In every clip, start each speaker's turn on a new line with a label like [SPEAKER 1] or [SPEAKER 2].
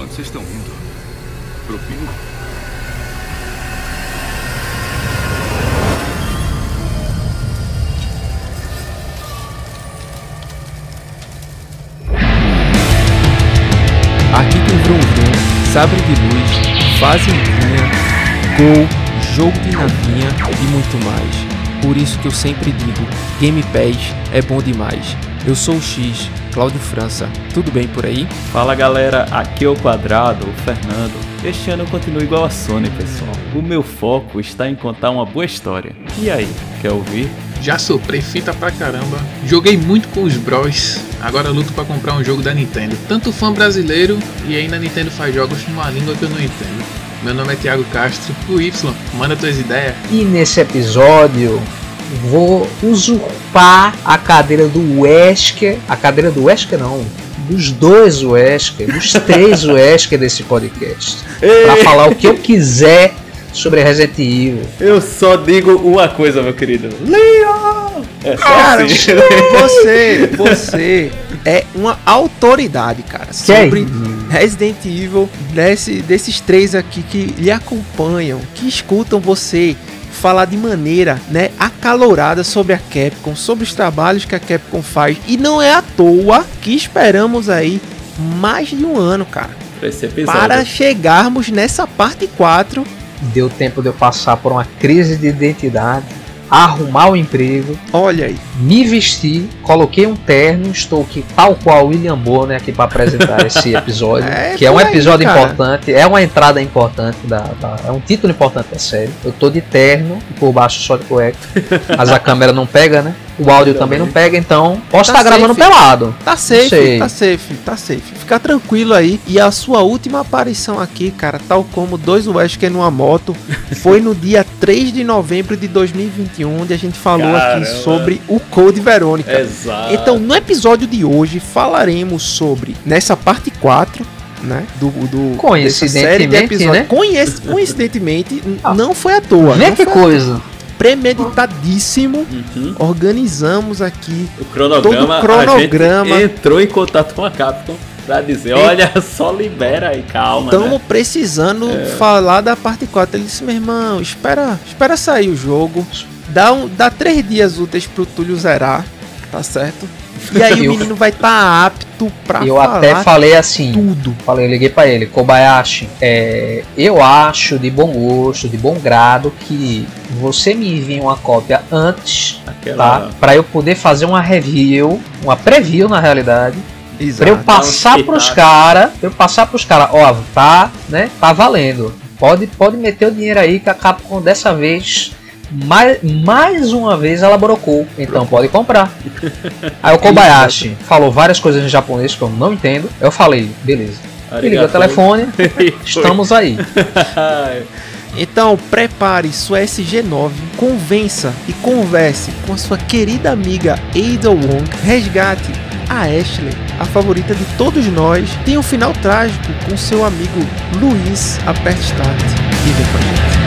[SPEAKER 1] Onde vocês estão indo? Pro bingo?
[SPEAKER 2] Aqui tem Vrum, Sabre de Luz, Fazendinha, Gol, Jogo de Navinha e muito mais. Por isso que eu sempre digo, Game Pass é bom demais. Eu sou o X, Cláudio França. Tudo bem por aí?
[SPEAKER 3] Fala galera, aqui é o Quadrado, o Fernando. Este ano eu continuo igual a Sony, pessoal. O meu foco está em contar uma boa história. E aí, quer ouvir?
[SPEAKER 4] Já soprei fita pra caramba, joguei muito com os bros, agora luto pra comprar um jogo da Nintendo. Tanto fã brasileiro e ainda a Nintendo faz jogos numa língua que eu não entendo. Meu nome é Thiago Castro, o Y, manda tuas ideias.
[SPEAKER 5] E nesse episódio vou usurpar a cadeira do Wesker, a cadeira do Wesker não, dos dois Wesker, dos três Wesker desse podcast, para falar o que eu quiser sobre Resident Evil.
[SPEAKER 3] Eu só digo uma coisa, meu querido. Leon! É só
[SPEAKER 2] Cara,
[SPEAKER 3] assim.
[SPEAKER 2] você, você é uma autoridade, cara,
[SPEAKER 5] Que
[SPEAKER 2] sobre
[SPEAKER 5] é?
[SPEAKER 2] Resident Evil, desse, desses três aqui que lhe acompanham, que escutam você falar de maneira, né, acalorada sobre a Capcom, sobre os trabalhos que a Capcom faz. E não é à toa que esperamos aí mais de um ano, cara, para chegarmos nessa parte 4
[SPEAKER 5] Deu tempo de eu passar por uma crise de identidade, arrumar o emprego,
[SPEAKER 2] Olha aí.
[SPEAKER 5] Me vestir, coloquei um terno, estou aqui tal qual William Bonner aqui para apresentar esse episódio,
[SPEAKER 2] É,
[SPEAKER 5] que é um
[SPEAKER 2] aí,
[SPEAKER 5] episódio
[SPEAKER 2] cara.
[SPEAKER 5] importante, é uma entrada importante, da, da- é um título importante da série. Eu tô de terno e por baixo só de cueca, mas a câmera não pega, né? O áudio também não pega, então posso
[SPEAKER 2] Tá
[SPEAKER 5] estar gravando pelado.
[SPEAKER 2] Tá safe, tá safe, tá safe. Fica tranquilo aí. E a sua última aparição aqui, cara, tal como dois Wesker numa moto, foi no dia 3 de novembro de 2021, onde a gente falou
[SPEAKER 3] Caramba.
[SPEAKER 2] aqui sobre o Code Verônica.
[SPEAKER 3] Exato.
[SPEAKER 2] Então, no episódio de hoje, falaremos sobre, nessa parte 4, né? Do, do dessa série de
[SPEAKER 5] Coincidentemente, né?
[SPEAKER 2] Conhece, coincidentemente,
[SPEAKER 5] Ah.
[SPEAKER 2] não foi à toa.
[SPEAKER 5] Vê
[SPEAKER 2] não
[SPEAKER 5] que coisa.
[SPEAKER 2] premeditadíssimo.
[SPEAKER 3] Uhum.
[SPEAKER 2] Organizamos aqui
[SPEAKER 3] O cronograma,
[SPEAKER 2] Todo o cronograma.
[SPEAKER 3] a gente entrou em contato com a Capcom pra dizer, olha, só libera aí, calma,
[SPEAKER 2] Estamos
[SPEAKER 3] né?
[SPEAKER 2] precisando falar da parte 4. Ele disse, meu irmão, espera, espera sair o jogo. Dá, um, dá três dias úteis pro Túlio zerar, tá certo? E aí
[SPEAKER 5] Eu-
[SPEAKER 2] o menino vai estar apto pra
[SPEAKER 5] Eu
[SPEAKER 2] falar
[SPEAKER 5] até falei assim,
[SPEAKER 2] tudo.
[SPEAKER 5] falei, eu liguei pra ele, Kobayashi, é, eu acho de bom gosto, de bom grado que você me envie uma cópia antes, tá?
[SPEAKER 3] Aquela...
[SPEAKER 5] Pra eu poder fazer uma review, uma preview na realidade, pra eu
[SPEAKER 2] Exato.
[SPEAKER 5] passar
[SPEAKER 3] um
[SPEAKER 5] pros caras, eu passar pros caras, ó, tá, né? Tá valendo. Pode, pode meter o dinheiro aí que a Capcom dessa vez mais, mais uma vez ela brocou, então pode comprar. Aí o Kobayashi falou várias coisas em japonês que eu não entendo. Eu falei, beleza. Me ligou o telefone, estamos aí.
[SPEAKER 2] Então prepare sua SG9, convença e converse com a sua querida amiga Ada Wong, resgate a Ashley, a favorita de todos nós, tem um final trágico com seu amigo Luiz Aperte Start e vem com a gente.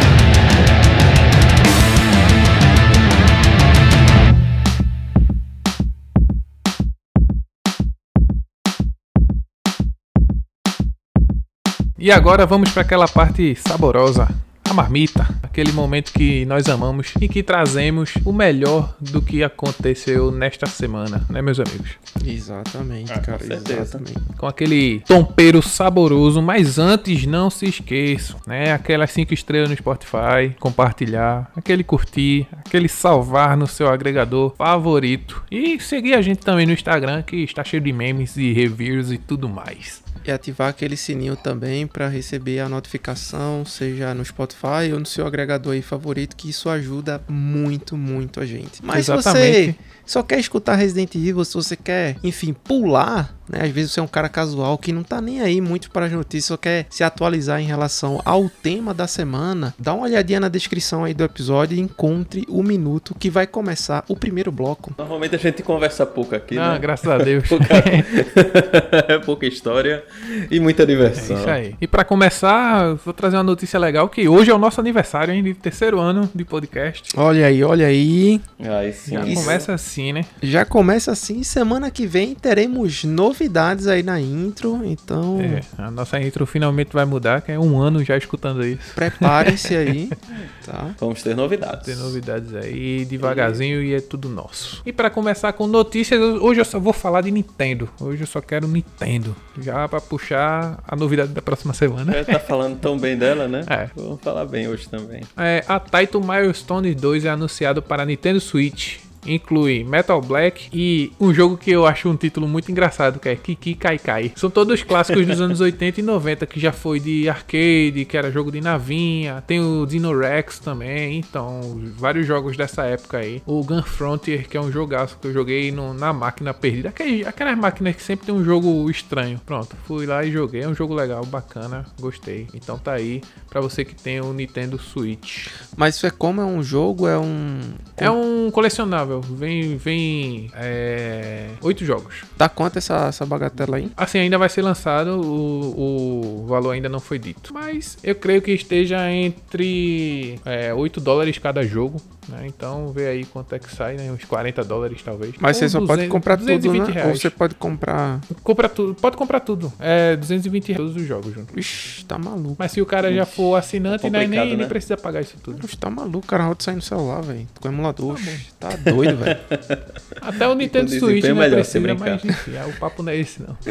[SPEAKER 6] E agora vamos para aquela parte saborosa, a marmita, aquele momento que nós amamos e que trazemos o melhor do que aconteceu nesta semana, né, meus amigos?
[SPEAKER 2] Exatamente,
[SPEAKER 3] Ah, com
[SPEAKER 2] cara,
[SPEAKER 3] certeza.
[SPEAKER 2] exatamente.
[SPEAKER 6] Com aquele tompeiro saboroso, mas antes não se esqueçam, né? Aquelas cinco estrelas no Spotify, compartilhar, aquele curtir, aquele salvar no seu agregador favorito e seguir a gente também no Instagram que está cheio de memes e reviews e tudo mais.
[SPEAKER 2] E ativar aquele sininho também para receber a notificação, seja no Spotify ou no seu agregador favorito, que isso ajuda muito, muito a gente. Mas se você
[SPEAKER 6] Exatamente.
[SPEAKER 2] Só quer escutar Resident Evil, se você quer, enfim, pular, né? Às vezes você é um cara casual que não tá nem aí muito para as notícias, só quer se atualizar em relação ao tema da semana, dá uma olhadinha na descrição aí do episódio e encontre o minuto que vai começar o primeiro bloco.
[SPEAKER 3] Normalmente a gente conversa pouco aqui,
[SPEAKER 6] Ah,
[SPEAKER 3] né?
[SPEAKER 6] graças a Deus.
[SPEAKER 3] Pouca... Pouca história e muita
[SPEAKER 6] É
[SPEAKER 3] diversão.
[SPEAKER 6] isso aí. E pra começar, vou trazer uma notícia legal que hoje é o nosso aniversário, hein, de terceiro ano de podcast.
[SPEAKER 2] Olha aí, olha aí.
[SPEAKER 3] Aí sim.
[SPEAKER 6] Já
[SPEAKER 2] Isso.
[SPEAKER 6] começa assim assim, né?
[SPEAKER 2] Já começa assim, semana que vem teremos novidades aí na intro, então
[SPEAKER 6] É, a nossa intro finalmente vai mudar, que é um ano já escutando isso.
[SPEAKER 2] preparem-se aí, tá?
[SPEAKER 3] Vamos ter novidades.
[SPEAKER 6] Tem novidades aí, devagarzinho e é tudo nosso. E pra começar com notícias, hoje eu só vou falar de Nintendo. Hoje eu só quero Nintendo. Já pra puxar a novidade da próxima semana.
[SPEAKER 3] É, tá falando tão bem dela, né?
[SPEAKER 6] É.
[SPEAKER 3] Vamos falar bem hoje também.
[SPEAKER 6] É, a Taito Milestone 2 é anunciado para Nintendo Switch. Inclui Metal Black e um jogo que eu acho um título muito engraçado, que é Kiki Kai Kai. São todos clássicos dos anos 80 e 90, que já foi de arcade, que era jogo de navinha. Tem o Dino Rex também, então, vários jogos dessa época aí. O Gun Frontier, que é um jogaço que eu joguei no- na máquina perdida. Aquelas, aquelas máquinas que sempre tem um jogo estranho. Pronto, fui lá e joguei. É um jogo legal, bacana, gostei. Então tá aí pra você que tem o Nintendo Switch.
[SPEAKER 2] Mas isso é como é um jogo, é um
[SPEAKER 6] É um colecionável. Vem, vem é, oito jogos.
[SPEAKER 2] Tá quanto essa, essa bagatela aí?
[SPEAKER 6] Assim, ainda vai ser lançado, o, o valor ainda não foi dito. Mas eu creio que esteja entre é, 8 dólares cada jogo. Né? Então vê aí quanto é que sai, né? Uns 40 dólares talvez.
[SPEAKER 2] Mas você
[SPEAKER 6] Ou
[SPEAKER 2] só pode
[SPEAKER 6] 200,
[SPEAKER 2] comprar tudo,
[SPEAKER 6] 220
[SPEAKER 2] né? Ou
[SPEAKER 6] reais.
[SPEAKER 2] você pode comprar.
[SPEAKER 6] Compra tudo, pode comprar tudo. É 220 reais todos os jogos junto.
[SPEAKER 2] Ixi, tá maluco.
[SPEAKER 6] Mas se o cara já for assinante, né,
[SPEAKER 3] complicado,
[SPEAKER 6] nem, nem
[SPEAKER 3] né?
[SPEAKER 6] precisa pagar isso tudo.
[SPEAKER 2] Oxe, tá maluco, cara. Roda sair no celular, velho. Com emulador. Oxe, Tá doido, velho.
[SPEAKER 6] Até o Nintendo Switch
[SPEAKER 3] é
[SPEAKER 6] não
[SPEAKER 3] melhor
[SPEAKER 6] precisa,
[SPEAKER 3] brincar.
[SPEAKER 6] mas enfim, é, o papo não é esse não.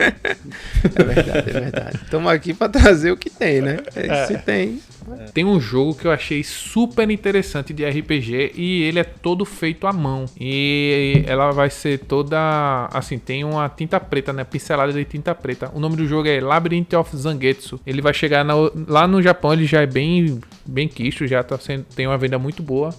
[SPEAKER 2] É verdade, é verdade. Estamos aqui pra trazer o que tem, né? É, Se tem.
[SPEAKER 6] Tem um jogo que eu achei super interessante de RPG e ele é todo feito à mão. E ela vai ser toda. Assim, tem uma tinta preta, né? Pincelada de tinta preta. O nome do jogo é Labyrinth of Zangetsu. Ele vai chegar na- lá no Japão, ele já é bem, bem quisto, já tá sendo, tem uma venda muito boa.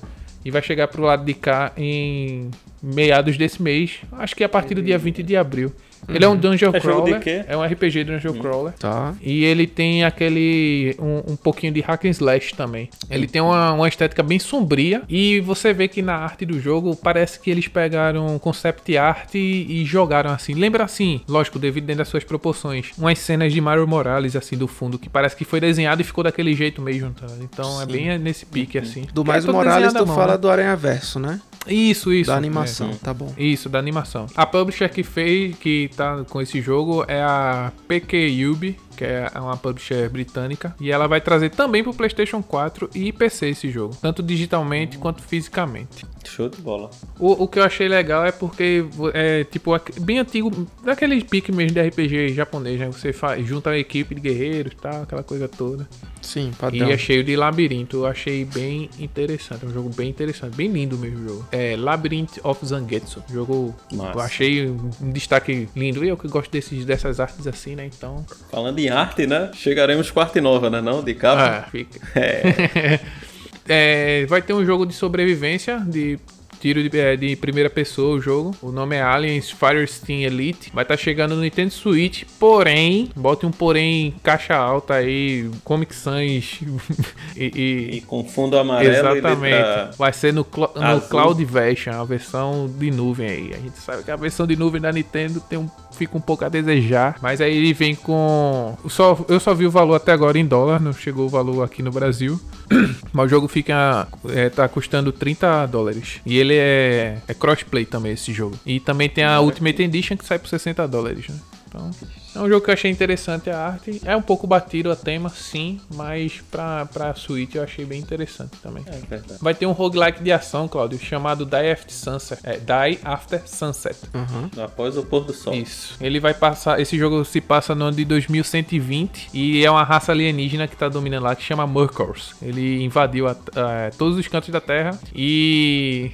[SPEAKER 6] E vai chegar pro lado de cá em meados desse mês. Acho que é a partir do dia 20 de abril. Ele é um dungeon
[SPEAKER 3] É jogo de
[SPEAKER 6] crawler.
[SPEAKER 3] quê?
[SPEAKER 6] É um RPG dungeon crawler.
[SPEAKER 2] Tá.
[SPEAKER 6] E ele tem aquele. Um, um pouquinho de hack and slash também. Ele tem uma, uma estética bem sombria. E você vê que na arte do jogo parece que eles pegaram concept art e, e jogaram assim. Lembra assim, lógico, devido dentro das suas proporções, umas cenas de Mario Morales assim do fundo, que parece que foi desenhado e ficou daquele jeito mesmo. tá? Então é
[SPEAKER 2] Sim.
[SPEAKER 6] bem nesse pique assim.
[SPEAKER 2] Do
[SPEAKER 6] é
[SPEAKER 2] mais Morales, tu
[SPEAKER 6] mão,
[SPEAKER 2] fala
[SPEAKER 6] né?
[SPEAKER 2] do Aranha Verso, né?
[SPEAKER 6] Isso, isso.
[SPEAKER 2] Da
[SPEAKER 6] é.
[SPEAKER 2] animação, tá bom.
[SPEAKER 6] Isso, da animação. A publisher que fez, que tá com esse jogo é a PKUB, que é uma publisher britânica. E ela vai trazer também pro PlayStation 4 e PC esse jogo, tanto digitalmente quanto fisicamente.
[SPEAKER 3] Show de bola.
[SPEAKER 6] O, o que eu achei legal é porque é tipo bem antigo, daquele pique mesmo de RPG japonês, né? Você faz, junta a equipe de guerreiros e tal, aquela coisa toda.
[SPEAKER 2] Sim,
[SPEAKER 6] E
[SPEAKER 2] padrão.
[SPEAKER 6] é cheio de labirinto. Eu achei bem interessante. É um jogo bem interessante. Bem lindo mesmo o jogo. É Labyrinth of Zangetsu. Jogo.
[SPEAKER 3] Massa.
[SPEAKER 6] Eu achei um um destaque lindo. E eu que gosto desses, dessas artes assim, né? Então.
[SPEAKER 3] Falando em arte, né? Chegaremos quarta e nova, né? Não? De capa.
[SPEAKER 6] Ah, fica. É, vai ter um jogo de sobrevivência. De tiro de, é, de primeira pessoa o jogo. O nome é Aliens Firesteam Elite. Vai estar chegando no Nintendo Switch. Porém, bote um porém caixa alta aí. Comic Sans e- e
[SPEAKER 3] E com fundo amarelo
[SPEAKER 6] Exatamente. Vai ser no, cl no. Cloud Version, a versão de nuvem aí. A gente sabe que a versão de nuvem da Nintendo tem um, fica um pouco a desejar. Mas aí ele vem com. eu Só, eu só vi o valor até agora em dólar, não chegou o valor aqui no Brasil. Mas o jogo fica. É, tá custando 30 dólares. E ele é, é crossplay também, esse jogo. E também tem a Ultimate Edition que sai por 60 dólares, né? Então, é um jogo que eu achei interessante a arte. É um pouco batido a tema, sim, mas pra, pra Switch eu achei bem interessante também.
[SPEAKER 3] É verdade.
[SPEAKER 6] Vai ter um roguelike de ação, Claudio, chamado Die After Sunset. É, Die After Sunset.
[SPEAKER 2] Uhum.
[SPEAKER 3] Após o pôr do sol.
[SPEAKER 6] Isso. Ele vai passar. Esse jogo se passa no ano de 2120 e é uma raça alienígena que tá dominando lá que chama Murkors. Ele invadiu a- a- todos os cantos da Terra e.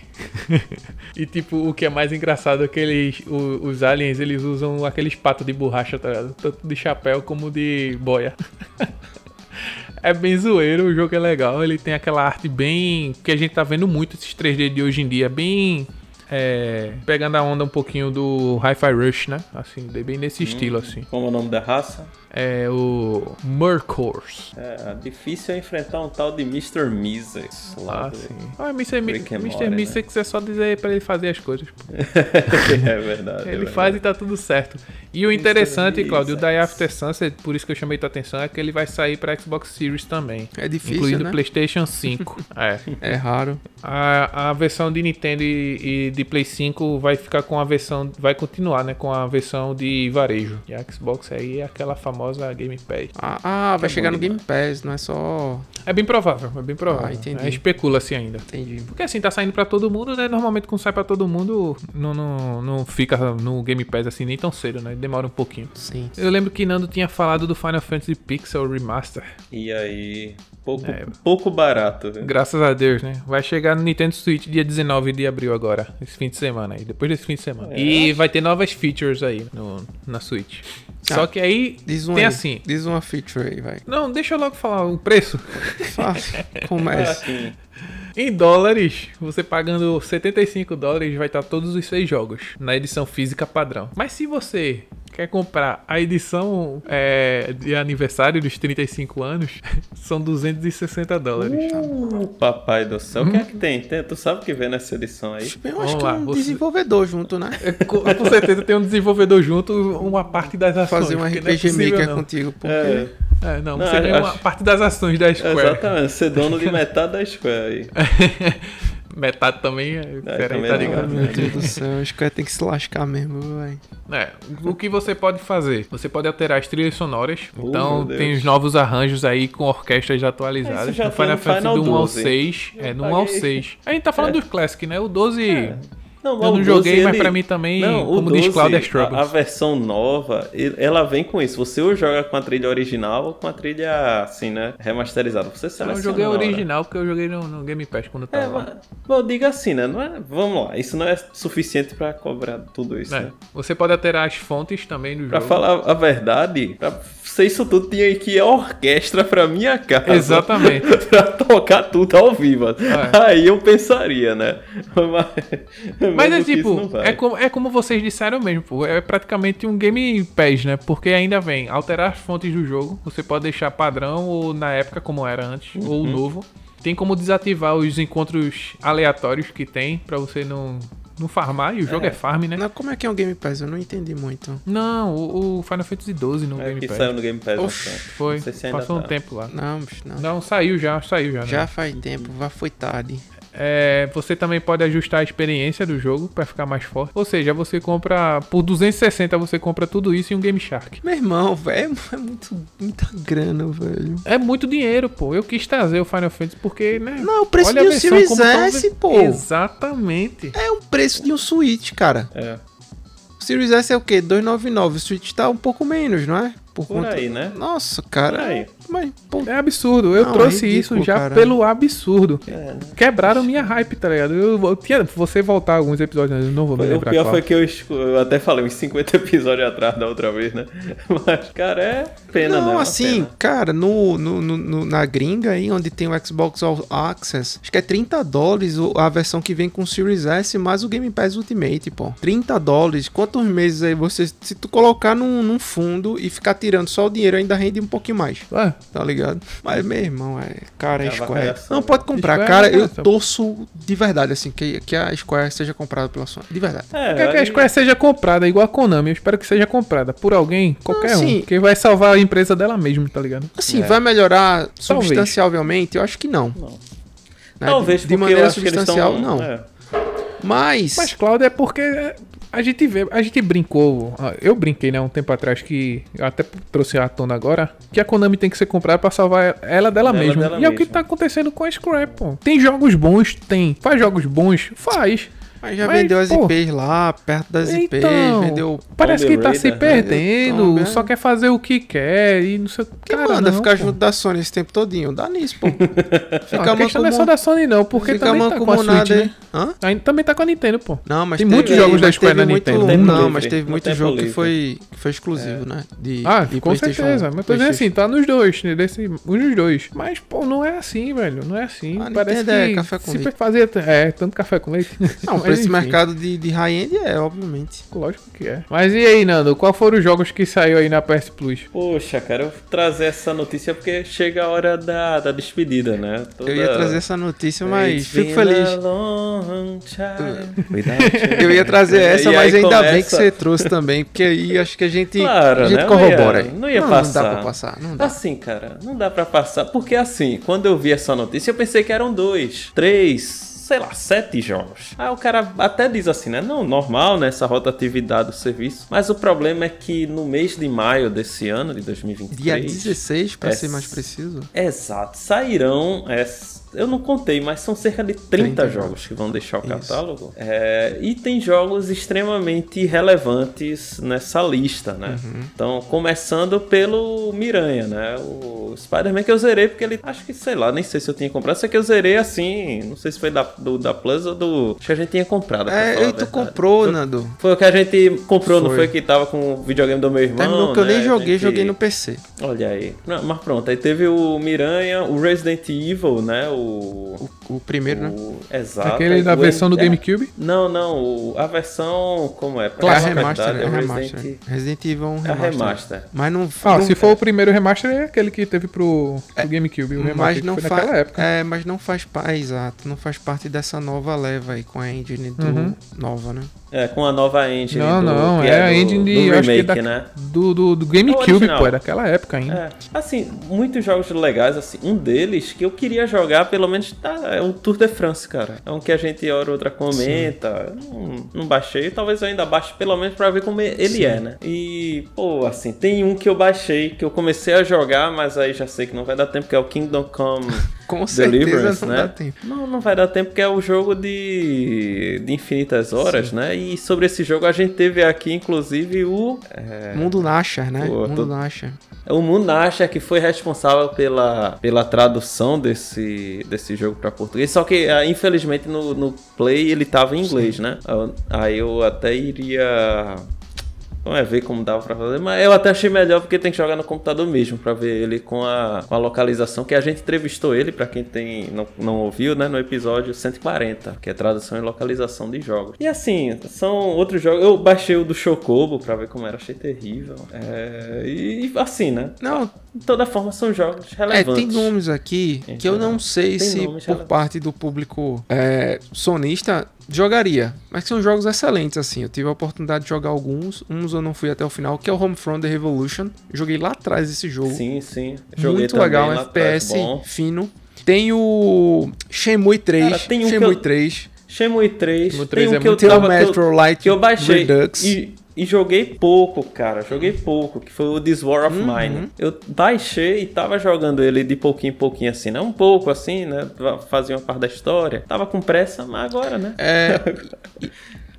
[SPEAKER 6] e tipo, o que é mais engraçado é que eles, o- os aliens eles usam aqueles patos de borracha, tá ligado? Tanto de chapéu como de boia. É bem zoeiro, o jogo é legal, ele tem aquela arte bem. que a gente tá vendo muito esses 3D de hoje em dia, bem. é, pegando a onda um pouquinho do Hi-Fi Rush, né? Assim, bem nesse estilo, assim.
[SPEAKER 3] Como é o nome da raça?
[SPEAKER 6] É o Murkors.
[SPEAKER 3] É, difícil é enfrentar um tal de Mr. Misex. Lá
[SPEAKER 6] Ah,
[SPEAKER 3] do-
[SPEAKER 6] sim. Ah, Mr. Mi-
[SPEAKER 3] Rick and
[SPEAKER 6] Mr.
[SPEAKER 3] Morty, né?
[SPEAKER 6] É só dizer pra ele fazer as coisas.
[SPEAKER 3] é verdade. é
[SPEAKER 6] Ele
[SPEAKER 3] verdade.
[SPEAKER 6] faz e tá tudo certo. E o interessante, Claudio, o. Die After Sunset, por isso que eu chamei tua atenção, é que ele vai sair pra Xbox Series também.
[SPEAKER 2] É difícil,
[SPEAKER 6] incluindo
[SPEAKER 2] né?
[SPEAKER 6] PlayStation 5. é.
[SPEAKER 2] É raro.
[SPEAKER 6] A, a versão de Nintendo e, e de Play 5 vai ficar com a versão. Vai continuar, né? Com a versão de varejo. E a Xbox aí é aquela famosa Game Pass.
[SPEAKER 2] Ah, ah, vai
[SPEAKER 6] Tá
[SPEAKER 2] chegar no Game Pass, não é só.
[SPEAKER 6] É bem provável, é bem provável.
[SPEAKER 2] Ah, entendi.
[SPEAKER 6] É, Especula-se ainda.
[SPEAKER 2] Entendi.
[SPEAKER 6] Porque assim, tá saindo pra todo mundo, né? Normalmente quando sai pra todo mundo, não, não, não fica no Game Pass assim nem tão cedo, né? Demora um pouquinho.
[SPEAKER 2] Sim.
[SPEAKER 6] Eu lembro que Nando tinha falado do Final Fantasy Pixel Remaster.
[SPEAKER 3] E aí, pouco,
[SPEAKER 6] É.
[SPEAKER 3] pouco barato, viu?
[SPEAKER 6] Graças a Deus, né? Vai chegar no Nintendo Switch dia 19 de abril agora, esse fim de semana aí, depois desse fim de semana.
[SPEAKER 3] É.
[SPEAKER 6] E vai ter novas features aí no, na Switch.
[SPEAKER 2] Ah,
[SPEAKER 6] Só que aí
[SPEAKER 2] Diz um
[SPEAKER 6] tem
[SPEAKER 2] aí.
[SPEAKER 6] assim.
[SPEAKER 2] Diz uma feature aí, vai.
[SPEAKER 6] Não, deixa eu logo falar o preço.
[SPEAKER 2] Fácil. Comece.
[SPEAKER 6] Em dólares, você pagando 75 dólares vai estar todos os seis jogos na edição física padrão. Mas se você quer comprar a edição é, de aniversário dos 35 anos, são 260 dólares.
[SPEAKER 3] uh, papai do céu, o que é que tem? tem? Tu sabe o que vem nessa edição aí?
[SPEAKER 2] Eu
[SPEAKER 6] Vamos
[SPEAKER 2] acho que
[SPEAKER 6] lá,
[SPEAKER 2] é um
[SPEAKER 6] você-
[SPEAKER 2] desenvolvedor junto, né?
[SPEAKER 6] É, Com, com certeza tem um desenvolvedor junto, uma parte das ações.
[SPEAKER 2] Fazer um
[SPEAKER 6] é
[SPEAKER 2] RPG
[SPEAKER 6] possível,
[SPEAKER 2] Maker
[SPEAKER 6] não.
[SPEAKER 2] contigo, porque.
[SPEAKER 3] É,
[SPEAKER 6] É, não,
[SPEAKER 3] Não,
[SPEAKER 6] você ganha uma
[SPEAKER 3] acho-
[SPEAKER 6] parte das ações da Square.
[SPEAKER 3] exatamente, ser dono de metade da Square aí.
[SPEAKER 6] Metade também é. Peraí, tá ligado?
[SPEAKER 2] Meu Deus do céu, acho que vai ter que se lascar mesmo, velho.
[SPEAKER 6] É, o que você pode fazer? Você pode alterar as trilhas sonoras.
[SPEAKER 3] Oh,
[SPEAKER 6] então tem os novos arranjos aí com orquestras atualizadas.
[SPEAKER 3] Isso já
[SPEAKER 6] no
[SPEAKER 3] tem
[SPEAKER 6] Final
[SPEAKER 3] no
[SPEAKER 6] Fantasy do 1 ao
[SPEAKER 3] 12.
[SPEAKER 6] 6. É, do 1 ao
[SPEAKER 3] paguei.
[SPEAKER 6] 6. A gente tá falando dos Classic, né? O 12.
[SPEAKER 3] Não,
[SPEAKER 6] Eu não joguei,
[SPEAKER 3] 12,
[SPEAKER 6] mas
[SPEAKER 3] ele-
[SPEAKER 6] pra mim também,
[SPEAKER 3] Não,
[SPEAKER 6] como diz
[SPEAKER 3] 12,
[SPEAKER 6] Cloud, é
[SPEAKER 3] a, a versão nova, ela vem com isso. Você ou joga com a trilha original ou com a trilha, assim, né, remasterizada. Você
[SPEAKER 6] Eu
[SPEAKER 3] seleciona
[SPEAKER 6] joguei a original porque eu joguei no, no Game Pass quando eu
[SPEAKER 3] É,
[SPEAKER 6] tava lá.
[SPEAKER 3] mas, eu digo assim, né? Não é, vamos lá, isso não é suficiente pra cobrar tudo isso,
[SPEAKER 6] É,
[SPEAKER 3] né?
[SPEAKER 6] Você pode alterar as fontes também do
[SPEAKER 3] Pra
[SPEAKER 6] jogo.
[SPEAKER 3] falar a verdade, pra ser isso tudo, tinha que ir a orquestra pra minha casa.
[SPEAKER 6] Exatamente.
[SPEAKER 3] pra tocar tudo ao vivo.
[SPEAKER 6] É.
[SPEAKER 3] Aí eu pensaria, né? Mas,
[SPEAKER 6] Mas é tipo, é como, é como vocês disseram mesmo, pô. É praticamente um Game Pass, né? Porque ainda vem alterar as fontes do jogo. Você pode deixar padrão ou na época como era antes, ou
[SPEAKER 3] Uhum.
[SPEAKER 6] novo. Tem como desativar os encontros aleatórios que tem pra você não, não farmar. E o jogo é, farm, né?
[SPEAKER 2] Não, como é que é um Game Pass? Eu não entendi muito.
[SPEAKER 6] Não, o, o Final Fantasy XII no
[SPEAKER 3] É
[SPEAKER 6] Game
[SPEAKER 3] que
[SPEAKER 6] Pass.
[SPEAKER 3] saiu no Game Pass.
[SPEAKER 2] Oxi,
[SPEAKER 3] bastante.
[SPEAKER 6] Foi,
[SPEAKER 3] se
[SPEAKER 6] passou um
[SPEAKER 3] tá.
[SPEAKER 6] tempo lá.
[SPEAKER 2] Não, não.
[SPEAKER 6] Não, saiu já, saiu já. né?
[SPEAKER 2] Já faz tempo, já foi tarde.
[SPEAKER 6] É, você também pode ajustar a experiência do jogo pra ficar mais forte. Ou seja, você compra por 260 você compra tudo isso e um Game Shark.
[SPEAKER 2] Meu irmão, velho, é muito, muita grana, velho.
[SPEAKER 6] É muito dinheiro, pô. Eu quis trazer o Final Fantasy porque, né?
[SPEAKER 2] Não, o preço de um Series
[SPEAKER 6] tão
[SPEAKER 2] S,
[SPEAKER 6] ve-
[SPEAKER 2] pô.
[SPEAKER 6] Exatamente.
[SPEAKER 2] É o preço de um Switch, cara.
[SPEAKER 3] É,
[SPEAKER 2] O Series S é o quê? 299. O Switch tá um pouco menos, não é?
[SPEAKER 3] Por aí, né?
[SPEAKER 2] Nossa, cara.
[SPEAKER 3] Por.
[SPEAKER 2] Mas, pô,
[SPEAKER 6] É absurdo. Eu
[SPEAKER 2] Não,
[SPEAKER 6] trouxe
[SPEAKER 2] é ridículo,
[SPEAKER 6] isso já
[SPEAKER 2] cara.
[SPEAKER 6] pelo absurdo.
[SPEAKER 3] É, né?
[SPEAKER 6] Quebraram minha hype, tá ligado? Eu, eu tinha, você voltar alguns episódios, eu não vou me
[SPEAKER 3] O
[SPEAKER 6] lembrar
[SPEAKER 3] pior
[SPEAKER 6] qual.
[SPEAKER 3] foi que eu, eu até falei uns 50 episódios atrás da outra vez, né? Mas, cara, é pena, né?
[SPEAKER 2] não,
[SPEAKER 3] Uma
[SPEAKER 2] assim,
[SPEAKER 3] pena.
[SPEAKER 2] cara, no, no, no- na gringa aí, onde tem o Xbox All Access, acho que é 30 dólares o- a versão que vem com o Series S mais o Game Pass Ultimate, pô. 30 dólares, quantos meses aí você, se tu colocar num, num fundo e ficar tirando só o dinheiro, ainda rende um pouquinho mais,
[SPEAKER 6] Ah,
[SPEAKER 2] tá ligado? Mas, meu irmão, é, cara,
[SPEAKER 3] É
[SPEAKER 2] Square, não pode comprar,
[SPEAKER 6] Square é
[SPEAKER 2] cara,
[SPEAKER 6] uma
[SPEAKER 2] eu torço de verdade, assim, que, que a Square seja comprada pela Sony, de verdade.
[SPEAKER 3] É,
[SPEAKER 6] quer que a Square seja comprada, igual a Konami. Eu espero que seja comprada por alguém, qualquer
[SPEAKER 2] sim.
[SPEAKER 6] um. Que vai salvar a empresa dela mesmo, tá ligado?
[SPEAKER 2] Assim,
[SPEAKER 3] É.
[SPEAKER 2] vai melhorar substancialmente? Eu acho que não.
[SPEAKER 3] Não.
[SPEAKER 2] né?
[SPEAKER 3] Talvez
[SPEAKER 2] de, de maneira
[SPEAKER 3] eu acho que eles
[SPEAKER 2] substancial,
[SPEAKER 3] estão...
[SPEAKER 2] não.
[SPEAKER 3] É.
[SPEAKER 2] Mas,
[SPEAKER 6] Mas Cloud é porque a gente vê, a gente brincou, eu brinquei, né, um tempo atrás que eu até trouxe à tona agora, que a Konami tem que ser comprada pra salvar ela dela
[SPEAKER 3] Ela
[SPEAKER 6] mesma.
[SPEAKER 3] dela
[SPEAKER 6] e é o que tá acontecendo com a Square, pô. Tem jogos bons, tem. Faz jogos bons, faz.
[SPEAKER 2] Mas já
[SPEAKER 6] mas,
[SPEAKER 2] vendeu as
[SPEAKER 6] pô,
[SPEAKER 2] IPs lá, perto das IPs,
[SPEAKER 6] Então,
[SPEAKER 2] vendeu.
[SPEAKER 6] parece que tá se
[SPEAKER 3] né?
[SPEAKER 6] perdendo,
[SPEAKER 2] Tomb, é.
[SPEAKER 6] só quer fazer o que quer e não sei o
[SPEAKER 2] Quem
[SPEAKER 6] cara,
[SPEAKER 2] manda
[SPEAKER 6] não,
[SPEAKER 2] ficar
[SPEAKER 6] pô.
[SPEAKER 2] junto da Sony esse tempo todinho? Dá nisso, pô.
[SPEAKER 6] Não,
[SPEAKER 2] Fica
[SPEAKER 6] a questão não é só da Sony não, porque
[SPEAKER 2] fica
[SPEAKER 6] também tá com a Switch, né?
[SPEAKER 2] Hã?
[SPEAKER 6] Ainda também tá com a Nintendo, pô.
[SPEAKER 2] Não, mas
[SPEAKER 6] Tem
[SPEAKER 2] teve-
[SPEAKER 6] muitos jogos da Square na
[SPEAKER 2] muito,
[SPEAKER 6] Nintendo.
[SPEAKER 3] Tempo
[SPEAKER 2] Não,
[SPEAKER 3] livre,
[SPEAKER 2] mas teve
[SPEAKER 3] no
[SPEAKER 2] muito jogo que foi, que foi exclusivo, né? De,
[SPEAKER 6] Ah,
[SPEAKER 2] de
[SPEAKER 6] com certeza. Mas tô dizendo assim, tá nos dois, né, desse, um dos dois. Mas, pô, não é assim, velho. Não é assim.
[SPEAKER 2] A
[SPEAKER 6] Parece
[SPEAKER 2] Nintendo é
[SPEAKER 6] que
[SPEAKER 2] café com
[SPEAKER 6] se
[SPEAKER 2] leite.
[SPEAKER 6] fazia. É, tanto café com leite.
[SPEAKER 2] Não,
[SPEAKER 6] Mas,
[SPEAKER 2] esse
[SPEAKER 6] enfim.
[SPEAKER 2] mercado de, de high-end é, obviamente.
[SPEAKER 6] Lógico que é. Mas e aí, Nando? Qual foram os jogos que saiu aí na PS Plus?
[SPEAKER 3] Poxa, cara, eu vou trazer essa notícia porque chega a hora da, da despedida, né?
[SPEAKER 2] Eu ia trazer essa notícia, mas
[SPEAKER 3] It's
[SPEAKER 2] fico feliz. Eu ia trazer essa,
[SPEAKER 3] E
[SPEAKER 2] mas ainda bem que
[SPEAKER 3] começa-
[SPEAKER 2] você trouxe também, porque aí acho que a gente,
[SPEAKER 3] Claro,
[SPEAKER 2] a gente
[SPEAKER 3] né?
[SPEAKER 2] corrobora.
[SPEAKER 3] Não ia-
[SPEAKER 2] aí.
[SPEAKER 3] não ia
[SPEAKER 2] Não
[SPEAKER 3] passar.
[SPEAKER 2] dá pra passar, não dá.
[SPEAKER 3] Assim, cara, não dá pra passar. Porque assim, quando eu vi essa notícia, eu pensei que eram dois, três, sei lá, sete jogos. Aí o cara até diz assim, né? Não, normal, né? Essa rotatividade do serviço. Mas o problema é que no mês de maio desse ano, de 2023.
[SPEAKER 2] Dia 16, pra
[SPEAKER 3] é
[SPEAKER 2] ser mais preciso.
[SPEAKER 3] Exato, sairão. é, eu não contei, mas são cerca de 30,
[SPEAKER 2] 30
[SPEAKER 3] jogos que vão deixar o
[SPEAKER 2] Isso.
[SPEAKER 3] catálogo. É, e tem jogos extremamente relevantes nessa lista, né?
[SPEAKER 2] Uhum.
[SPEAKER 3] Então, começando pelo Miranha, né? O Spider-Man que eu zerei, porque ele. Acho que, sei lá, nem sei se eu tinha comprado. Sei que eu zerei assim. Não sei se foi da, do, da Plus ou do. Acho que a gente tinha comprado.
[SPEAKER 2] É, e tu comprou,
[SPEAKER 3] Foi-
[SPEAKER 2] Nando.
[SPEAKER 3] Foi o que a gente comprou, não
[SPEAKER 2] Foi.
[SPEAKER 3] foi que tava com o videogame do meu irmão?
[SPEAKER 2] Terminou que eu
[SPEAKER 3] né?
[SPEAKER 2] nem
[SPEAKER 3] A
[SPEAKER 2] joguei,
[SPEAKER 3] gente-
[SPEAKER 2] joguei no PC.
[SPEAKER 3] Olha aí. Não, mas pronto, aí teve o Miranha, o Resident Evil, né? O.
[SPEAKER 2] O, o primeiro, né?
[SPEAKER 3] o- Exato.
[SPEAKER 6] Aquele da
[SPEAKER 3] O-
[SPEAKER 6] versão do
[SPEAKER 3] é,
[SPEAKER 6] GameCube?
[SPEAKER 3] Não, não, o- a versão. Como é?
[SPEAKER 2] É
[SPEAKER 3] Pra
[SPEAKER 2] a
[SPEAKER 3] falar a
[SPEAKER 2] remaster, é
[SPEAKER 3] o
[SPEAKER 2] remaster.
[SPEAKER 3] Resident-
[SPEAKER 2] Resident Evil é um
[SPEAKER 3] É a
[SPEAKER 2] remaster.
[SPEAKER 3] remaster.
[SPEAKER 2] Mas não,
[SPEAKER 6] Ah,
[SPEAKER 2] não
[SPEAKER 6] se for o primeiro remaster, é aquele que teve pro, pro GameCube. O remaster
[SPEAKER 2] mas
[SPEAKER 6] que
[SPEAKER 2] não
[SPEAKER 6] foi
[SPEAKER 2] faz,
[SPEAKER 6] naquela época.
[SPEAKER 2] é, mas não faz parte, exato, não faz parte dessa nova leva aí com a engine do
[SPEAKER 6] Uhum.
[SPEAKER 2] nova, né?
[SPEAKER 3] É, com a nova engine.
[SPEAKER 6] Não,
[SPEAKER 3] do,
[SPEAKER 6] não,
[SPEAKER 3] que
[SPEAKER 6] é a
[SPEAKER 3] do-
[SPEAKER 6] engine
[SPEAKER 3] do
[SPEAKER 6] acho que
[SPEAKER 3] remake,
[SPEAKER 6] da-
[SPEAKER 3] né?
[SPEAKER 6] do, do, do
[SPEAKER 3] É
[SPEAKER 6] GameCube, pô, é daquela época ainda.
[SPEAKER 3] É, assim, muitos jogos legais, assim, um deles que eu queria jogar, pelo menos, tá, é o Tour de France, cara. É um que a gente hora ou outra comenta. Não, não baixei, talvez eu ainda baixe pelo menos pra ver como ele é, né? E, pô, assim, tem um que eu baixei, que eu comecei a jogar, mas aí já sei que não vai dar tempo, que é o Kingdom Come
[SPEAKER 2] Com certeza
[SPEAKER 3] Deliverance,
[SPEAKER 2] não
[SPEAKER 3] né?
[SPEAKER 2] dá tempo.
[SPEAKER 3] Não, não vai dar tempo, porque é o jogo de, de infinitas horas, né? E sobre esse jogo a gente teve aqui, inclusive, o. é,
[SPEAKER 2] Mundo Nasher, né?
[SPEAKER 3] Pô,
[SPEAKER 2] Mundo
[SPEAKER 3] tô-
[SPEAKER 2] Nasher.
[SPEAKER 3] o Munasha que foi responsável pela, pela tradução desse, desse jogo para português. Só que, ah, infelizmente, no, no Play ele tava em inglês, né? Ah, Aí eu até iria. Vamos ver como dava pra fazer, mas eu até achei melhor porque tem que jogar no computador mesmo pra ver ele com a, com a localização. Que a gente entrevistou ele, pra quem tem, não, não ouviu, né? No episódio 140, que é tradução e localização de jogos. E assim, são outros jogos. Eu baixei o do Chocobo pra ver como era, achei terrível. É, e assim, né?
[SPEAKER 2] Não,
[SPEAKER 3] De toda forma, são jogos
[SPEAKER 2] É,
[SPEAKER 3] relevantes.
[SPEAKER 2] tem nomes aqui que eu não sei
[SPEAKER 3] Tem
[SPEAKER 2] se por
[SPEAKER 3] relevantes.
[SPEAKER 2] parte do público é, sonista jogaria, mas são jogos excelentes assim. Eu tive a oportunidade de jogar alguns, uns eu não fui até o final, que é o Homefront The Revolution. Joguei lá atrás esse jogo.
[SPEAKER 3] Sim, sim. Joguei
[SPEAKER 2] Muito legal, um
[SPEAKER 3] atrás,
[SPEAKER 2] FPS
[SPEAKER 3] bom.
[SPEAKER 2] fino. Tem o Shenmue 3,
[SPEAKER 3] Cara, tem um
[SPEAKER 2] Shenmue
[SPEAKER 3] eu-
[SPEAKER 2] 3,
[SPEAKER 3] Shenmue 3.
[SPEAKER 6] Shenmue
[SPEAKER 3] tem
[SPEAKER 6] 3
[SPEAKER 3] um
[SPEAKER 6] é
[SPEAKER 3] que eu
[SPEAKER 2] tem
[SPEAKER 3] tava, que eu-
[SPEAKER 2] Metro Light
[SPEAKER 3] que eu baixei
[SPEAKER 2] Redux.
[SPEAKER 3] e, e joguei pouco, cara. Joguei pouco, que foi o This War of
[SPEAKER 2] Uhum.
[SPEAKER 3] Mine. Eu baixei e tava jogando ele de pouquinho em pouquinho assim, né? Um pouco assim, né? Fazia uma parte da história. Tava com pressa, mas agora, né?
[SPEAKER 2] É,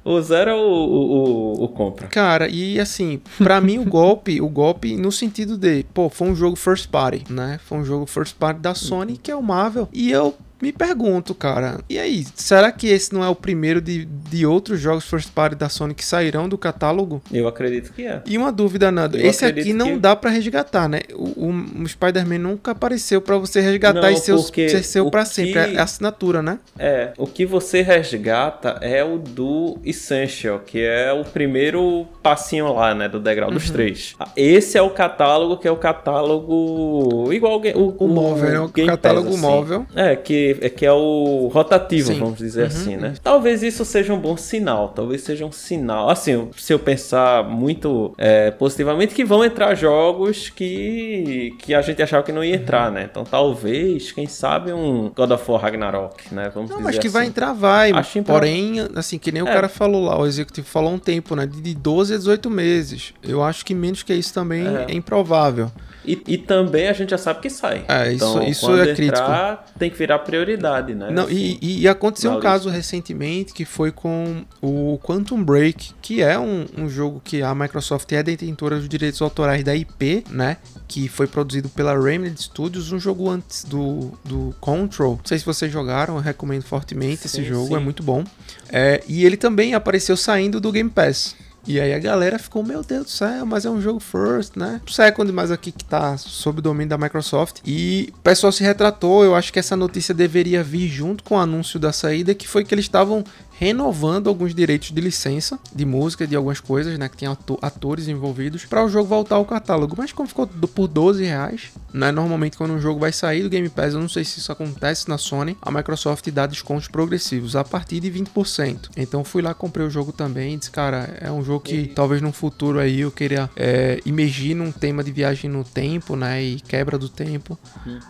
[SPEAKER 3] O zero é o, o, compra.
[SPEAKER 2] Cara, e assim, pra mim o golpe, o golpe no sentido de, pô, foi um jogo first party, né? Foi um jogo first party da Sony, que é o Marvel. E eu me pergunto, cara, e aí, será que esse não é o primeiro de, de outros jogos first party da Sony que sairão do catálogo?
[SPEAKER 3] Eu acredito que é.
[SPEAKER 2] E uma dúvida, Nando,
[SPEAKER 3] Eu
[SPEAKER 2] esse aqui não
[SPEAKER 3] que-
[SPEAKER 2] dá pra resgatar, né? O, o- o Spider-Man nunca apareceu pra você resgatar
[SPEAKER 3] Não,
[SPEAKER 2] e
[SPEAKER 3] porque
[SPEAKER 2] ser seu
[SPEAKER 3] o
[SPEAKER 2] pra
[SPEAKER 3] que-
[SPEAKER 2] sempre, é a assinatura, né?
[SPEAKER 3] É, o que você resgata é o do Essential, que é o primeiro passinho lá, né, do degrau
[SPEAKER 2] Uhum.
[SPEAKER 3] dos três. Ah, Esse é o catálogo que é o catálogo igual o, ga- o,
[SPEAKER 2] O móvel, né? O
[SPEAKER 3] Game
[SPEAKER 2] catálogo
[SPEAKER 3] Pass, assim.
[SPEAKER 2] móvel.
[SPEAKER 3] É, que, é que é o rotativo,
[SPEAKER 2] Sim.
[SPEAKER 3] vamos dizer assim, né? Talvez isso seja um bom sinal, talvez seja um sinal. Assim, se eu pensar muito é, positivamente, que vão entrar jogos que, que a gente achava que não ia entrar, né? Então talvez, quem sabe, um God of War Ragnarok, né? Vamos
[SPEAKER 2] Não,
[SPEAKER 3] dizer
[SPEAKER 2] acho que
[SPEAKER 3] assim.
[SPEAKER 2] vai entrar, vai.
[SPEAKER 3] Acho
[SPEAKER 2] Porém, assim, que nem o
[SPEAKER 3] É.
[SPEAKER 2] cara falou lá, o executivo falou há um tempo, né? De 12 a 18 meses. Eu acho que menos que isso também é,
[SPEAKER 3] É.
[SPEAKER 2] improvável.
[SPEAKER 3] E, e também a gente já sabe que sai.
[SPEAKER 2] É, isso-
[SPEAKER 3] então,
[SPEAKER 2] isso
[SPEAKER 3] quando
[SPEAKER 2] é crítico.
[SPEAKER 3] entrar, tem que virar prioridade, né?
[SPEAKER 2] Não, e, e- e aconteceu um caso recentemente que foi com o Quantum Break, que é um, um jogo que a Microsoft é detentora dos direitos autorais da IP, né? Que foi produzido pela Remedy Studios, um jogo antes do, do Control. Não sei se vocês jogaram, eu recomendo fortemente esse
[SPEAKER 3] Sim,
[SPEAKER 2] jogo,
[SPEAKER 3] sim.
[SPEAKER 2] é muito bom. É, e ele também apareceu saindo do Game Pass. E aí a galera ficou, meu Deus do céu, mas é um jogo first, né? Second, mas aqui que tá sob o domínio da Microsoft. E o pessoal se retratou, eu acho que essa notícia deveria vir junto com o anúncio da saída, que foi que eles estavam renovando alguns direitos de licença de música, de algumas coisas, né? Que ato- atores envolvidos, para o jogo voltar ao catálogo. Mas como ficou por 12 reais, né? Normalmente quando um jogo vai sair do Game Pass, eu não sei se isso acontece na Sony, a Microsoft dá descontos progressivos a partir de 20%. Então fui lá, comprei o jogo também e disse, cara, é um jogo que talvez num futuro aí eu queria é, imergir num tema de viagem no tempo, né? E quebra do tempo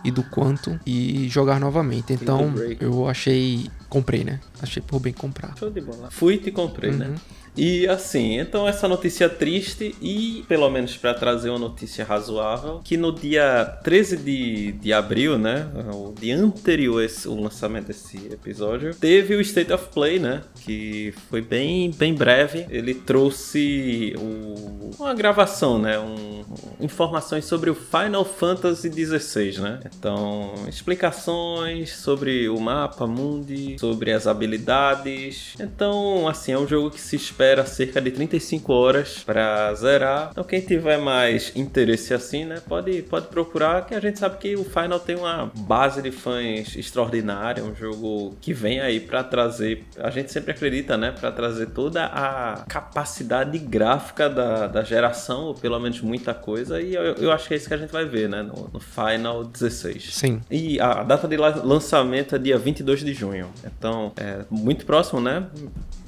[SPEAKER 2] e do quanto e jogar novamente. Então eu achei. Comprei, né? Achei por bem comprar.
[SPEAKER 3] Show de bola. Fui e te comprei, né? E assim, então essa notícia triste e pelo menos para trazer uma notícia razoável, que no dia 13 de, de abril, né, o dia anterior esse, o lançamento desse episódio, teve o State of Play, né, que foi bem bem breve. Ele trouxe o- uma gravação, né, um, informações sobre o Final Fantasy XVI, né? Então, explicações sobre o mapa mundi, sobre as habilidades. Então, assim, é um jogo que se espera cerca de 35 horas para zerar. Então, quem tiver mais interesse assim, né, pode, pode procurar, que a gente sabe que o Final tem uma base de fãs extraordinária, um jogo que vem aí para trazer, a gente sempre acredita, né, para trazer toda a capacidade gráfica da, da geração, ou pelo menos muita coisa, e eu, eu acho que é isso que a gente vai ver, né, no, no Final 16.
[SPEAKER 2] Sim.
[SPEAKER 3] E a data de la- lançamento é dia 22 de junho. Então, é muito próximo, né?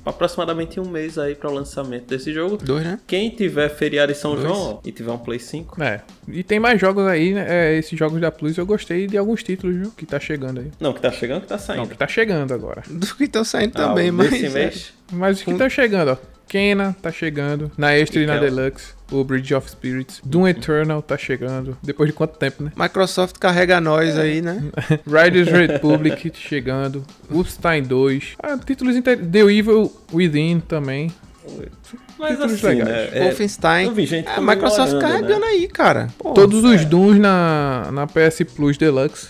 [SPEAKER 3] Aproximadamente um mês aí para o lançamento desse jogo.
[SPEAKER 2] Dois, né?
[SPEAKER 3] Quem tiver feriado em São
[SPEAKER 2] Dois.
[SPEAKER 3] João e tiver um Play 5,
[SPEAKER 6] É. E tem mais jogos aí, né? É, esses jogos da Plus eu gostei de alguns títulos, viu? Que tá chegando aí.
[SPEAKER 3] não, que tá chegando, que tá
[SPEAKER 6] Não,
[SPEAKER 3] saindo.
[SPEAKER 6] que tá chegando agora.
[SPEAKER 2] Do que estão saindo
[SPEAKER 3] Ah,
[SPEAKER 2] também,
[SPEAKER 3] o
[SPEAKER 2] mas.
[SPEAKER 3] desse
[SPEAKER 2] é,
[SPEAKER 3] mês.
[SPEAKER 6] Mas os que estão chegando, ó. Kena tá chegando. Na Extra e,
[SPEAKER 3] E
[SPEAKER 6] na
[SPEAKER 3] é
[SPEAKER 6] Deluxe. O Bridge of Spirits. Doom Eternal tá chegando. Depois de quanto tempo, né?
[SPEAKER 2] Microsoft carrega nós aí, né?
[SPEAKER 6] Riders Republic chegando. Wolfenstein 2. Ah, títulos inter... The Evil Within também.
[SPEAKER 3] Mas
[SPEAKER 6] Títulos
[SPEAKER 3] assim,
[SPEAKER 6] legais.
[SPEAKER 3] né? é-
[SPEAKER 2] Wolfenstein.
[SPEAKER 3] eu vi gente
[SPEAKER 2] É, a Microsoft
[SPEAKER 3] comemorando,
[SPEAKER 2] carregando
[SPEAKER 3] né?
[SPEAKER 2] aí, cara. Pô,
[SPEAKER 6] Todos
[SPEAKER 3] é.
[SPEAKER 6] os Dooms na, na PS Plus Deluxe.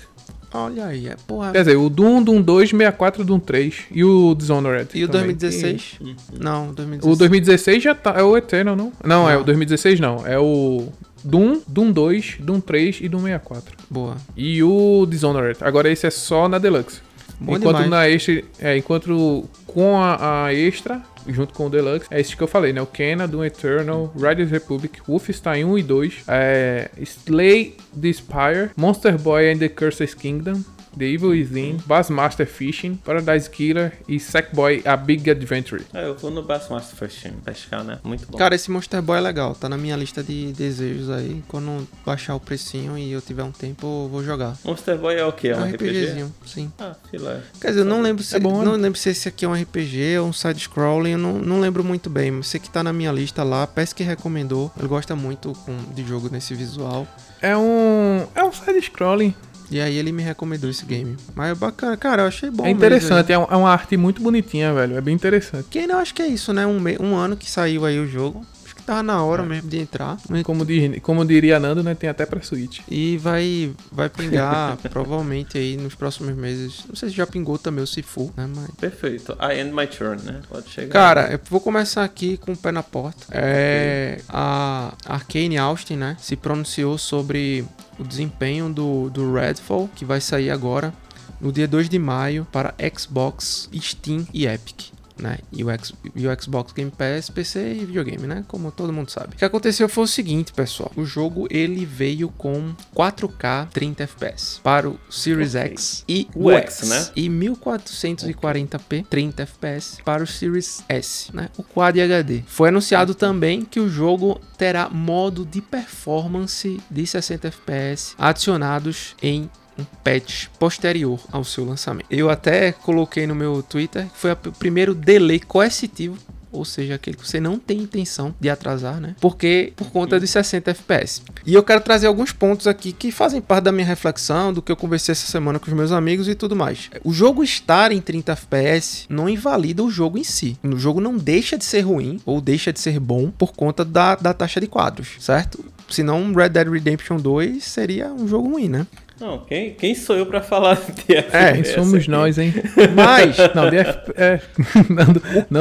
[SPEAKER 2] Olha aí, é porra.
[SPEAKER 6] Quer dizer, o Doom, Doom 2, 64, Doom 3 e o Dishonored.
[SPEAKER 2] E o
[SPEAKER 6] também.
[SPEAKER 2] 2016?
[SPEAKER 3] Uhum.
[SPEAKER 2] Não,
[SPEAKER 6] E
[SPEAKER 2] 2016.
[SPEAKER 6] O 2016 já tá. É o Eternal, não? Não, é o 2016 não. É o Doom, Doom 2, Doom 3 e Doom 64.
[SPEAKER 2] Boa.
[SPEAKER 6] E o Dishonored. Agora esse é só na Deluxe.
[SPEAKER 2] Bom
[SPEAKER 6] enquanto
[SPEAKER 2] demais.
[SPEAKER 6] na extra, é, enquanto com a, a extra, junto com o Deluxe, é esse que eu falei, né? O Kena, Doom Eternal, Riders Republic, Wolfenstein 1 e 2, é, Slay the Spire, Monster Boy and the Cursed Kingdom, The Evil Within, Bassmaster Fishing, Paradise Killer e Sackboy A Big Adventure.
[SPEAKER 3] É, eu vou no Bassmaster Team pescar, né? Muito bom.
[SPEAKER 2] Cara, esse Monster Boy é legal. Tá na minha lista de desejos aí. Quando baixar o precinho e eu tiver um tempo, eu vou jogar.
[SPEAKER 3] Monster Boy é o que? É um RPG?
[SPEAKER 2] RPGzinho, sim.
[SPEAKER 3] Ah, filé.
[SPEAKER 2] Quer dizer, eu não lembro se
[SPEAKER 6] É bom, né?
[SPEAKER 2] não lembro se esse aqui é um RPG ou um side-scrolling, eu não, não lembro muito bem. Mas sei que tá na minha lista lá. Pesque recomendou. Ele gosta muito com- de jogo nesse visual.
[SPEAKER 6] É um. É um side-scrolling.
[SPEAKER 2] E aí ele me recomendou esse game. Mas é bacana, cara, eu achei bom.
[SPEAKER 6] É
[SPEAKER 2] mesmo,
[SPEAKER 6] interessante,
[SPEAKER 2] velho.
[SPEAKER 6] é, um- é uma arte muito bonitinha, velho. É bem interessante.
[SPEAKER 2] Que ainda eu acho que é isso, né? Um, um ano que saiu aí o jogo. Que tava na hora mesmo de entrar.
[SPEAKER 6] Como, diz, como diria Nando, né? Tem até pra Switch.
[SPEAKER 2] E vai, vai pingar provavelmente aí nos próximos meses. Não sei se já pingou também o Sifu, né? Mas.
[SPEAKER 3] Perfeito. I end my turn, né? Pode chegar.
[SPEAKER 2] Cara, eu vou começar aqui com o pé na porta. É, a Arcane Austin, né, se pronunciou sobre o desempenho do, do Redfall, que vai sair agora no dia 2 de maio para Xbox, Steam e Epic. Né? E, o X- e o Xbox Game Pass, PC e videogame, né? Como todo mundo sabe. O que aconteceu foi o seguinte, pessoal. O jogo ele veio com 4K 30 FPS para o Series
[SPEAKER 3] Ok.
[SPEAKER 2] X e
[SPEAKER 3] O X, né?
[SPEAKER 2] E 1440p 30 FPS para o Series S, né? O Quad HD. Foi anunciado também que o jogo terá modo de performance de 60 FPS adicionados em um patch posterior ao seu lançamento. Eu até coloquei no meu Twitter que foi o primeiro delay coercitivo ou seja, aquele que você não tem intenção de atrasar, né? Porque por conta dos 60 FPS. E eu quero trazer alguns pontos aqui que fazem parte da minha reflexão, do que eu conversei essa semana com os meus amigos e tudo mais. O jogo estar em 30 FPS não invalida o jogo em si. O jogo não deixa de ser ruim ou deixa de ser bom por conta da, da taxa de quadros, certo? Senão Red Dead Redemption 2 seria um jogo ruim, né?
[SPEAKER 3] Não, quem, quem sou eu pra falar de
[SPEAKER 6] É,
[SPEAKER 3] FPS
[SPEAKER 6] somos
[SPEAKER 3] aqui?
[SPEAKER 6] nós, hein?
[SPEAKER 2] Mas
[SPEAKER 6] Não, de F- é, não,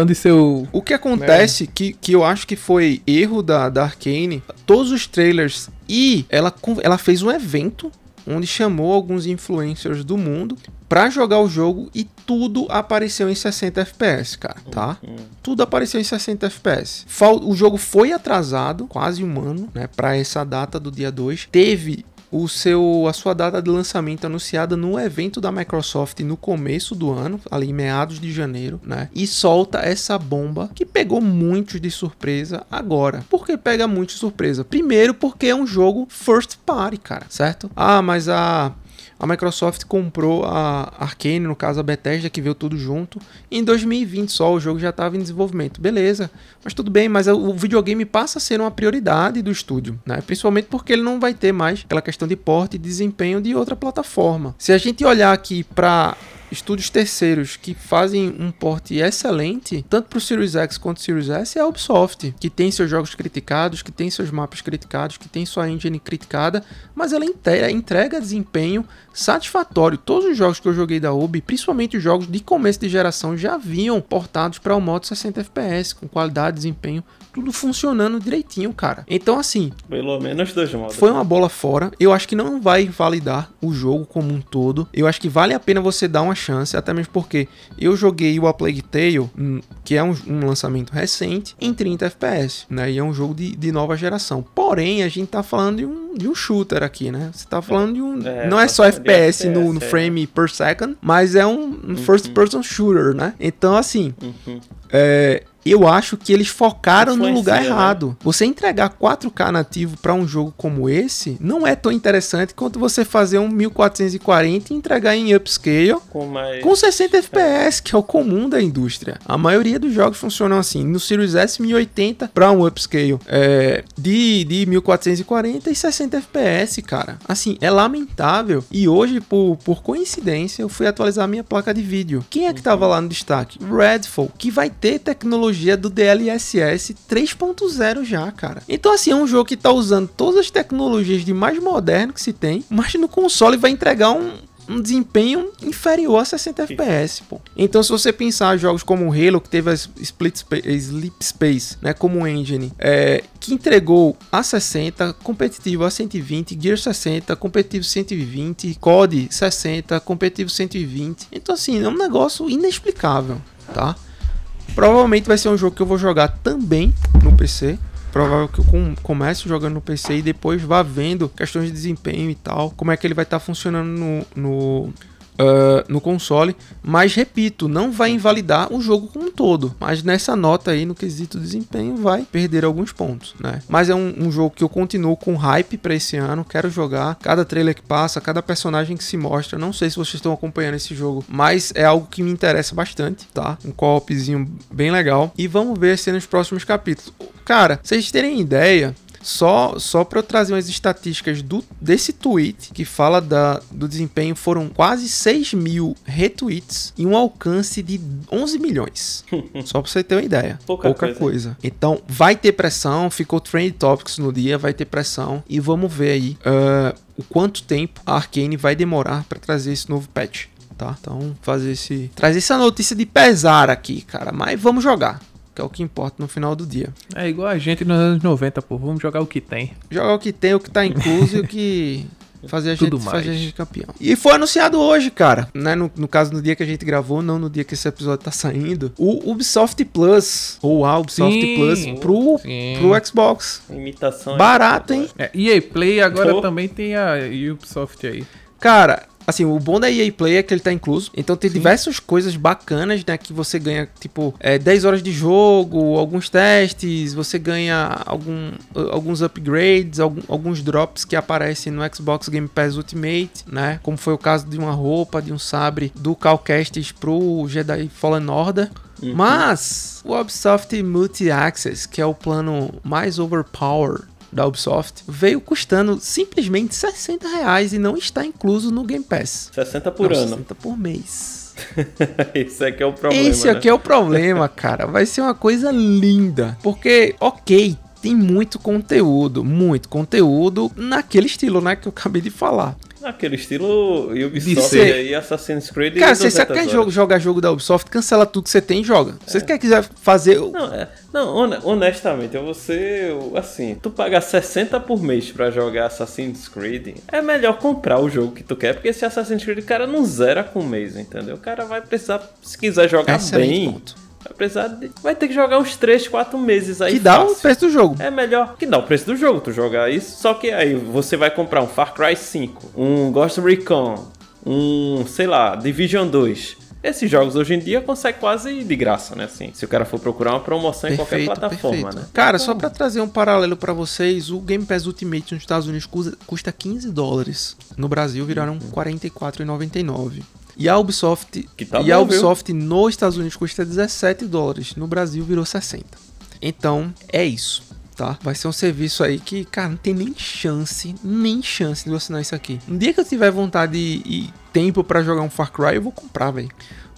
[SPEAKER 6] não de seu.
[SPEAKER 2] O que acontece que, que eu acho que foi erro da, da Arkane, todos os trailers e ela, ela fez um evento onde chamou alguns influencers do mundo pra jogar o jogo e tudo apareceu em 60 FPS, cara, tá? Tudo apareceu em 60 FPS. Fal- O jogo foi atrasado, quase um ano, né, para essa data do dia 2. Teve o seu a sua data de lançamento anunciada no evento da Microsoft no começo do ano, ali em meados de janeiro, né? E solta essa bomba que pegou muitos de surpresa agora. Por que pega muitos de surpresa? Primeiro porque é um jogo first party, cara, certo? Ah, mas a a Microsoft comprou a Arkane, no caso a Bethesda, que veio tudo junto. E em 2020 só o jogo já estava em desenvolvimento. Beleza, mas tudo bem, mas o videogame passa a ser uma prioridade do estúdio, né? Principalmente porque ele não vai ter mais aquela questão de porte e desempenho de outra plataforma. Se a gente olhar aqui para estúdios terceiros que fazem um porte excelente, tanto para o Series X quanto o Series S, é a Ubisoft, que tem seus jogos criticados, que tem seus mapas criticados, que tem sua engine criticada, mas ela entrega desempenho satisfatório. Todos os jogos que eu joguei da Ubi, principalmente os jogos de começo de geração, já vinham portados para o modo 60 FPS, com qualidade, desempenho, tudo funcionando direitinho, cara. Então, assim,
[SPEAKER 3] Pelo menos dois modos.
[SPEAKER 2] foi uma bola fora. Eu acho que não vai validar o jogo como um todo. Eu acho que vale a pena você dar uma chance, até mesmo porque eu joguei o A Plague Tale, hum, que é um, um lançamento recente, em 30 FPS, né? E é um jogo de, de nova geração. Porém, a gente tá falando de um, de um shooter aqui, né? Você tá falando de um.
[SPEAKER 3] É,
[SPEAKER 2] não é
[SPEAKER 3] tá
[SPEAKER 2] só
[SPEAKER 3] de
[SPEAKER 2] FPS no, no
[SPEAKER 3] FPS, é.
[SPEAKER 2] frame per second, mas é um, um first person shooter, né? Então, assim.
[SPEAKER 3] Uhum.
[SPEAKER 2] É, eu acho que eles focaram no lugar
[SPEAKER 3] né?
[SPEAKER 2] errado. Você entregar 4K nativo para um jogo como esse não é tão interessante quanto você fazer um 1440 e entregar em upscale
[SPEAKER 3] Com mais.
[SPEAKER 2] com 60 FPS, que é o comum da indústria. A maioria dos jogos funcionam assim. No Series S 1080 para um upscale é, de, de 1440 e 60 FPS, cara. Assim, é lamentável. E hoje, por, por coincidência, eu fui atualizar minha placa de vídeo. Quem é que tava lá no destaque? Redfall, que vai ter tecnologia do DLSS 3.0 já, cara. Então, assim, é um jogo que tá usando todas as tecnologias de mais moderno que se tem, mas no console vai entregar um, um desempenho inferior a 60 FPS, pô. Então, se você pensar jogos como o Halo, que teve a Split Space, Sleep Space, né, como engine, é, que entregou a 60, competitivo a 120, Gear 60, competitivo 120, COD 60, competitivo 120. Então, assim, é um negócio inexplicável, tá? Provavelmente vai ser um jogo que eu vou jogar também no PC. Provável que eu com- comece jogando no PC e depois vá vendo questões de desempenho e tal, como é que ele vai estar funcionando no, no, ah, no console. Mas repito, não vai invalidar o jogo como um todo. Mas nessa nota aí, no quesito desempenho, vai perder alguns pontos, né? Mas é um, um jogo que eu continuo com hype pra esse ano. Quero jogar. Cada trailer que passa, cada personagem que se mostra. Não sei se vocês estão acompanhando esse jogo, mas é algo que me interessa bastante, tá? Um co-opzinho bem legal. E vamos ver se nos próximos capítulos. Cara, vocês terem ideia, só, só para eu trazer umas estatísticas do, desse tweet que fala da, do desempenho, foram quase 6 mil retweets e um alcance de 11 milhões. só para você ter uma ideia.
[SPEAKER 3] Pouca
[SPEAKER 2] coisa.
[SPEAKER 3] coisa.
[SPEAKER 2] Então, vai ter pressão, ficou Trend Topics no dia, vai ter pressão e vamos ver aí ah, o quanto tempo a Arkane vai demorar para trazer esse novo patch. Tá? Então, fazer esse. Trazer essa notícia de pesar aqui, cara. Mas vamos jogar. Que é o que importa no final do dia.
[SPEAKER 6] É igual a gente nos anos 90, pô. Vamos jogar o que tem.
[SPEAKER 2] Jogar o que tem, o que tá incluso e o que fazer a, gente, fazer a gente campeão. E foi anunciado hoje, cara. Né? No, no caso, no dia que a gente gravou, não no dia que esse episódio tá saindo. O Ubisoft Plus, ou a Ubisoft
[SPEAKER 6] Sim.
[SPEAKER 2] Plus pro,
[SPEAKER 6] Sim.
[SPEAKER 2] pro Xbox.
[SPEAKER 3] Imitação.
[SPEAKER 2] Barato, hein?
[SPEAKER 6] É, EA Play agora
[SPEAKER 3] Pô.
[SPEAKER 6] também tem a Ubisoft aí.
[SPEAKER 2] Cara, assim, o bom da EA Play é que ele tá incluso. Então tem diversas coisas bacanas, né? Que você ganha, tipo, é, 10 horas de jogo, alguns testes, você ganha algum, alguns upgrades, algum- alguns drops que aparecem no Xbox Game Pass Ultimate, né? Como foi o caso de uma roupa, de um sabre do Cal Kestis pro Jedi Fallen Order. Mas o Ubisoft Multi-Access, que é o plano mais overpower da Ubisoft, veio custando simplesmente 60 reais e não está incluso no Game Pass.
[SPEAKER 3] 60 por
[SPEAKER 2] Não,
[SPEAKER 3] ano.
[SPEAKER 2] 60 por mês.
[SPEAKER 3] Esse aqui é o problema.
[SPEAKER 2] Esse aqui
[SPEAKER 3] né?
[SPEAKER 2] é o problema, cara. Vai ser uma coisa linda. Porque, ok, tem muito conteúdo, muito conteúdo naquele estilo, né, que eu acabei de falar.
[SPEAKER 3] Aquele estilo Ubisoft
[SPEAKER 2] ser-
[SPEAKER 3] aí, Assassin's Creed
[SPEAKER 2] Cara,
[SPEAKER 3] e
[SPEAKER 2] se você
[SPEAKER 3] 200
[SPEAKER 2] quer jogo, jogar jogo da Ubisoft, cancela tudo que você tem e joga. Se você quer quiser fazer.
[SPEAKER 3] Não, é, não hone- honestamente, eu você, assim, tu pagar 60 por mês pra jogar Assassin's Creed, é melhor comprar o jogo que tu quer, porque esse Assassin's Creed o cara não zera com um mês, entendeu? O cara vai precisar, se quiser jogar
[SPEAKER 2] Excelente
[SPEAKER 3] bem,
[SPEAKER 2] ponto.
[SPEAKER 3] Vai precisar de- vai ter que jogar uns 3, 4 meses aí
[SPEAKER 2] que dá o
[SPEAKER 3] fácil.
[SPEAKER 2] preço do jogo.
[SPEAKER 3] É melhor que dá o preço do jogo, tu jogar isso. Só que aí você vai comprar um Far Cry 5, um Ghost Recon, um, sei lá, Division 2. Esses jogos hoje em dia consegue quase de graça, né? Assim, se o cara for procurar uma promoção em qualquer plataforma, né?
[SPEAKER 2] Cara, só pra trazer um paralelo pra vocês, o Game Pass Ultimate nos Estados Unidos custa, custa 15 dólares. No Brasil viraram
[SPEAKER 3] Uhum.
[SPEAKER 2] 44,99. E a Ubisoft,
[SPEAKER 3] tá
[SPEAKER 2] e
[SPEAKER 3] bom,
[SPEAKER 2] a
[SPEAKER 3] viu?
[SPEAKER 2] Ubisoft nos Estados Unidos custa 17 dólares. No Brasil virou 60. Então, é isso. Tá? Vai ser um serviço aí que, cara, não tem nem chance, nem chance de eu assinar isso aqui. Um dia que eu tiver vontade e, e tempo pra jogar um Far Cry, eu vou comprar, velho.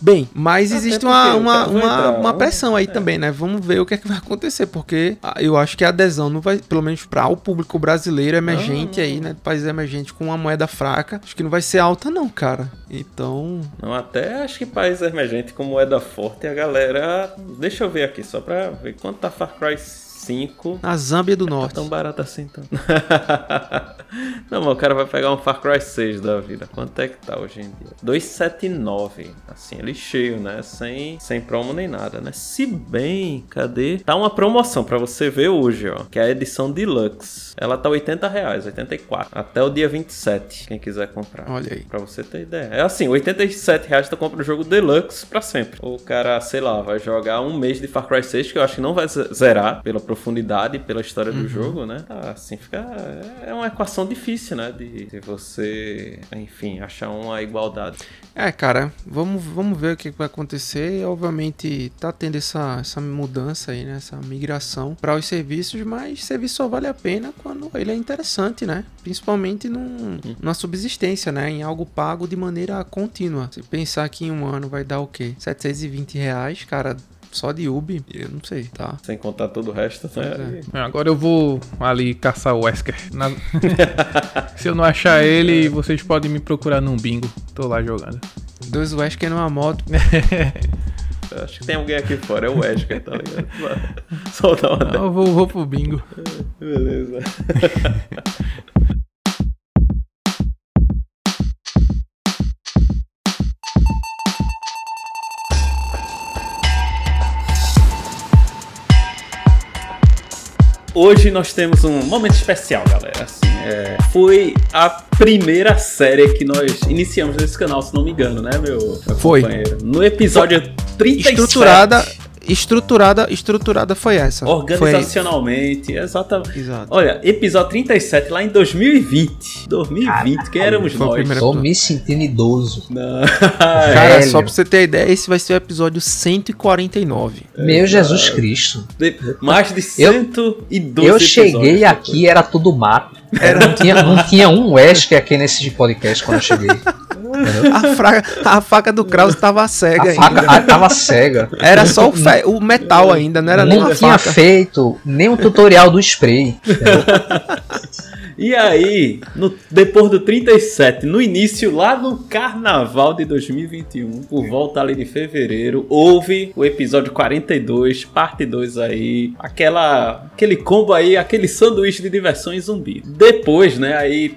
[SPEAKER 2] Bem, mas
[SPEAKER 3] Até
[SPEAKER 2] existe uma, uma, uma, uma
[SPEAKER 3] né?
[SPEAKER 2] pressão aí também, né? Vamos ver o que é que vai acontecer, porque ah, eu acho que a adesão não vai, pelo menos para o público brasileiro emergente aí, né? País emergente com uma moeda fraca, acho que não vai ser alta não, cara. Então,
[SPEAKER 3] Não, até acho que país emergente com moeda forte, a galera. Deixa eu ver aqui, só pra ver quanto tá Far Cry 5.
[SPEAKER 2] na Zâmbia do
[SPEAKER 3] Tá
[SPEAKER 2] Norte.
[SPEAKER 3] tão barato assim, então. Não, mas o cara vai pegar um Far Cry 6 da vida. Quanto é que tá hoje em dia? 279. Assim, ele cheio, né? Sem, sem promo nem nada, né? Se bem, cadê? Tá uma promoção pra você ver hoje, ó. Que é a edição Deluxe. Ela tá 80 reais, 84. Até o dia 27, quem quiser comprar.
[SPEAKER 2] Olha aí.
[SPEAKER 3] Pra você ter ideia. É assim, 87 reais tu compra o jogo Deluxe pra sempre. O cara, sei lá, vai jogar um mês de Far Cry 6, que eu acho que não vai ze- zerar pela profundidade, pela história
[SPEAKER 2] Uhum.
[SPEAKER 3] do jogo, né? Ah, assim, fica... É uma equação difícil, né? De, de você, enfim, achar uma igualdade.
[SPEAKER 2] É, cara, vamos, vamos ver o que vai acontecer. Obviamente tá tendo essa, essa mudança aí, né? Essa migração para os serviços, mas serviço só vale a pena quando ele é interessante, né? Principalmente num, numa subsistência, né? Em algo pago de maneira contínua. Se pensar que em um ano vai dar o quê? 720 reais, cara, só de Ubi, eu não sei, tá?
[SPEAKER 3] Sem contar todo o resto, né?
[SPEAKER 2] é.
[SPEAKER 6] Agora eu vou ali caçar o Wesker. Na- Se eu não achar ele, vocês podem me procurar num bingo. Tô lá jogando.
[SPEAKER 2] Dois Wesker numa moto.
[SPEAKER 3] Acho que tem alguém aqui fora, é o Wesker, tá ligado? Solta uma
[SPEAKER 6] Não, eu vou, vou pro bingo.
[SPEAKER 3] Beleza. Hoje nós temos um momento especial, galera. Assim, é, foi a primeira série que nós iniciamos nesse canal, se não me engano, né, meu, meu
[SPEAKER 2] Foi.
[SPEAKER 3] companheiro? No episódio 37.
[SPEAKER 2] Estruturada, estruturada, estruturada foi essa. Foi
[SPEAKER 3] Organizacionalmente, exatamente.
[SPEAKER 2] Exato.
[SPEAKER 3] Olha, episódio 37 lá em 2020. 2020, quem éramos
[SPEAKER 2] foi
[SPEAKER 3] nós?
[SPEAKER 5] Tô me sentindo idoso.
[SPEAKER 3] Não.
[SPEAKER 2] Cara,
[SPEAKER 5] Velho.
[SPEAKER 2] só pra você ter ideia, esse vai ser o episódio 149.
[SPEAKER 5] Meu Jesus Cristo.
[SPEAKER 3] De- Mais de
[SPEAKER 5] Eu-
[SPEAKER 3] 112
[SPEAKER 5] Eu
[SPEAKER 3] episódios
[SPEAKER 5] cheguei aqui, era tudo mato. Não tinha, não tinha um Wesker aqui nesse podcast quando eu cheguei.
[SPEAKER 2] A, fra- a faca do Kraus tava cega
[SPEAKER 5] A
[SPEAKER 2] ainda.
[SPEAKER 5] faca a- tava cega.
[SPEAKER 2] Era só o, fe- o metal ainda, não era nem
[SPEAKER 5] Não tinha
[SPEAKER 2] faca.
[SPEAKER 5] feito nem um tutorial do spray.
[SPEAKER 3] E aí, no- depois do 37, no início, lá no carnaval de 2021, por volta ali de fevereiro, houve o episódio 42, parte 2 aí, aquela, aquele combo aí, aquele sanduíche de diversão em zumbi. Depois, né, aí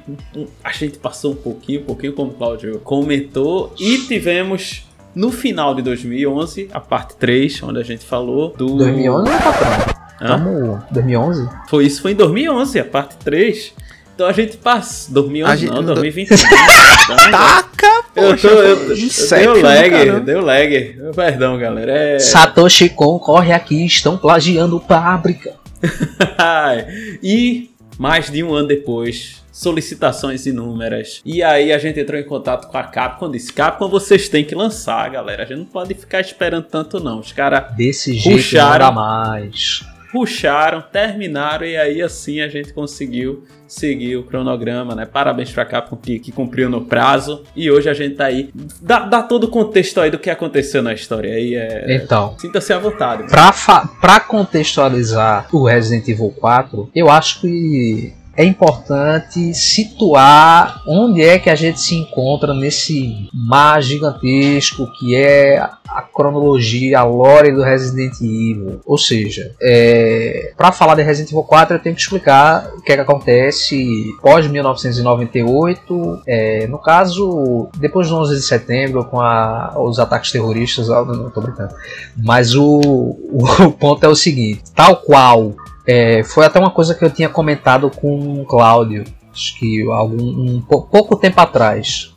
[SPEAKER 3] a gente passou um pouquinho, um pouquinho, como o Claudio comentou, e tivemos... No final de 2011, a parte 3, onde a gente falou do.
[SPEAKER 5] 2011, né, patrão?
[SPEAKER 3] Hã?
[SPEAKER 5] Tamo 2011?
[SPEAKER 3] Foi isso, foi em 2011, a parte 3. Então a gente passa. 2011
[SPEAKER 2] A gente-
[SPEAKER 3] não,
[SPEAKER 2] não-
[SPEAKER 3] 2021.
[SPEAKER 2] Taca,
[SPEAKER 3] eu
[SPEAKER 2] poxa,
[SPEAKER 3] tô, eu, eu, deu
[SPEAKER 2] do
[SPEAKER 3] lag, deu lag. Perdão, galera. É...
[SPEAKER 5] Satoshi Kon corre aqui, estão plagiando fábrica.
[SPEAKER 3] e mais de um ano depois, solicitações inúmeras. E aí a gente entrou em contato com a Capcom, disse: Capcom, vocês têm que lançar, galera. A gente não pode ficar esperando tanto, não. Os caras
[SPEAKER 5] Desse jeito
[SPEAKER 3] Puxaram.
[SPEAKER 5] não dá mais.
[SPEAKER 3] Ruxaram, terminaram e aí assim a gente conseguiu seguir o cronograma, né? Parabéns pra Capcom que, que cumpriu no prazo e hoje a gente tá aí. Dá, dá todo o contexto aí do que aconteceu na história aí. É,
[SPEAKER 5] Então,
[SPEAKER 3] Sinta-se à vontade.
[SPEAKER 5] Pra, pra contextualizar o Resident Evil 4, eu acho que é importante situar onde é que a gente se encontra nesse mar gigantesco que é a cronologia, a lore do Resident Evil. Ou seja, é, para falar de Resident Evil 4 eu tenho que explicar o que é que acontece pós 1998, é, no caso, depois do 11 de setembro, com a- os ataques terroristas, não, não tô brincando. Mas o, o ponto é o seguinte: tal qual é, foi até uma coisa que eu tinha comentado com o Cláudio, acho que algum, um pou- pouco tempo atrás.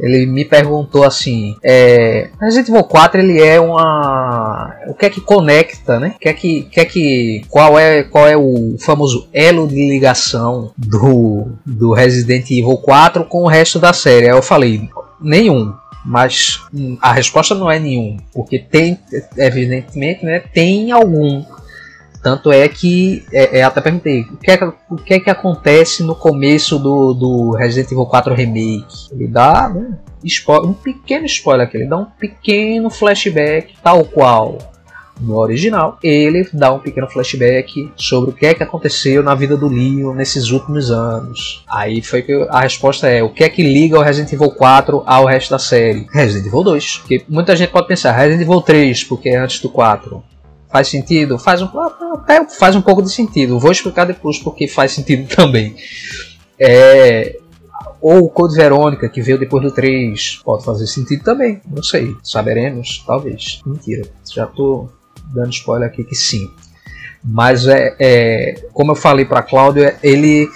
[SPEAKER 5] Ele me perguntou assim: é, Resident Evil 4 ele é uma. O que é que conecta, né? O que é que, que, é que qual, é, qual é o famoso elo de ligação do, do Resident Evil 4 com o resto da série? Aí eu falei: nenhum. Mas hum, a resposta não é nenhum, porque tem, evidentemente, né, tem algum. Tanto é que, é, é, até perguntei, o que, é, o que é que acontece no começo do, do Resident Evil 4 Remake? Ele dá né, spo- um pequeno spoiler aqui, ele dá um pequeno flashback, tal qual no original. Ele dá um pequeno flashback sobre o que é que aconteceu na vida do Leon nesses últimos anos. Aí foi que a resposta é, o que é que liga o Resident Evil 4 ao resto da série? Resident Evil 2. Porque muita gente pode pensar, Resident Evil 3, porque é antes do 4. Faz sentido? Faz um, até faz um pouco de sentido. Vou explicar depois porque faz sentido também. É, ou o Code Verônica, que veio depois do 3, pode fazer sentido também. Não sei. Saberemos? Talvez. Mentira. Já tô dando spoiler aqui que sim. Mas é, é como eu falei para Cláudio, ele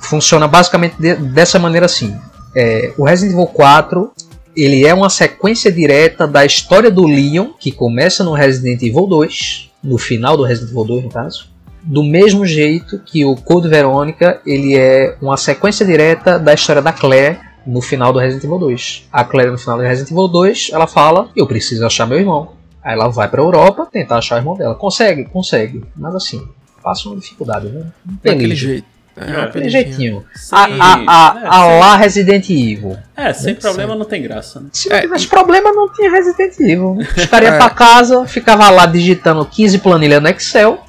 [SPEAKER 5] funciona basicamente de- dessa maneira assim. É, o Resident Evil 4 ele é uma sequência direta da história do Leon, que começa no Resident Evil 2, no final do Resident Evil 2 no caso, do mesmo jeito que o Code Verônica ele é uma sequência direta da história da Claire no final do Resident Evil 2. A Claire no final do Resident Evil 2, ela fala: "Eu preciso achar meu irmão". Aí ela vai pra Europa tentar achar o irmão dela. Consegue? Consegue. Mas assim, passa uma dificuldade, né? Não tem
[SPEAKER 2] Daquele
[SPEAKER 5] jeito.
[SPEAKER 2] É,
[SPEAKER 3] É,
[SPEAKER 5] jeitinho.
[SPEAKER 3] Sem-
[SPEAKER 5] A, a, a,
[SPEAKER 3] é,
[SPEAKER 5] a
[SPEAKER 3] sem-
[SPEAKER 5] lá Resident Evil.
[SPEAKER 3] É, sem problema não tem graça, né?
[SPEAKER 5] Se não
[SPEAKER 2] É,
[SPEAKER 5] tivesse problema, não tinha Resident Evil. Os caras iam
[SPEAKER 2] É.
[SPEAKER 5] pra casa, ficava lá digitando 15 planilhas no Excel.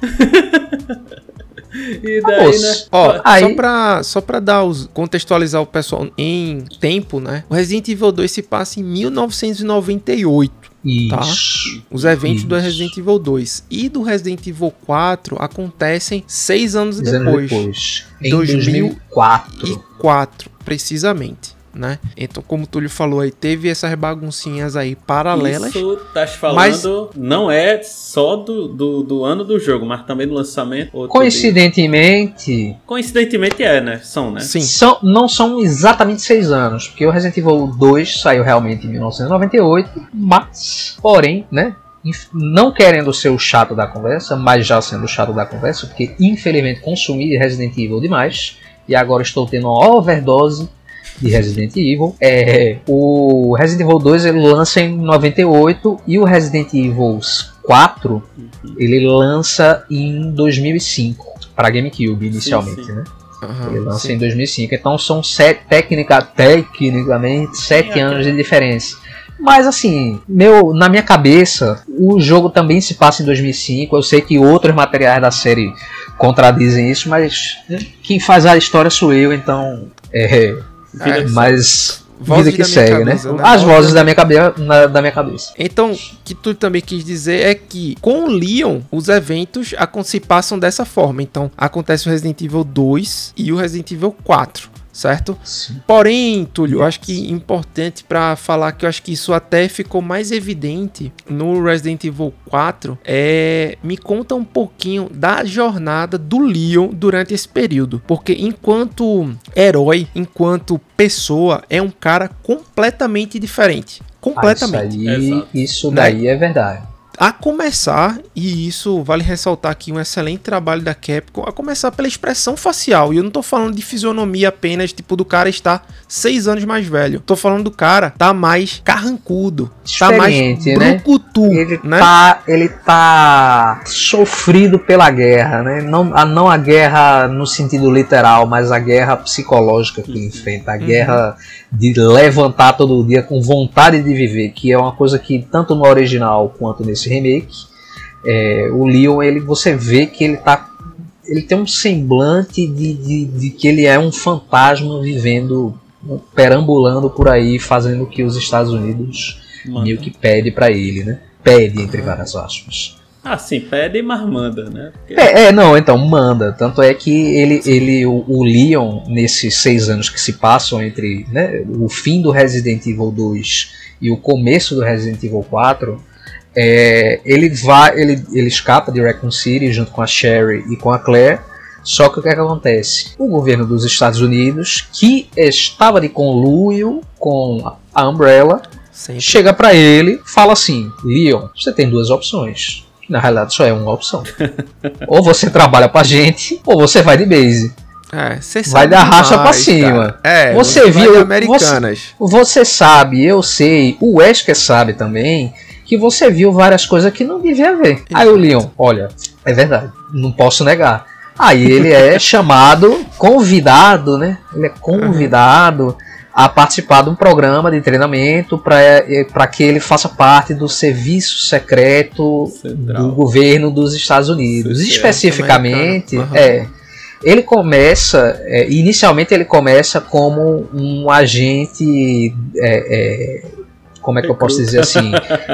[SPEAKER 3] E daí, né?
[SPEAKER 2] Ó,
[SPEAKER 5] Aí-
[SPEAKER 2] só pra, só pra dar os, contextualizar o pessoal em tempo, né? O Resident Evil 2 se passa em 1998.
[SPEAKER 5] Isso.
[SPEAKER 2] Os eventos do
[SPEAKER 5] Isso.
[SPEAKER 2] Resident Evil 2 e do Resident Evil 4 acontecem seis anos depois.
[SPEAKER 5] depois. Em
[SPEAKER 2] 2000
[SPEAKER 5] 2004.
[SPEAKER 2] E 4, precisamente. Né? Então, como o Túlio falou aí, teve essas baguncinhas aí paralelas.
[SPEAKER 3] Isso tá te falando
[SPEAKER 2] Mas-
[SPEAKER 3] não é só do, do, do ano do jogo, mas também do lançamento.
[SPEAKER 5] Coincidentemente,
[SPEAKER 3] dia. Coincidentemente é, né? São, né?
[SPEAKER 2] Sim.
[SPEAKER 5] são, não são exatamente seis anos, porque o Resident Evil 2 saiu realmente em 1998, mas, porém, né? Não querendo ser o chato da conversa, mas já sendo o chato da conversa, porque infelizmente consumi Resident Evil demais e agora estou tendo uma overdose de Resident Evil. É, o Resident Evil 2 ele lança em 98 e o Resident Evil 4 ele lança em 2005 para GameCube inicialmente,
[SPEAKER 3] sim.
[SPEAKER 5] né?
[SPEAKER 2] Aham,
[SPEAKER 5] Ele lança
[SPEAKER 2] sim.
[SPEAKER 5] em 2005, então são sete, técnica, tecnicamente sete
[SPEAKER 3] Sim,
[SPEAKER 5] anos de diferença. Mas assim, meu, na minha cabeça, o jogo também se passa em 2005. Eu sei que outros materiais da série contradizem isso, mas né, quem faz a história sou eu, então é,
[SPEAKER 2] É,
[SPEAKER 5] mas
[SPEAKER 2] Vozes
[SPEAKER 5] vida que segue,
[SPEAKER 2] cabeça,
[SPEAKER 5] né?
[SPEAKER 2] né?
[SPEAKER 5] As
[SPEAKER 2] Vozes da-
[SPEAKER 5] minha, cabeça, na- da minha cabeça.
[SPEAKER 2] Então, o que tu também quis dizer é que com o Leon, os eventos se passam dessa forma. Então, acontece o Resident Evil 2 e o Resident Evil 4, certo? Porém, Túlio, eu acho que importante pra falar que eu acho que isso até ficou mais evidente no Resident Evil 4 é me conta um pouquinho da jornada do Leon durante esse período, porque enquanto herói, enquanto pessoa, é um cara completamente diferente.
[SPEAKER 5] Ah,
[SPEAKER 2] Completamente.
[SPEAKER 5] isso aí, isso
[SPEAKER 2] Né?
[SPEAKER 5] daí é verdade.
[SPEAKER 2] A começar, e isso vale ressaltar aqui um excelente trabalho da Capcom, a começar pela expressão facial. E eu não tô falando de fisionomia apenas, tipo, do cara estar seis anos mais velho. Tô falando do cara tá mais carrancudo, tá mais
[SPEAKER 5] né?
[SPEAKER 2] brucutu,
[SPEAKER 5] Ele
[SPEAKER 2] né?
[SPEAKER 5] tá, ele tá sofrido pela guerra, né? Não a, não a guerra no sentido literal, mas a guerra psicológica que enfrenta, a guerra de levantar todo dia com vontade de viver, que é uma coisa que tanto no original quanto nesse remake, é, o Leon, ele você vê que ele tá ele tem um semblante de, de, de que ele é um fantasma vivendo, perambulando por aí, fazendo o que os Estados Unidos
[SPEAKER 3] Manda.
[SPEAKER 5] meio que pede pra ele, né? Pede entre várias aspas.
[SPEAKER 3] Ah, sim, pede, mas manda, né? Porque-
[SPEAKER 5] É, é, não, então manda. Tanto é que ele, ele o, o Leon, nesses seis anos que se passam entre né, o fim do Resident Evil 2 e o começo do Resident Evil 4, é, ele vai, ele, ele escapa de Raccoon City junto com a Sherry e com a Claire. Só que o que, é que acontece? O governo dos Estados Unidos, que estava de conluio com a Umbrella,
[SPEAKER 2] Sempre.
[SPEAKER 5] chega pra ele, fala assim: Leon, você tem duas opções. Na realidade, só é uma opção. ou você trabalha pra gente, ou você vai de base.
[SPEAKER 2] É,
[SPEAKER 5] Vai dar racha
[SPEAKER 2] demais,
[SPEAKER 5] pra cima.
[SPEAKER 2] É,
[SPEAKER 5] Você
[SPEAKER 2] vai
[SPEAKER 5] viu-
[SPEAKER 2] Americanas.
[SPEAKER 5] Você sabe, eu sei, o Wesker sabe também, que você viu várias coisas que não devia ver. Aí o Leon, olha, é verdade, não posso negar. Aí ele é chamado, convidado, né? Ele é convidado a participar de um programa de treinamento para que ele faça parte do serviço secreto
[SPEAKER 3] Central.
[SPEAKER 5] do governo dos Estados Unidos.
[SPEAKER 3] CCS
[SPEAKER 5] Especificamente.
[SPEAKER 2] Aham.
[SPEAKER 5] é. Ele começa, é, inicialmente ele começa como um agente, é, é, como é que eu posso dizer assim?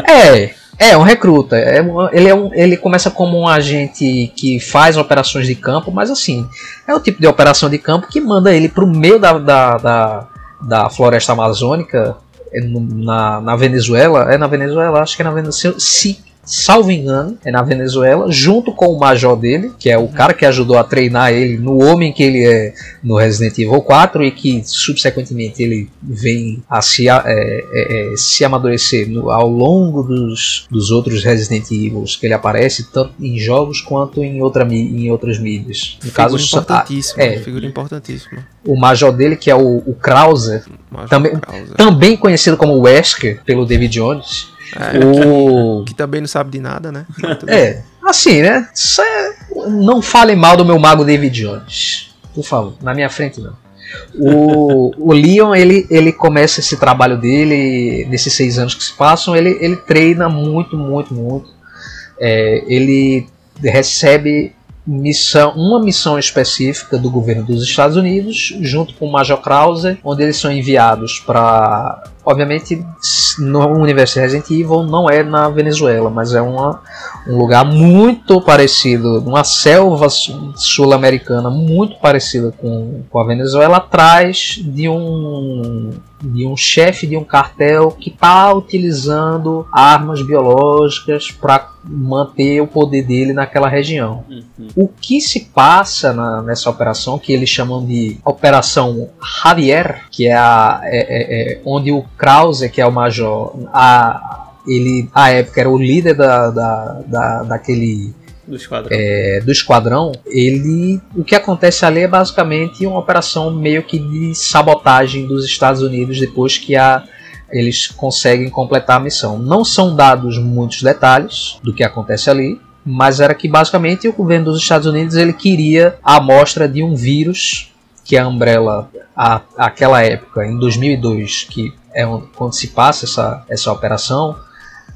[SPEAKER 5] É, é um recruta. É um- ele, é um, ele começa como um agente que faz operações de campo, mas assim, é o tipo de operação de campo que manda ele para o meio da, da, da, da floresta amazônica, é na, na Venezuela. É na Venezuela, acho que é na Venezuela. Se, salvo engano, é na Venezuela, junto com o major dele, que é o cara que ajudou a treinar ele no homem que ele é no Resident Evil 4 e que subsequentemente ele vem a se, é, é, é, se amadurecer no- ao longo dos, dos outros Resident Evils que ele aparece, tanto em jogos quanto em, outra, em outras mídias. No
[SPEAKER 2] Figura
[SPEAKER 5] caso,
[SPEAKER 2] importantíssima.
[SPEAKER 5] é.
[SPEAKER 2] Figura importantíssima.
[SPEAKER 5] o major dele, que é o, o Krauser, Também-
[SPEAKER 2] Krauser.
[SPEAKER 5] também conhecido como Wesker pelo David Jones.
[SPEAKER 2] É,
[SPEAKER 5] O...
[SPEAKER 2] que também não sabe de nada, né?
[SPEAKER 5] É, assim, né? É- Não falem mal do meu mago David Jones. Por favor, na minha frente não. O, o Leon, ele, ele começa esse trabalho dele, nesses seis anos que se passam, ele, ele treina muito, muito, muito. É, ele recebe missão, uma missão específica do governo dos Estados Unidos, junto com o Major Krauser, onde eles são enviados para. Obviamente, no universo Resident Evil não é na Venezuela, mas é uma, um lugar muito parecido, uma selva su- sul-americana muito parecida com, com a Venezuela, atrás de um de um chefe de um cartel que está utilizando armas biológicas para manter o poder dele naquela região.
[SPEAKER 3] Uhum.
[SPEAKER 5] O que se passa na- nessa operação, que eles chamam de Operação Javier, que é, a, é- é- é onde o Krause, que é o major, a, ele, à época era o líder da, da, da- daquele
[SPEAKER 3] Do esquadrão.
[SPEAKER 5] é, do esquadrão, ele o que acontece ali é basicamente uma operação meio que de sabotagem dos Estados Unidos depois que a eles conseguem completar a missão. Não são dados muitos detalhes do que acontece ali, mas era que basicamente o governo dos Estados Unidos ele queria a amostra de um vírus que a Umbrella, a, aquela época, em 2002, que é quando se passa essa, essa operação,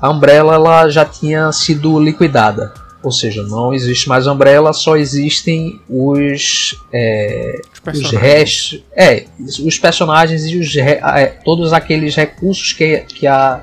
[SPEAKER 5] a Umbrella ela já tinha sido liquidada. Ou seja, não existe mais Umbrella, só existem os, é,
[SPEAKER 2] Os
[SPEAKER 5] os restos. É, os personagens e os, re- é, todos aqueles recursos que, que a,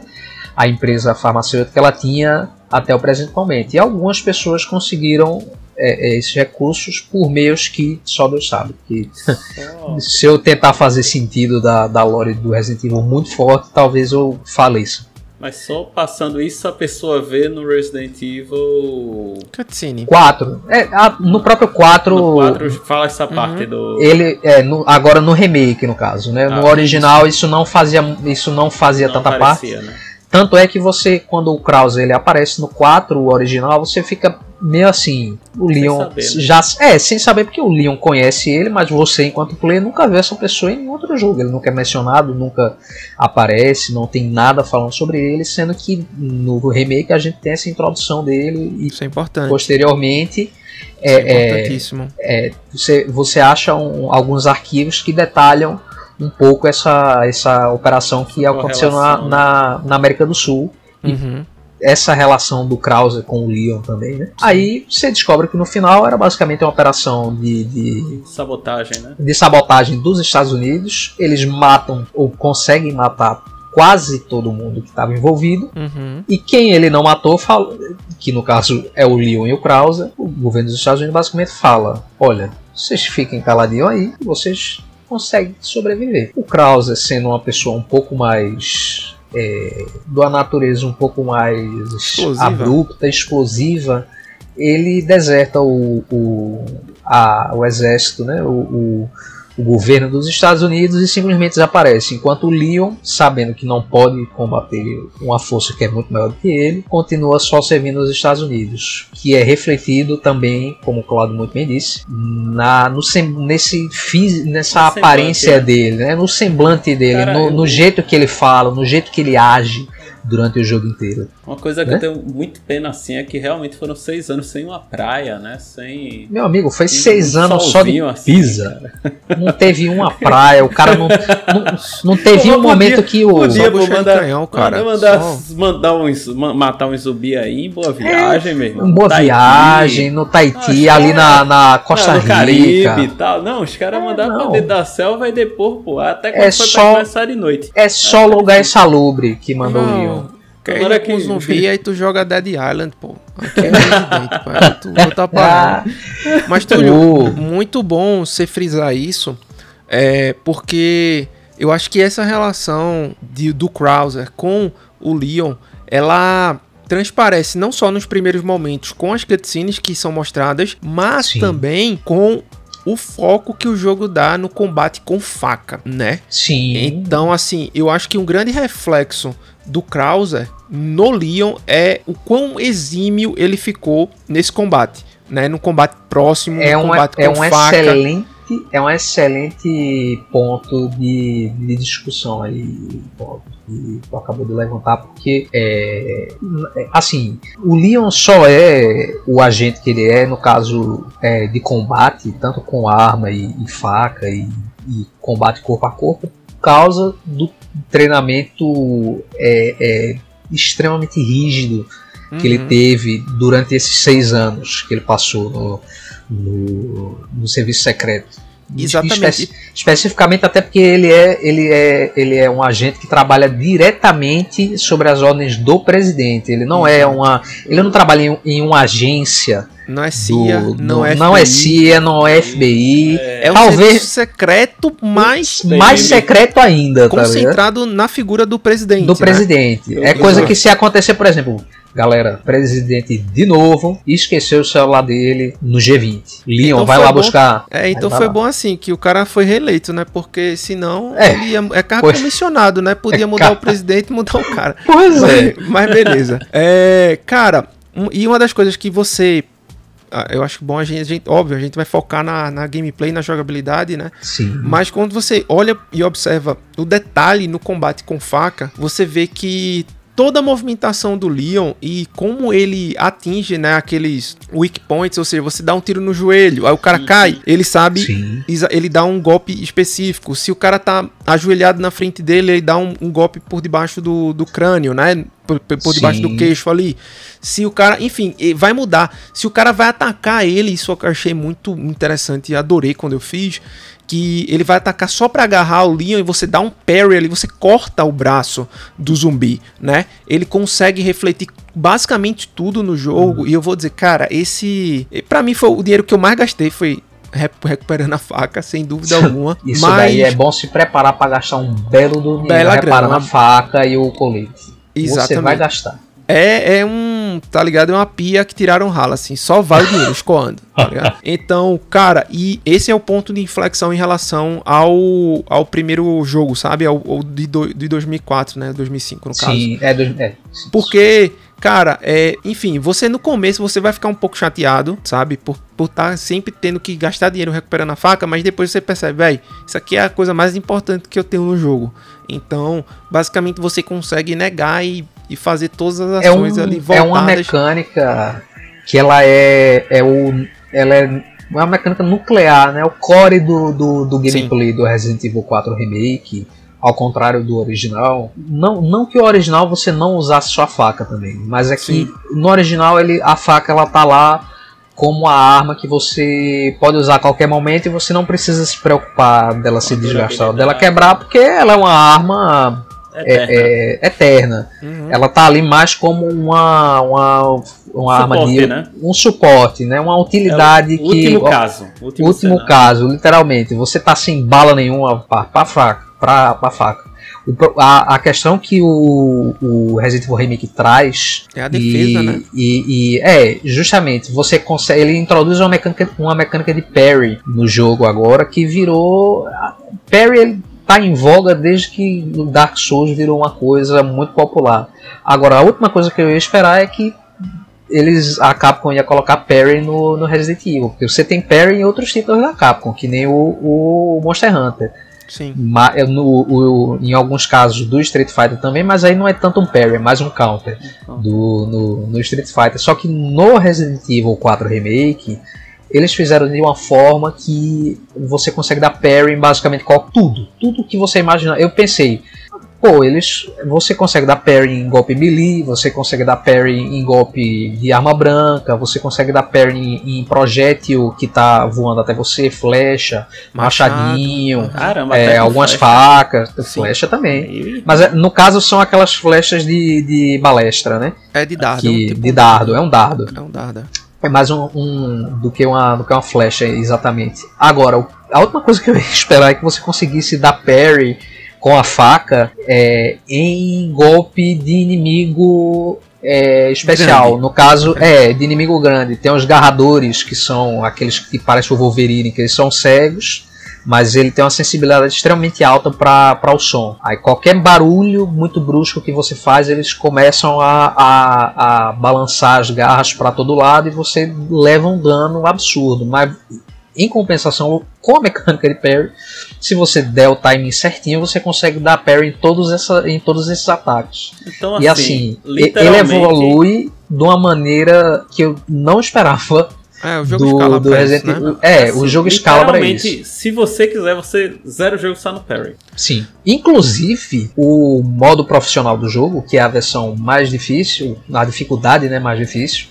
[SPEAKER 5] a empresa farmacêutica ela tinha até o presente momento. E algumas pessoas conseguiram é, é, esses recursos por meios que só Deus sabe. Que,
[SPEAKER 3] Só-
[SPEAKER 5] se eu tentar fazer sentido da, da lore do Resident Evil muito forte, talvez eu faleça.
[SPEAKER 3] Mas só passando isso a pessoa vê no Resident Evil.
[SPEAKER 2] Cutscene.
[SPEAKER 5] 4. É, a- no próprio 4.
[SPEAKER 3] No 4 fala essa parte do.
[SPEAKER 5] Ele é no- agora no remake no caso, né?
[SPEAKER 3] Ah,
[SPEAKER 5] no original isso não fazia isso não fazia
[SPEAKER 3] não
[SPEAKER 5] tanta
[SPEAKER 3] aparecia, né?
[SPEAKER 5] Tanto é que você, quando o Krause ele aparece no 4 o original, você fica meio assim, o
[SPEAKER 3] Sem
[SPEAKER 5] Leon
[SPEAKER 3] saber, né?
[SPEAKER 5] já é, sem saber porque o Leon conhece ele, mas você enquanto player nunca vê essa pessoa em outro jogo, ele nunca é mencionado, nunca aparece, não tem nada falando sobre ele, sendo que no remake a gente tem essa introdução dele e
[SPEAKER 2] Isso é importante.
[SPEAKER 5] posteriormente
[SPEAKER 2] Isso é,
[SPEAKER 5] é, é,
[SPEAKER 2] importantíssimo.
[SPEAKER 5] é, você, você acha um- alguns arquivos que detalham um pouco essa, essa operação que
[SPEAKER 3] Uma
[SPEAKER 5] aconteceu na,
[SPEAKER 3] relação, né?
[SPEAKER 5] na, na América do Sul.
[SPEAKER 2] Uhum.
[SPEAKER 5] Essa relação do Krauser com o Leon também, né? Aí você descobre que no final era basicamente uma operação de, de,
[SPEAKER 3] Sabotagem, né?
[SPEAKER 5] de sabotagem dos Estados Unidos. Eles matam ou conseguem matar quase todo mundo que estava envolvido.
[SPEAKER 2] Uhum.
[SPEAKER 5] E quem ele não matou, fala, que no caso é o Leon e o Krauser, o governo dos Estados Unidos basicamente fala: olha, vocês fiquem caladinhos aí, vocês conseguem sobreviver. O Krauser, sendo uma pessoa um pouco mais. É, uma natureza um pouco mais
[SPEAKER 2] Explosiva.
[SPEAKER 5] abrupta, explosiva, ele deserta o, o, a- o exército, né, o, o, o governo dos Estados Unidos e simplesmente desaparece. Enquanto o Leon, sabendo que não pode combater uma força que é muito maior do que ele, continua só servindo os Estados Unidos, que é refletido também, como o Claudio muito bem disse, na, no, nesse, nessa
[SPEAKER 3] No
[SPEAKER 5] aparência
[SPEAKER 3] é.
[SPEAKER 5] dele, né, no semblante dele,
[SPEAKER 3] Cara,
[SPEAKER 5] no,
[SPEAKER 3] eu-
[SPEAKER 5] no jeito que ele fala, no jeito que ele age durante o jogo inteiro.
[SPEAKER 3] Uma coisa que
[SPEAKER 5] Né?
[SPEAKER 3] eu tenho muito pena assim é que realmente foram seis anos sem uma praia, né? Sem.
[SPEAKER 5] Meu amigo, foi seis
[SPEAKER 3] um
[SPEAKER 5] anos só de
[SPEAKER 3] assim,
[SPEAKER 5] pisa.
[SPEAKER 3] cara.
[SPEAKER 5] Não teve uma praia, o cara não. Não, não teve
[SPEAKER 3] Pô,
[SPEAKER 5] um
[SPEAKER 3] podia-
[SPEAKER 5] momento que o.
[SPEAKER 3] Podia
[SPEAKER 2] de
[SPEAKER 3] mandar,
[SPEAKER 2] canhão, cara.
[SPEAKER 3] mandar,
[SPEAKER 2] Só-
[SPEAKER 3] mandar ma- matar uns zumbi aí em boa viagem, meu irmão.
[SPEAKER 5] Boa
[SPEAKER 3] Tahiti.
[SPEAKER 5] viagem no Tahiti,
[SPEAKER 3] Ah,
[SPEAKER 5] ali na, na
[SPEAKER 3] Ah,
[SPEAKER 5] Costa
[SPEAKER 3] Caribe
[SPEAKER 5] Rica.
[SPEAKER 3] e tal. Não, os caras
[SPEAKER 5] É,
[SPEAKER 3] mandaram pra
[SPEAKER 5] não.
[SPEAKER 3] dentro da selva e depois, pô, até quando
[SPEAKER 5] É
[SPEAKER 3] foi
[SPEAKER 5] só-
[SPEAKER 3] pra de noite.
[SPEAKER 5] É só lugar insalubre que mandou o Leon.
[SPEAKER 2] Não, com
[SPEAKER 3] que-
[SPEAKER 2] zumbi, aí tu joga Dead Island, pô. Aqui é Resident, pô. Aí tu
[SPEAKER 5] Ah.
[SPEAKER 2] Mas, Túlio, muito bom você frisar isso, é, porque eu acho que essa relação de- do Krauser com o Leon, ela transparece não só nos primeiros momentos com as cutscenes que são mostradas, mas
[SPEAKER 5] Sim.
[SPEAKER 2] também com o foco que o jogo dá no combate com faca, né?
[SPEAKER 5] sim.
[SPEAKER 2] Então, assim, eu acho que um grande reflexo do Krauser no Leon é o quão exímio ele ficou nesse combate, né? No combate próximo,
[SPEAKER 5] É
[SPEAKER 2] no
[SPEAKER 5] um,
[SPEAKER 2] combate
[SPEAKER 5] é
[SPEAKER 2] com
[SPEAKER 5] um
[SPEAKER 2] faca.
[SPEAKER 5] excelente. É um excelente ponto de, de discussão aí, que tu acabou de levantar, porque é, assim, o Leon só é o agente que ele é, no caso é, de combate, tanto com arma e, e faca e, e combate corpo a corpo, por causa do treinamento é, é, extremamente rígido que ele
[SPEAKER 2] Uhum.
[SPEAKER 5] teve durante esses seis anos que ele passou no, no, no serviço secreto.
[SPEAKER 2] Exatamente.
[SPEAKER 5] Espe- especificamente até porque ele é, ele, é, ele é um agente que trabalha diretamente sobre as ordens do presidente. Ele não é uma. Ele não trabalha em, em uma agência.
[SPEAKER 2] Não é CIA,
[SPEAKER 5] do-
[SPEAKER 2] não,
[SPEAKER 5] do-
[SPEAKER 2] é
[SPEAKER 5] não é
[SPEAKER 2] FBI.
[SPEAKER 5] CIA, não é FBI.
[SPEAKER 2] É um
[SPEAKER 5] Talvez-
[SPEAKER 2] serviço secreto mais
[SPEAKER 5] mais secreto ainda, tá ligado?
[SPEAKER 2] concentrado na figura do presidente.
[SPEAKER 5] do
[SPEAKER 2] né?
[SPEAKER 5] presidente.
[SPEAKER 3] Eu-
[SPEAKER 5] É coisa que se acontecer, por exemplo, galera, presidente de novo esqueceu o celular dele no G20. Leon,
[SPEAKER 2] Então
[SPEAKER 5] vai lá
[SPEAKER 2] bom-
[SPEAKER 5] buscar.
[SPEAKER 2] É, então foi
[SPEAKER 5] lá.
[SPEAKER 2] bom assim, que o cara foi reeleito, né? Porque senão
[SPEAKER 5] É,
[SPEAKER 2] ele ia, é cargo
[SPEAKER 5] foi.
[SPEAKER 2] comissionado, né? Podia
[SPEAKER 5] É
[SPEAKER 2] mudar o presidente e mudar o cara.
[SPEAKER 5] Pois é.
[SPEAKER 2] Mas, mas beleza. É, cara, um- e uma das coisas que você. ah, Eu acho bom a gente, a gente- Óbvio, a gente vai focar na, na gameplay, na jogabilidade, né?
[SPEAKER 5] Sim.
[SPEAKER 2] Mas quando você olha e observa o detalhe no combate com faca, você vê que toda a movimentação do Leon e como ele atinge, né, aqueles weak points, ou seja, você dá um tiro no joelho, aí o cara cai, ele sabe
[SPEAKER 5] Sim.
[SPEAKER 2] Ele dá um golpe específico. Se o cara tá ajoelhado na frente dele, ele dá um, um golpe por debaixo do, do crânio, né? Por, por- debaixo do queixo ali. Se o cara, enfim, vai mudar. Se o cara vai atacar ele, isso eu achei muito interessante e adorei quando eu fiz. Que ele vai atacar só pra agarrar o Leon e você dá um parry ali, você corta o braço do zumbi, né? Ele consegue refletir basicamente tudo no jogo.
[SPEAKER 5] Uhum.
[SPEAKER 2] E eu vou dizer, cara, esse. Pra mim foi o dinheiro que eu mais gastei. Foi recu- recuperando a faca, sem dúvida alguma.
[SPEAKER 5] Isso
[SPEAKER 2] mas
[SPEAKER 5] daí é bom se preparar para gastar um belo do dinheiro
[SPEAKER 2] Bela
[SPEAKER 5] reparando
[SPEAKER 2] grana.
[SPEAKER 5] a faca e o colete. Você
[SPEAKER 2] Exatamente.
[SPEAKER 5] vai gastar.
[SPEAKER 2] é, é um um, tá ligado? É uma pia que tiraram rala, assim. Só vai o dinheiro escoando, tá ligado? Então, cara, e esse é o ponto de inflexão em relação ao, ao primeiro jogo, sabe? Ao, ao de, do, de 2004, né? 2005, no caso.
[SPEAKER 5] Sim, é, do, é.
[SPEAKER 2] Porque, cara, é, enfim, você no começo você vai ficar um pouco chateado, sabe? Por por estar sempre tendo que gastar dinheiro recuperando a faca, mas depois você percebe, velho, isso aqui é a coisa mais importante que eu tenho no jogo. Então, basicamente você consegue negar e, e fazer todas as
[SPEAKER 5] É,
[SPEAKER 2] ações
[SPEAKER 5] um,
[SPEAKER 2] ali
[SPEAKER 5] é
[SPEAKER 2] voltadas.
[SPEAKER 5] uma mecânica que ela é, é o, ela é uma mecânica nuclear, né? O core do, do, do gameplay do Resident Evil 4 Remake, ao contrário do original. Não, não que o original você não usasse sua faca também, mas é que
[SPEAKER 2] Sim.
[SPEAKER 5] no original ele, a faca ela tá lá como a arma que você pode usar a qualquer momento e você não precisa se preocupar dela se desgastar, ou dela quebrar, porque ela é uma arma é,
[SPEAKER 3] Eterna.
[SPEAKER 5] é, eterna.
[SPEAKER 2] Uhum.
[SPEAKER 5] Ela tá ali mais como uma, uma, uma arma
[SPEAKER 3] Suporte,
[SPEAKER 5] de
[SPEAKER 3] né?
[SPEAKER 5] um suporte, né? Uma utilidade
[SPEAKER 3] É o
[SPEAKER 5] que
[SPEAKER 3] último caso. Último,
[SPEAKER 5] último caso, literalmente, você tá sem bala nenhuma pra, pra faca, pra, pra faca. O a, a questão que o, o Resident Evil Remake traz
[SPEAKER 2] É a defesa,
[SPEAKER 5] e,
[SPEAKER 2] né?
[SPEAKER 5] E, e- é, justamente, você consegue. Ele introduz uma mecânica, uma mecânica de parry no jogo agora que virou. Parry ele tá em voga desde que o Dark Souls virou uma coisa muito popular. Agora, a última coisa que eu ia esperar é que eles a Capcom ia colocar parry no, no Resident Evil, porque você tem parry em outros títulos da Capcom, que nem o, o Monster Hunter.
[SPEAKER 2] Sim.
[SPEAKER 5] Ma- no, o- em alguns casos do Street Fighter também, mas aí não é tanto um parry, é mais um counter do, no, no Street Fighter. Só que no Resident Evil 4 Remake, eles fizeram de uma forma que você consegue dar parry em basicamente qual, tudo. Tudo que você imaginar. Eu pensei, pô, eles, você consegue dar parry em golpe melee, você consegue dar parry em golpe de arma branca, você consegue dar parry em, em projétil que tá voando até você, flecha,
[SPEAKER 2] Machado.
[SPEAKER 5] machadinho.
[SPEAKER 3] Caramba,
[SPEAKER 5] É, algumas
[SPEAKER 3] flecha.
[SPEAKER 5] facas,
[SPEAKER 2] Sim.
[SPEAKER 5] flecha também. Mas é, no caso são aquelas flechas de, de balestra, né?
[SPEAKER 2] É de dardo. é um
[SPEAKER 5] Que,
[SPEAKER 2] tipo-
[SPEAKER 5] de dardo, é um dardo.
[SPEAKER 2] É um dardo.
[SPEAKER 5] É mais um, um- do, que uma, do que uma flecha, exatamente. Agora, a última coisa que eu ia esperar é que você conseguisse dar parry com a faca é, em golpe de inimigo é, especial.
[SPEAKER 2] Grande.
[SPEAKER 5] No caso, é, de inimigo grande. Tem os garradores, que são aqueles que parecem o Wolverine, que eles são cegos. Mas ele tem uma sensibilidade extremamente alta para o som. Aí qualquer barulho muito brusco que você faz, eles começam a, a, a balançar as garras para todo lado e você leva um dano absurdo. Mas em compensação, com a mecânica de parry, se você der o timing certinho, você consegue dar parry em todos, essa, em todos esses ataques.
[SPEAKER 3] Então,
[SPEAKER 5] e assim, e- ele evolui de uma maneira que eu não esperava
[SPEAKER 2] É, o jogo
[SPEAKER 5] do,
[SPEAKER 2] escala
[SPEAKER 5] do
[SPEAKER 2] pra
[SPEAKER 5] Resident
[SPEAKER 2] isso, né?
[SPEAKER 5] Evil. É,
[SPEAKER 3] assim,
[SPEAKER 5] o jogo escala pra isso.
[SPEAKER 3] Se você quiser, você zero o jogo só no parry.
[SPEAKER 5] Sim. Inclusive, o modo profissional do jogo, que é a versão mais difícil, a dificuldade né, mais difícil,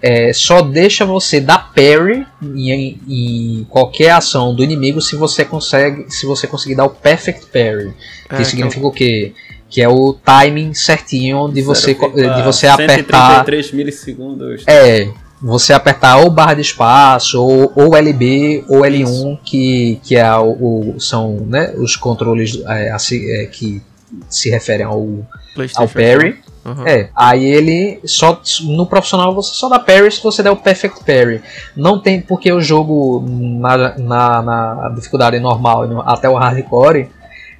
[SPEAKER 5] é, só deixa você dar parry em, em qualquer ação do inimigo se você consegue, se você conseguir dar o perfect parry.
[SPEAKER 2] É,
[SPEAKER 5] que significa o quê? Que é o timing certinho de você, de você apertar
[SPEAKER 3] 133 milissegundos.
[SPEAKER 5] é, você apertar ou barra de espaço, ou, ou LB, ou L1, que, que é o, o- são né, os controles é, é, que se referem ao, ao parry.
[SPEAKER 2] Uhum.
[SPEAKER 5] É, aí ele só no profissional você só dá parry se você der o perfect parry. Não tem porque o jogo na, na, na dificuldade normal no- até o hardcore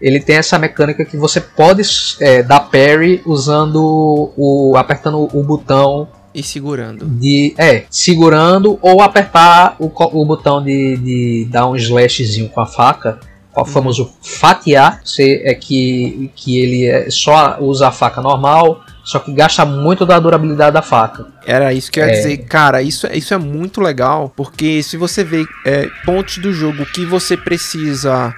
[SPEAKER 5] ele tem essa mecânica que você pode é, dar parry usando o apertando o botão
[SPEAKER 2] E segurando.
[SPEAKER 5] de é segurando ou apertar o, o botão de, de dar um slashzinho com a faca o famoso fatiar você é que, que ele é, só usa a faca normal só que gasta muito da durabilidade da faca
[SPEAKER 2] Era isso que eu ia
[SPEAKER 5] É.
[SPEAKER 2] dizer. Cara, isso, isso é muito legal, porque se você vê é, pontos do jogo que você precisa,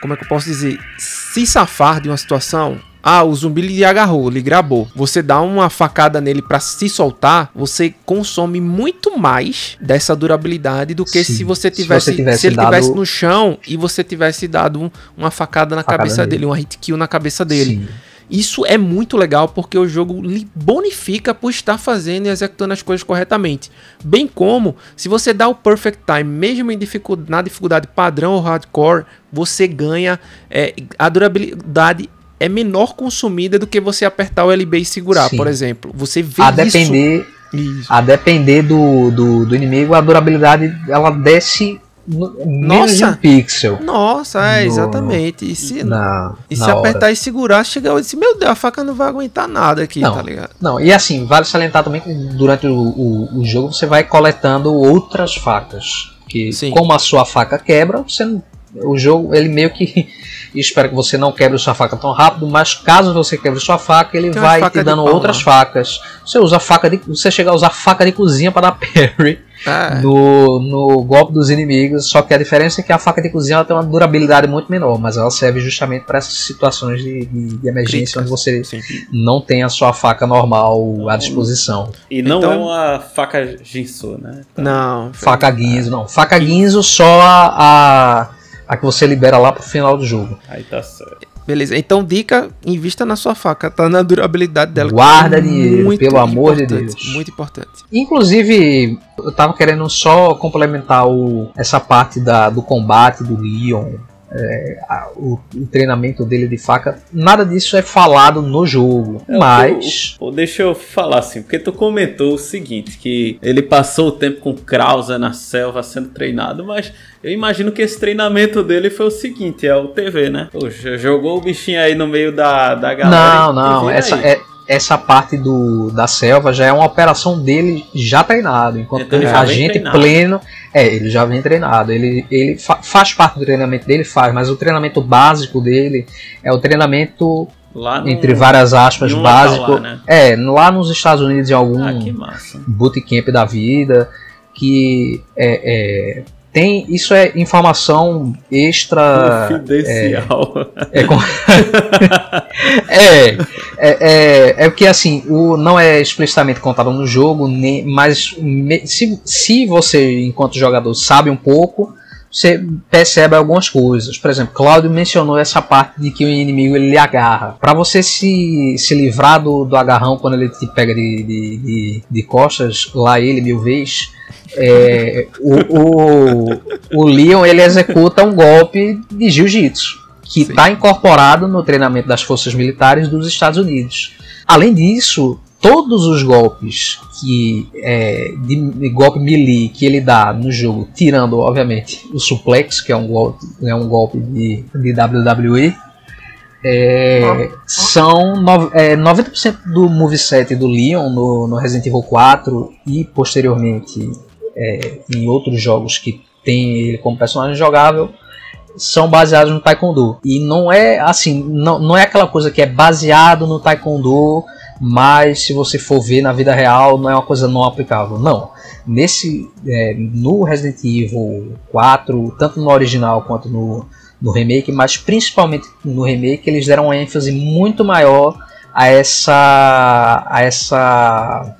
[SPEAKER 2] como é que eu posso dizer, se safar de uma situação. Ah, o zumbi lhe agarrou, lhe grabou. Você dá uma facada nele pra se soltar, você consome muito mais dessa durabilidade do que
[SPEAKER 5] Sim,
[SPEAKER 2] se você
[SPEAKER 5] se
[SPEAKER 2] tivesse,
[SPEAKER 5] você
[SPEAKER 2] se,
[SPEAKER 5] tivesse
[SPEAKER 2] ele
[SPEAKER 5] dado-
[SPEAKER 2] tivesse no chão e você tivesse dado um- uma facada na
[SPEAKER 5] Facada
[SPEAKER 2] cabeça
[SPEAKER 5] nele.
[SPEAKER 2] dele, uma hit kill na cabeça dele.
[SPEAKER 5] Sim.
[SPEAKER 2] Isso é muito legal porque o jogo lhe bonifica por estar fazendo e executando as coisas corretamente. Bem como, se você dá o perfect time, mesmo em dificu- na dificuldade padrão ou hardcore, você ganha. é, a durabilidade é menor consumida do que você apertar o LB e segurar,
[SPEAKER 5] Sim.
[SPEAKER 2] por exemplo. Você vê
[SPEAKER 5] a depender
[SPEAKER 2] Isso.
[SPEAKER 5] A depender do, do, do inimigo, a durabilidade ela desce no- menos de um pixel.
[SPEAKER 2] Nossa, é,
[SPEAKER 5] No-
[SPEAKER 2] exatamente. E se,
[SPEAKER 5] Na,
[SPEAKER 2] e se
[SPEAKER 5] hora.
[SPEAKER 2] apertar e segurar, chega eu disse, meu Deus, a faca não vai aguentar nada aqui,
[SPEAKER 5] Não.
[SPEAKER 2] tá ligado?
[SPEAKER 5] Não, e assim, vale salientar também que durante o, o, o jogo você vai coletando outras facas. Que
[SPEAKER 2] Sim.
[SPEAKER 5] como a sua faca quebra, você o jogo ele meio que espera que você não quebre sua faca tão rápido, mas caso você quebre sua faca, ele
[SPEAKER 2] Tem
[SPEAKER 5] vai
[SPEAKER 2] faca
[SPEAKER 5] te dando
[SPEAKER 2] pau,
[SPEAKER 5] outras
[SPEAKER 2] né?
[SPEAKER 5] facas. Você usa faca de, você chega a usar faca de cozinha para dar parry
[SPEAKER 2] É.
[SPEAKER 5] no, no golpe dos inimigos, só que a diferença é que a faca de cozinha ela tem uma durabilidade muito menor, mas ela serve justamente para essas situações de, de- de emergência
[SPEAKER 2] Críticas.
[SPEAKER 5] onde você
[SPEAKER 2] Sim.
[SPEAKER 5] não tem a sua faca normal à disposição.
[SPEAKER 3] E não
[SPEAKER 2] Então-
[SPEAKER 3] é uma faca Jinsu, né?
[SPEAKER 2] Não.
[SPEAKER 5] Faca guinzo, não. Faca guinzo só a, a, a que você libera lá pro final do jogo.
[SPEAKER 3] Aí tá certo.
[SPEAKER 2] Beleza. Então, dica, invista na sua faca, tá na durabilidade dela.
[SPEAKER 5] Guarda
[SPEAKER 2] é
[SPEAKER 5] dinheiro,
[SPEAKER 2] muito
[SPEAKER 5] pelo amor de Deus.
[SPEAKER 2] Muito importante.
[SPEAKER 5] Inclusive, eu tava querendo só complementar o, essa parte da, do combate do Leon. É, a- o, o treinamento dele de faca, nada disso é falado no jogo,
[SPEAKER 3] É,
[SPEAKER 5] mas
[SPEAKER 3] o- o- deixa eu falar assim, porque tu comentou o seguinte, que ele passou o tempo com Krauser na selva sendo treinado, mas eu imagino que esse treinamento dele foi o seguinte, é o TV, né? Poxa, jogou o bichinho aí no meio da, da galera.
[SPEAKER 5] Não, não. Essa,
[SPEAKER 3] aí.
[SPEAKER 5] é, essa parte do, da selva já é uma operação dele já treinado. Enquanto
[SPEAKER 3] Então ele
[SPEAKER 5] a gente
[SPEAKER 3] treinado.
[SPEAKER 5] pleno. É, ele já vem treinado. Ele, ele fa- faz parte do treinamento dele, faz, mas o treinamento básico dele é o treinamento,
[SPEAKER 3] Lá no,
[SPEAKER 5] entre várias aspas,
[SPEAKER 3] um
[SPEAKER 5] básico.
[SPEAKER 3] lá, né?
[SPEAKER 5] É, lá nos Estados Unidos, em algum
[SPEAKER 3] Ah, que massa.
[SPEAKER 5] bootcamp da vida, que é, é, tem. Isso é informação extra.
[SPEAKER 3] Confidencial.
[SPEAKER 5] É, com- é, é, é, é porque assim, o, não é explicitamente contado no jogo, nem, mas me- se, se você, enquanto jogador, sabe um pouco, você percebe algumas coisas. Por exemplo, Cláudio mencionou essa parte de que o inimigo ele agarra. Para você se, se livrar do, do agarrão quando ele te pega de, de, de, de costas, lá ele mil vezes. é, o, o, o Leon ele executa um golpe de jiu-jitsu que está incorporado no treinamento das forças militares dos Estados Unidos. Além disso, todos os golpes que é, de, de golpe melee que ele dá no jogo, tirando obviamente o suplex, que é um golpe, é um golpe de, de WWE, é, são no, é, 90% do moveset do Leon no, no Resident Evil 4 e posteriormente é, em outros jogos que tem ele como personagem jogável são baseados no Taekwondo. E não é assim, não, não é aquela coisa que é baseado no Taekwondo, mas se você for ver na vida real, não é uma coisa não aplicável. Não. Nesse é, no Resident Evil 4, tanto no original quanto no, no remake, mas principalmente no remake, eles deram uma ênfase muito maior a essa a essa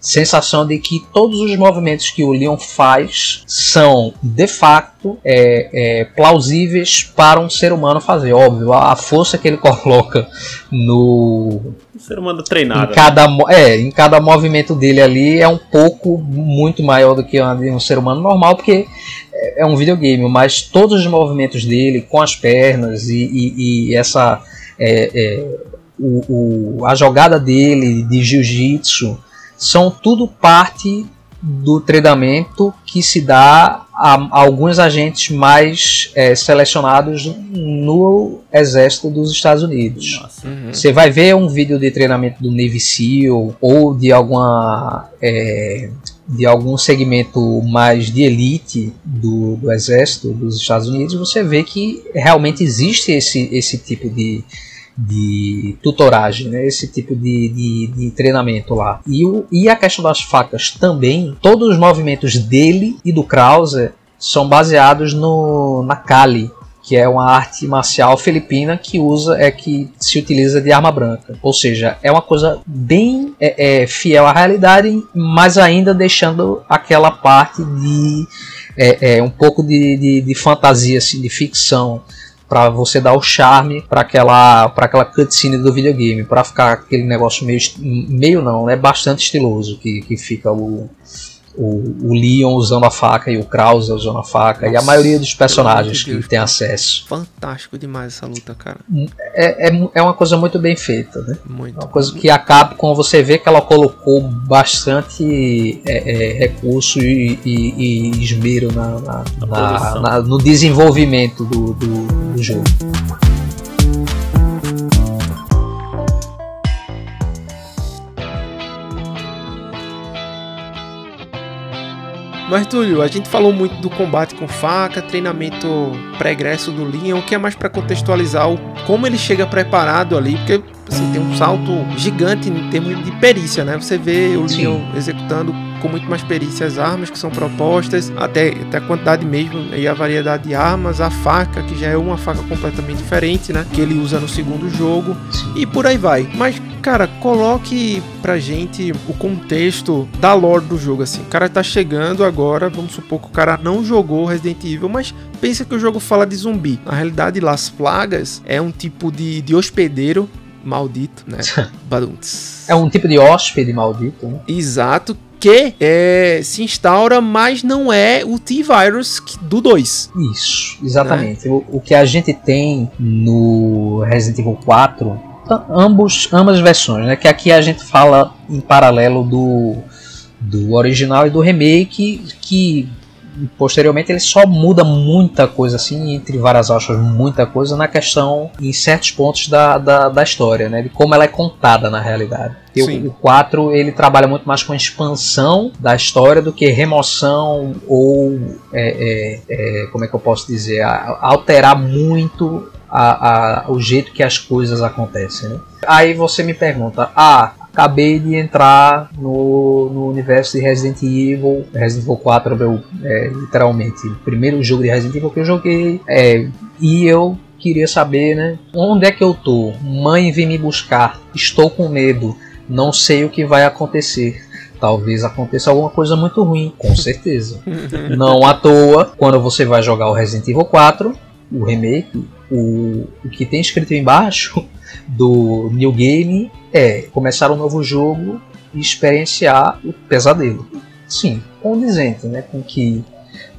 [SPEAKER 5] sensação de que todos os movimentos que o Leon faz são de facto é, é, plausíveis para um ser humano fazer. Óbvio, a força que ele coloca no
[SPEAKER 3] Um ser humano
[SPEAKER 5] em
[SPEAKER 3] treinado.
[SPEAKER 5] cada, mo- é, em cada movimento dele ali é um pouco muito maior do que um ser humano normal, porque é é um videogame, mas todos os movimentos dele com as pernas e, e- e essa é, é, o, o- a jogada dele de jiu-jitsu são tudo parte do treinamento que se dá a, a alguns agentes mais é, selecionados no exército dos Estados Unidos.
[SPEAKER 3] Nossa.
[SPEAKER 2] Uhum.
[SPEAKER 5] Você vai ver um vídeo de treinamento do Navy SEAL ou de alguma é, de algum segmento mais de elite do, do exército dos Estados Unidos, você vê que realmente existe esse, esse tipo de, de tutoragem, né? esse tipo de, de, de treinamento lá. E, o, e a questão das facas também, todos os movimentos dele e do Krauser são baseados no, na Kali, que é uma arte marcial filipina que usa é que se utiliza de arma branca. Ou seja, é uma coisa bem é, é, fiel à realidade, mas ainda deixando aquela parte de é, é, um pouco de, de, de fantasia, assim, de ficção para você dar o charme para aquela para aquela cutscene do videogame, para ficar aquele negócio meio meio não, é bastante estiloso que, que fica o o, o Leon usando a faca e o Krauser usando a faca e a
[SPEAKER 2] Nossa,
[SPEAKER 5] maioria dos personagens
[SPEAKER 2] de
[SPEAKER 5] que tem acesso.
[SPEAKER 2] Fantástico demais essa luta, cara.
[SPEAKER 5] É, é, é uma coisa muito bem feita, né?
[SPEAKER 2] Muito.
[SPEAKER 5] É uma coisa que a Capcom você vê que ela colocou bastante é, é, recurso e, e- e esmero na, na-
[SPEAKER 3] Na
[SPEAKER 5] na-
[SPEAKER 3] produção.
[SPEAKER 5] na- no desenvolvimento do, do- do jogo.
[SPEAKER 2] Mas, Túlio, a gente falou muito do combate com faca, treinamento pregresso do Leon, o que é mais pra contextualizar o, como ele chega preparado ali, porque assim, tem um salto gigante em termos de perícia, né? Você vê o
[SPEAKER 5] Sim.
[SPEAKER 2] Leon executando com muito mais perícia as armas que são propostas, até, até a quantidade mesmo e a variedade de armas, a faca, que já é uma faca completamente diferente, né? Que ele usa no segundo jogo, e por aí vai. Mas, cara, coloque pra gente o contexto da lore do jogo, assim. O cara tá chegando agora, vamos supor que o cara não jogou Resident Evil, mas pensa que o jogo fala de zumbi. Na realidade, Las Plagas é um tipo de, de hospedeiro maldito, né? Badunts.
[SPEAKER 5] É um tipo de hóspede maldito, né?
[SPEAKER 2] Exato. Que é, se instaura, mas não é o T-Virus do 2.
[SPEAKER 5] Isso, exatamente. O, o que a gente tem no Resident Evil 4, tá- ambos, ambas as versões, né? Que aqui a gente fala em paralelo do, do original e do remake, que posteriormente ele só muda muita coisa, assim, entre várias aspas, muita coisa na questão, em certos pontos da, da, da história, né? De como ela é contada na realidade.
[SPEAKER 2] Sim.
[SPEAKER 5] o, o 4 ele trabalha muito mais com expansão da história do que remoção ou é, é, é, como é que eu posso dizer, a- alterar muito a- a- o jeito que as coisas acontecem. Né? Aí você me pergunta, ah, acabei de entrar no, no universo de Resident Evil, Resident Evil 4 é meu, é, literalmente o primeiro jogo de Resident Evil que eu joguei, é, e eu queria saber, né, onde é que eu tô? Mãe vem me buscar, estou com medo, não sei o que vai acontecer. Talvez aconteça alguma coisa muito ruim, com certeza. Não à toa, quando você vai jogar o Resident Evil 4, o remake, o, o que tem escrito embaixo do New Game é começar um novo jogo e experienciar o pesadelo. Sim, condizente né, com o que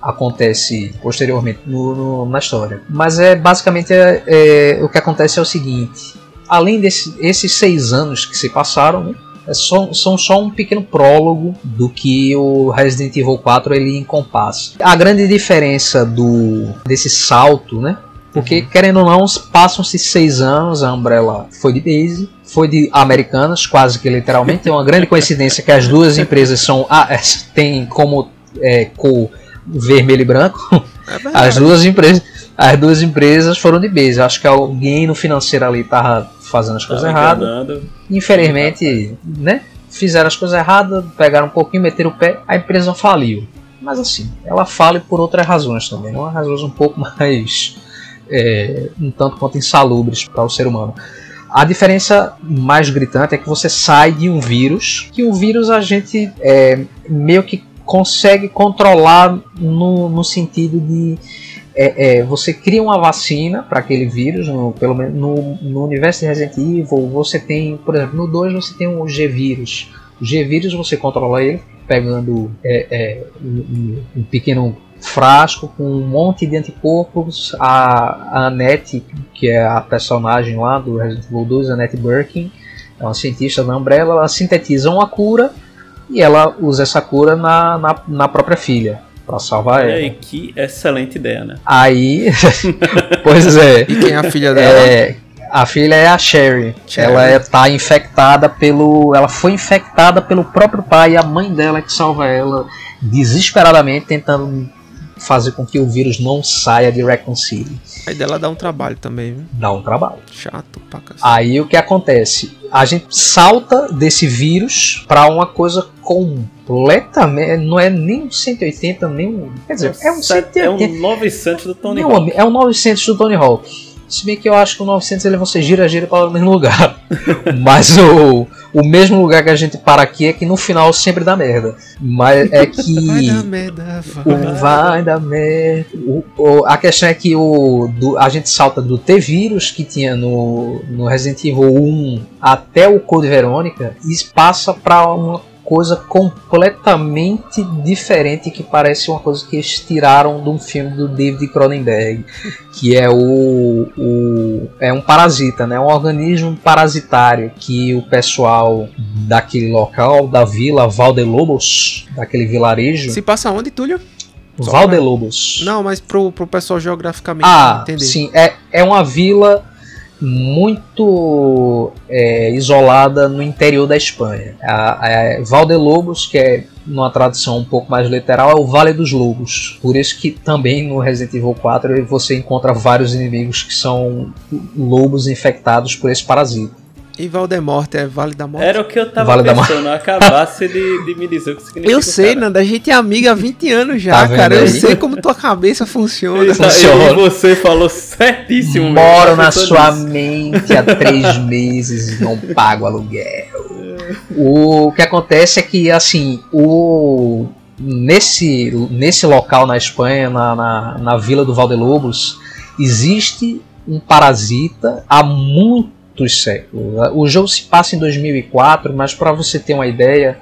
[SPEAKER 5] acontece posteriormente no- no- na história. Mas é basicamente é, é, o que acontece é o seguinte: além desses esses seis anos que se passaram, né, é só- são só um pequeno prólogo do que o Resident Evil 4 ele encompassa. A grande diferença do desse salto, né? Porque, querendo ou não, passam-se seis anos, a Umbrella foi de base, foi de Americanas, quase que literalmente. É uma grande coincidência que as duas empresas são ah, é, têm como é, cor vermelho e branco.
[SPEAKER 2] É.
[SPEAKER 5] As duas empresas, as duas empresas foram de base. Acho que alguém no financeiro ali tava fazendo as coisas erradas. Infelizmente, né? Fizeram as coisas erradas, pegaram um pouquinho, meteram o pé, a empresa faliu. Mas assim, ela fale por outras razões também, não razões um pouco mais é, um tanto quanto insalubres para o ser humano. A diferença mais gritante é que você sai de um vírus, que o vírus a gente é, meio que consegue controlar no, no sentido de é, é, você cria uma vacina para aquele vírus, no, pelo menos no, no universo de Resident Evil, você tem, por exemplo, no 2 você tem o G-Vírus. O G-Vírus você controla ele pegando é, é, um, um- um pequeno frasco com um monte de anticorpos. A, a Annette, que é a personagem lá do Resident Evil 2, a Annette Birkin, é uma cientista da Umbrella, ela sintetiza uma cura e ela usa essa cura na, na, na própria filha para salvar ela.
[SPEAKER 3] aí, que excelente ideia, né?
[SPEAKER 5] Aí, pois é,
[SPEAKER 2] E quem é a filha dela?
[SPEAKER 5] é, a filha é a Sherry.
[SPEAKER 2] Sherry.
[SPEAKER 5] Ela é, tá infectada pelo, ela foi infectada pelo próprio pai e a mãe dela é que salva ela desesperadamente tentando fazer com que o vírus não saia de Raccoon City.
[SPEAKER 2] Aí dela dá um trabalho também, viu?
[SPEAKER 5] Dá um trabalho.
[SPEAKER 2] Chato pra cacete.
[SPEAKER 5] Aí o que acontece? A gente salta desse vírus para uma coisa completamente. Não é nem um 180, nem um. Quer dizer, é um
[SPEAKER 3] é
[SPEAKER 5] 180.
[SPEAKER 3] um 900 do Tony Hawk.
[SPEAKER 5] é um 900 do Tony Hawk. Se bem que eu acho que o 900 ele você gira, gira para o mesmo lugar. Mas o, o mesmo lugar que a gente para aqui é que no final sempre dá merda. Mas é que.
[SPEAKER 2] Vai dar merda, vai.
[SPEAKER 5] vai dar merda. O- o- a questão é que o, do- a gente salta do T-Vírus que tinha no, no Resident Evil 1 até o Code Verônica e passa para uma coisa completamente diferente que parece uma coisa que eles tiraram de um filme do David Cronenberg, que é o, o é um parasita, né? Um organismo parasitário que o pessoal daquele local, da vila Valdelobos, daquele vilarejo,
[SPEAKER 2] Se passa onde, Túlio?
[SPEAKER 5] Valdelobos.
[SPEAKER 2] Não, mas pro, pro pessoal geograficamente
[SPEAKER 5] Ah,
[SPEAKER 2] entender.
[SPEAKER 5] sim, é, é uma vila muito é, isolada no interior da Espanha. A, a Valdelobos, que é numa tradução um pouco mais literal, é o Vale dos Lobos. Por isso que também no Resident Evil 4 você encontra vários inimigos que são lobos infectados por esse parasita.
[SPEAKER 2] E Valdemorte é Vale da Morte?
[SPEAKER 3] Era o que eu tava
[SPEAKER 5] Vale
[SPEAKER 3] pensando, acabasse de, de me dizer o que significa.
[SPEAKER 2] Eu sei,
[SPEAKER 3] cara.
[SPEAKER 2] Nanda, a gente é amiga há 20 anos já,
[SPEAKER 5] Tá
[SPEAKER 2] cara. Eu
[SPEAKER 5] aí?
[SPEAKER 2] sei como tua cabeça funciona.
[SPEAKER 5] Funciona.
[SPEAKER 3] E você falou certíssimo.
[SPEAKER 5] Moro
[SPEAKER 3] Eu
[SPEAKER 5] na sua
[SPEAKER 3] nisso.
[SPEAKER 5] mente há três meses e não pago aluguel. O que acontece é que, assim, o nesse, nesse local na Espanha, na, na, na vila do Valdelobos, existe um parasita há muitos séculos. O jogo se passa em 2004, mas para você ter uma ideia,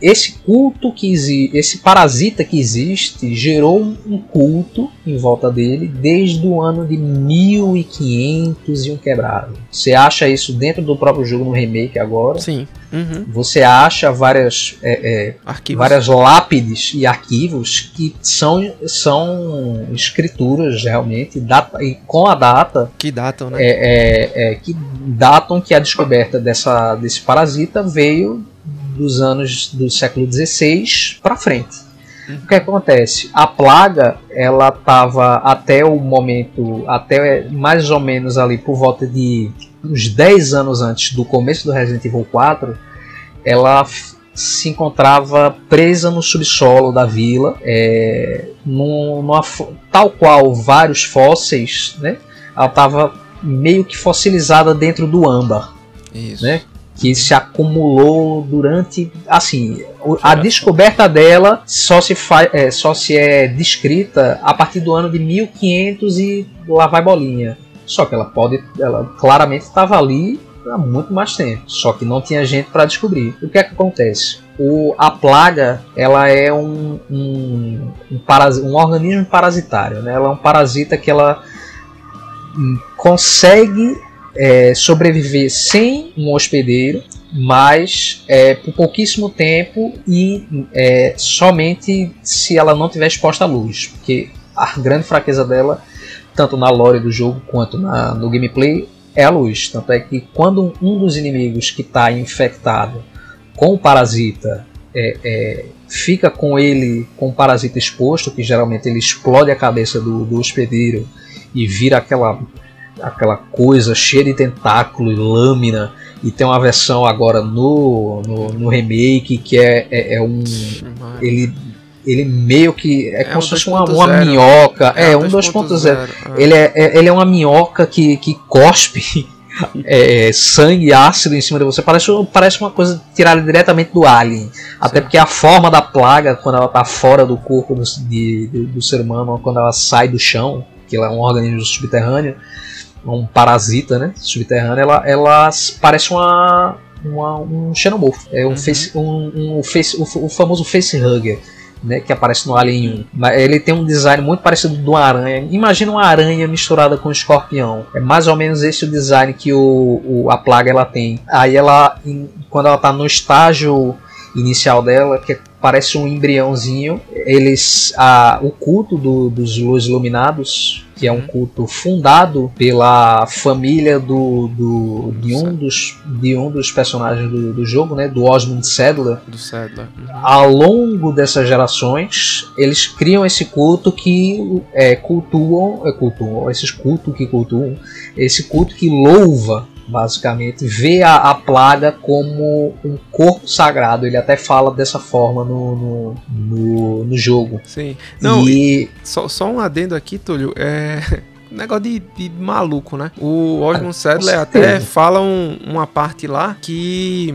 [SPEAKER 5] esse culto que existe, esse parasita que existe, gerou um culto em volta dele desde o ano de 1500 e um quebrado. Você acha isso dentro do próprio jogo no remake agora.
[SPEAKER 2] Sim. Uhum.
[SPEAKER 5] Você acha várias, é, é, várias lápides e arquivos que são, são escrituras realmente data, e com a data
[SPEAKER 2] Que datam, né?
[SPEAKER 5] é, é, é, que datam que a descoberta dessa, desse parasita veio dos anos do século XVI para frente. O que acontece? A plaga, ela estava até o momento, até mais ou menos ali por volta de uns 10 anos antes do começo do Resident Evil 4, ela se encontrava presa no subsolo da vila, é, num- numa tal qual vários fósseis, né? Ela estava meio que fossilizada dentro do âmbar
[SPEAKER 2] Isso.
[SPEAKER 5] né? Que se acumulou durante assim a descoberta dela só se faz é, só se é descrita a partir do ano de 1500 e lá vai bolinha. Só que ela pode ela claramente estava ali há muito mais tempo só que não tinha gente para descobrir. O que é que acontece? O, a plaga ela é um, um, um, um organismo parasitário né? ela é um parasita que ela hum, consegue é, sobreviver sem um hospedeiro, mas é, por pouquíssimo tempo e é, somente se ela não tiver exposta à luz, porque a grande fraqueza dela, tanto na lore do jogo quanto na- no gameplay, é a luz. Tanto é que quando um dos inimigos que está infectado com o parasita é, é, fica com ele com o parasita exposto, que geralmente ele explode a cabeça do, do hospedeiro e vira aquela aquela coisa cheia de tentáculo e lâmina e tem uma versão agora no, no, no remake que é, é, é um ele ele meio que é,
[SPEAKER 2] É
[SPEAKER 5] como
[SPEAKER 2] um
[SPEAKER 5] se fosse uma,
[SPEAKER 2] 2.0.
[SPEAKER 5] uma minhoca é,
[SPEAKER 2] um
[SPEAKER 5] um 2.0
[SPEAKER 2] 2.0.
[SPEAKER 5] ele é, é- ele é uma minhoca que, que cospe é, sangue e ácido em cima de você. Parece, parece uma coisa tirada diretamente do Alien. Até porque a forma da plaga, quando ela está fora do corpo do, de- do- do ser humano, quando ela sai do chão, que ela é um organismo subterrâneo, um parasita né, subterrâneo, ela, ela parece uma, uma- um xenomorfo. É um face, um, um face, o, famoso facehugger né, que aparece no Alien 1. Mas ele tem um design muito parecido do aranha. Imagina uma aranha misturada com um escorpião. É mais ou menos esse o design que o, o- a plaga ela tem. Aí ela, em- quando ela está no estágio inicial dela, que parece um embriãozinho, eles, a, o culto do- dos Luz Iluminados, que é um culto fundado pela família do, do- de, um dos, de um dos personagens do, do jogo, né, do Osmond Sadler,
[SPEAKER 2] Do Sadler. Uhum.
[SPEAKER 5] ao longo dessas gerações, eles criam esse culto que é, cultuam, é, cultuam, esses cultos que cultuam, esse culto que louva, basicamente, vê a, a plaga como um corpo sagrado. Ele até fala dessa forma no, no, no, no jogo.
[SPEAKER 2] Sim. Não,
[SPEAKER 5] e
[SPEAKER 2] Só, só um adendo aqui, Túlio. É. Negócio de, de maluco, né? O Osmond Sadler
[SPEAKER 5] com
[SPEAKER 2] até fala um- uma parte lá que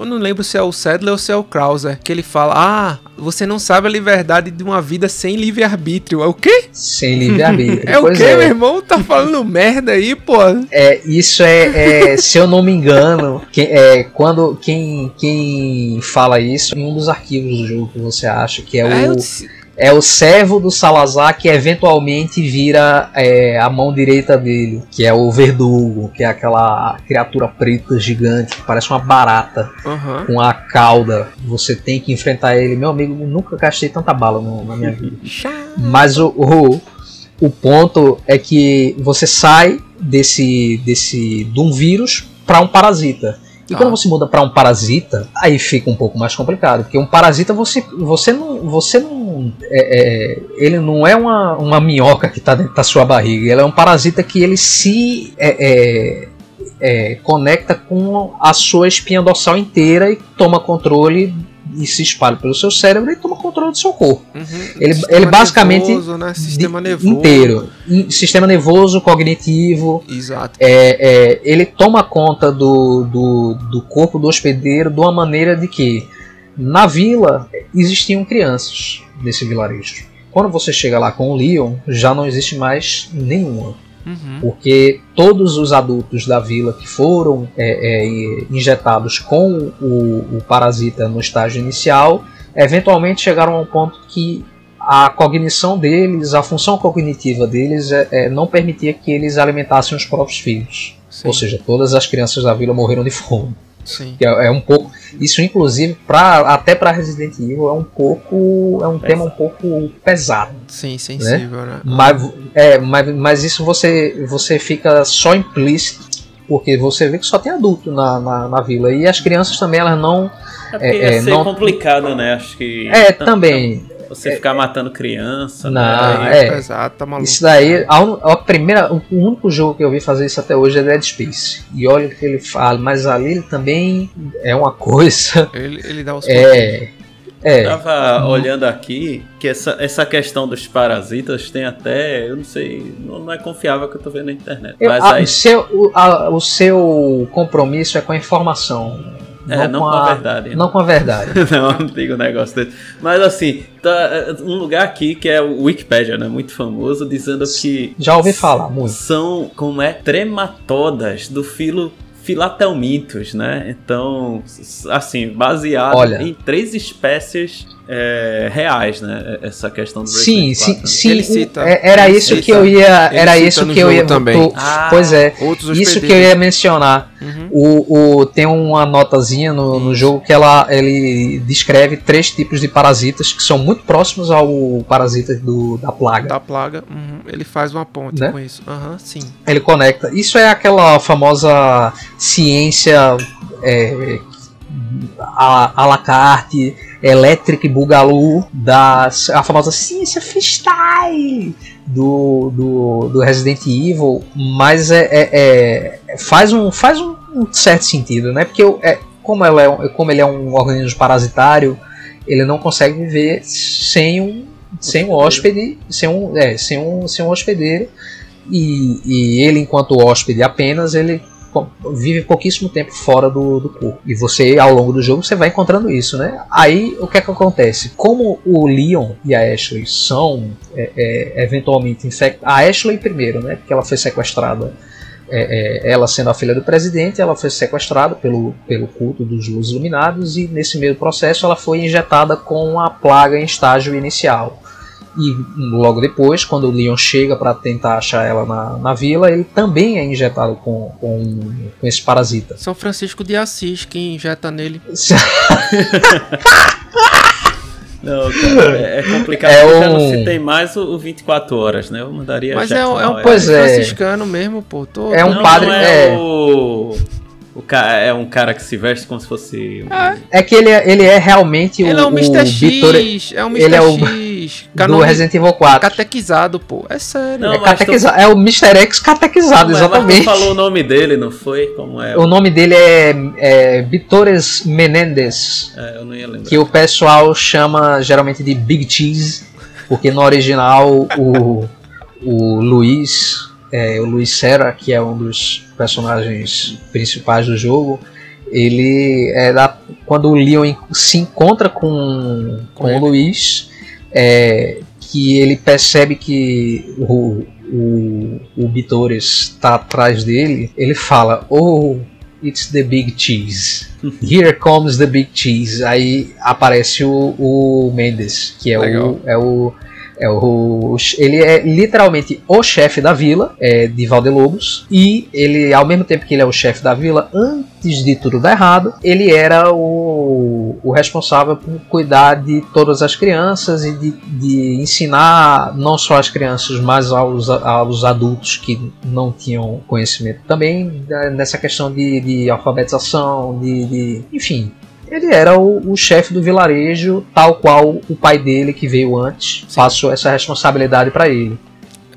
[SPEAKER 2] Eu não lembro se é o Sadler ou se é o Krauser. Que ele fala: Ah, você não sabe a liberdade de uma vida sem livre-arbítrio. É o quê?
[SPEAKER 5] Sem livre-arbítrio.
[SPEAKER 2] É o
[SPEAKER 5] Pois
[SPEAKER 2] quê,
[SPEAKER 5] é.
[SPEAKER 2] meu irmão? Tá falando merda aí, pô.
[SPEAKER 5] É, isso é, é, se eu não me engano, que- é, quando quem, quem fala isso em um dos arquivos do jogo que você acha, que é
[SPEAKER 2] É,
[SPEAKER 5] o, é o servo do Salazar que eventualmente vira é, a mão direita dele, que é o Verdugo, que é aquela criatura preta gigante, que parece uma barata
[SPEAKER 2] Aham.
[SPEAKER 5] com a cauda. Você tem que enfrentar ele. Meu amigo, nunca gastei tanta bala no- na minha vida. Mas o, o, o ponto é que você sai desse, desse de um vírus para um parasita. E
[SPEAKER 2] Ah.
[SPEAKER 5] quando você muda para um parasita, aí fica um pouco mais complicado, porque um parasita você, você não, você não, é, é, ele não é uma, uma minhoca que está dentro da sua barriga. Ele é um parasita que ele se é, é, é, conecta com a sua espinha dorsal inteira e toma controle e se espalha pelo seu cérebro e toma controle do seu corpo
[SPEAKER 2] Uhum.
[SPEAKER 5] Ele- ele basicamente
[SPEAKER 2] nervoso, né? Sistema nervoso.
[SPEAKER 5] inteiro. In- Sistema nervoso, cognitivo.
[SPEAKER 2] Exato.
[SPEAKER 5] É, é, ele toma conta do, do, do corpo do hospedeiro de uma maneira de que na vila existiam crianças desse vilarejo. Quando você chega lá com o Leon, já não existe mais nenhuma.
[SPEAKER 2] Uhum.
[SPEAKER 5] Porque todos os adultos da vila que foram é, é, injetados com o, o parasita no estágio inicial, eventualmente chegaram a um ponto que a cognição deles, a função cognitiva deles, é, é, não permitia que eles alimentassem os próprios filhos.
[SPEAKER 2] Sim,
[SPEAKER 5] Ou seja, todas as crianças da vila morreram de fome.
[SPEAKER 2] Sim.
[SPEAKER 5] Que É, é um pouco, isso inclusive pra, até para Resident Evil é um pouco, é um tema um pouco pesado.
[SPEAKER 2] Sim, sensível, né?
[SPEAKER 5] Mas, é, mas, mas isso você, você fica só implícito, porque você vê que só tem adulto na, na, na vila. E as crianças também, elas não.
[SPEAKER 3] É
[SPEAKER 5] É, é,
[SPEAKER 3] ser
[SPEAKER 5] não-
[SPEAKER 3] complicado, né? Acho que.
[SPEAKER 5] É,
[SPEAKER 3] Tam-
[SPEAKER 5] também.
[SPEAKER 3] Você ficar matando criança.
[SPEAKER 5] Não,
[SPEAKER 3] né?
[SPEAKER 5] é.
[SPEAKER 2] Pesado, tá maluco.
[SPEAKER 5] Isso daí, a, un- a primeira, o único jogo que eu vi fazer isso até hoje é Dead Space. E olha o que ele fala, mas ali ele também é uma coisa.
[SPEAKER 2] Ele, ele dá os
[SPEAKER 5] É. É.
[SPEAKER 3] Tava olhando aqui que essa, essa questão dos parasitas tem até. Eu não sei. Não, não é confiável que eu tô vendo na internet.
[SPEAKER 5] Eu-
[SPEAKER 3] Mas
[SPEAKER 5] a-
[SPEAKER 3] aí.
[SPEAKER 5] o, seu, o, a- o seu compromisso é com a informação.
[SPEAKER 3] É, não com a verdade.
[SPEAKER 5] Não com a verdade.
[SPEAKER 3] não, não digo um negócio desse. Mas assim, tá é, um lugar aqui que é o Wikipedia, né? Muito famoso, dizendo que
[SPEAKER 5] Já ouvi falar muito.
[SPEAKER 3] são, como é, trematodas do filo filatelmintos, né? Então, assim, baseado
[SPEAKER 5] Olha.
[SPEAKER 3] em três espécies é, reais, né? Essa questão do
[SPEAKER 5] Sim,
[SPEAKER 3] Resident
[SPEAKER 5] sim,
[SPEAKER 3] 4, né?
[SPEAKER 5] sim.
[SPEAKER 2] Ele cita.
[SPEAKER 5] é- era
[SPEAKER 2] Ele
[SPEAKER 5] isso
[SPEAKER 2] cita.
[SPEAKER 5] que eu ia. Era
[SPEAKER 2] cita
[SPEAKER 5] isso
[SPEAKER 2] no
[SPEAKER 5] que eu ia.
[SPEAKER 2] também.
[SPEAKER 5] tô-
[SPEAKER 3] Ah,
[SPEAKER 5] pois é. Isso que eu ia mencionar.
[SPEAKER 2] Uhum.
[SPEAKER 5] O, o- tem uma notazinha no, no jogo que ela, ele descreve três tipos de parasitas que são muito próximos ao parasita do, da plaga.
[SPEAKER 2] Da plaga. uhum. Ele faz uma ponte
[SPEAKER 5] Né?
[SPEAKER 2] com isso. Aham, sim.
[SPEAKER 5] Ele conecta. Isso é aquela famosa ciência é, a, a la carte, Electric Boogaloo, da a famosa ciência freestyle do, do, do Resident Evil, mas é, é- é- faz, um, faz um, certo sentido, né? Porque é, como, ela é, como ele é um organismo parasitário, ele não consegue viver sem um, sem um hóspede, sem um, é, sem um, sem um hospedeiro e, e ele enquanto hóspede apenas ele vive pouquíssimo tempo fora do, do corpo e você ao longo do jogo você vai encontrando isso né? Aí o que é que acontece? Como o Leon e a Ashley são é, é, eventualmente infectados a Ashley primeiro né? Porque ela foi sequestrada é, é, ela sendo a filha do presidente ela foi sequestrada pelo, pelo culto dos luzes iluminados e nesse meio processo ela foi injetada com a plaga em estágio inicial e logo depois, quando o Leon chega para tentar achar ela na, na vila, ele também é injetado com, com, com esse parasita.
[SPEAKER 2] São Francisco de Assis que injeta nele.
[SPEAKER 3] Não, cara, é, é complicado.
[SPEAKER 5] É
[SPEAKER 3] eu já não
[SPEAKER 5] um-
[SPEAKER 3] citei mais o, o 24 horas, né? Eu mandaria.
[SPEAKER 2] Mas
[SPEAKER 3] Jack
[SPEAKER 2] é, um- é um.
[SPEAKER 5] Pois
[SPEAKER 2] padre
[SPEAKER 5] é.
[SPEAKER 2] franciscano mesmo, pô. Tô,
[SPEAKER 5] É um
[SPEAKER 3] Não,
[SPEAKER 5] padre-
[SPEAKER 3] Não é,
[SPEAKER 5] é.
[SPEAKER 3] o. O ca... É um cara que se veste como se fosse.
[SPEAKER 5] É que ele é, ele é realmente
[SPEAKER 2] Ele é
[SPEAKER 5] o,
[SPEAKER 2] um Mr.
[SPEAKER 5] o Vitor
[SPEAKER 2] X. É um Mr.
[SPEAKER 5] ele é o-
[SPEAKER 2] X.
[SPEAKER 5] do
[SPEAKER 2] canoni-
[SPEAKER 5] Resident Evil 4.
[SPEAKER 2] Catequizado, pô. É sério.
[SPEAKER 3] Não,
[SPEAKER 5] É,
[SPEAKER 3] mas
[SPEAKER 5] catequiza- é o Mr. X catequizado,
[SPEAKER 3] Mas- mas tu
[SPEAKER 5] exatamente.
[SPEAKER 3] falou o nome dele, não foi? Como é?
[SPEAKER 5] O nome dele é, é Vitores Menendez,
[SPEAKER 3] É, eu não ia lembrar.
[SPEAKER 5] que o pessoal chama geralmente de Big Cheese, porque no original o, o Luiz, é, o Luiz Serra, que é um dos personagens principais do jogo, ele é da quando o Leon se encontra com, com,
[SPEAKER 2] ele.
[SPEAKER 5] o Luiz, é, que ele percebe que o, o, o Bitores está atrás dele, ele fala: Oh, it's the big cheese. Here comes the big cheese. Aí aparece o, o Mendes, que é
[SPEAKER 2] Legal.
[SPEAKER 5] o, é o é o, ele é literalmente o chefe da vila é, de Valdelobos e ele, ao mesmo tempo que ele é o chefe da vila, antes de tudo dar errado, ele era o, o responsável por cuidar de todas as crianças e de, de ensinar não só as crianças, mas aos, aos adultos que não tinham conhecimento também né, nessa questão de, de alfabetização, de, de enfim, ele era o, o chefe do vilarejo, tal qual o pai dele, que veio antes,
[SPEAKER 2] Sim.
[SPEAKER 5] passou essa responsabilidade para ele.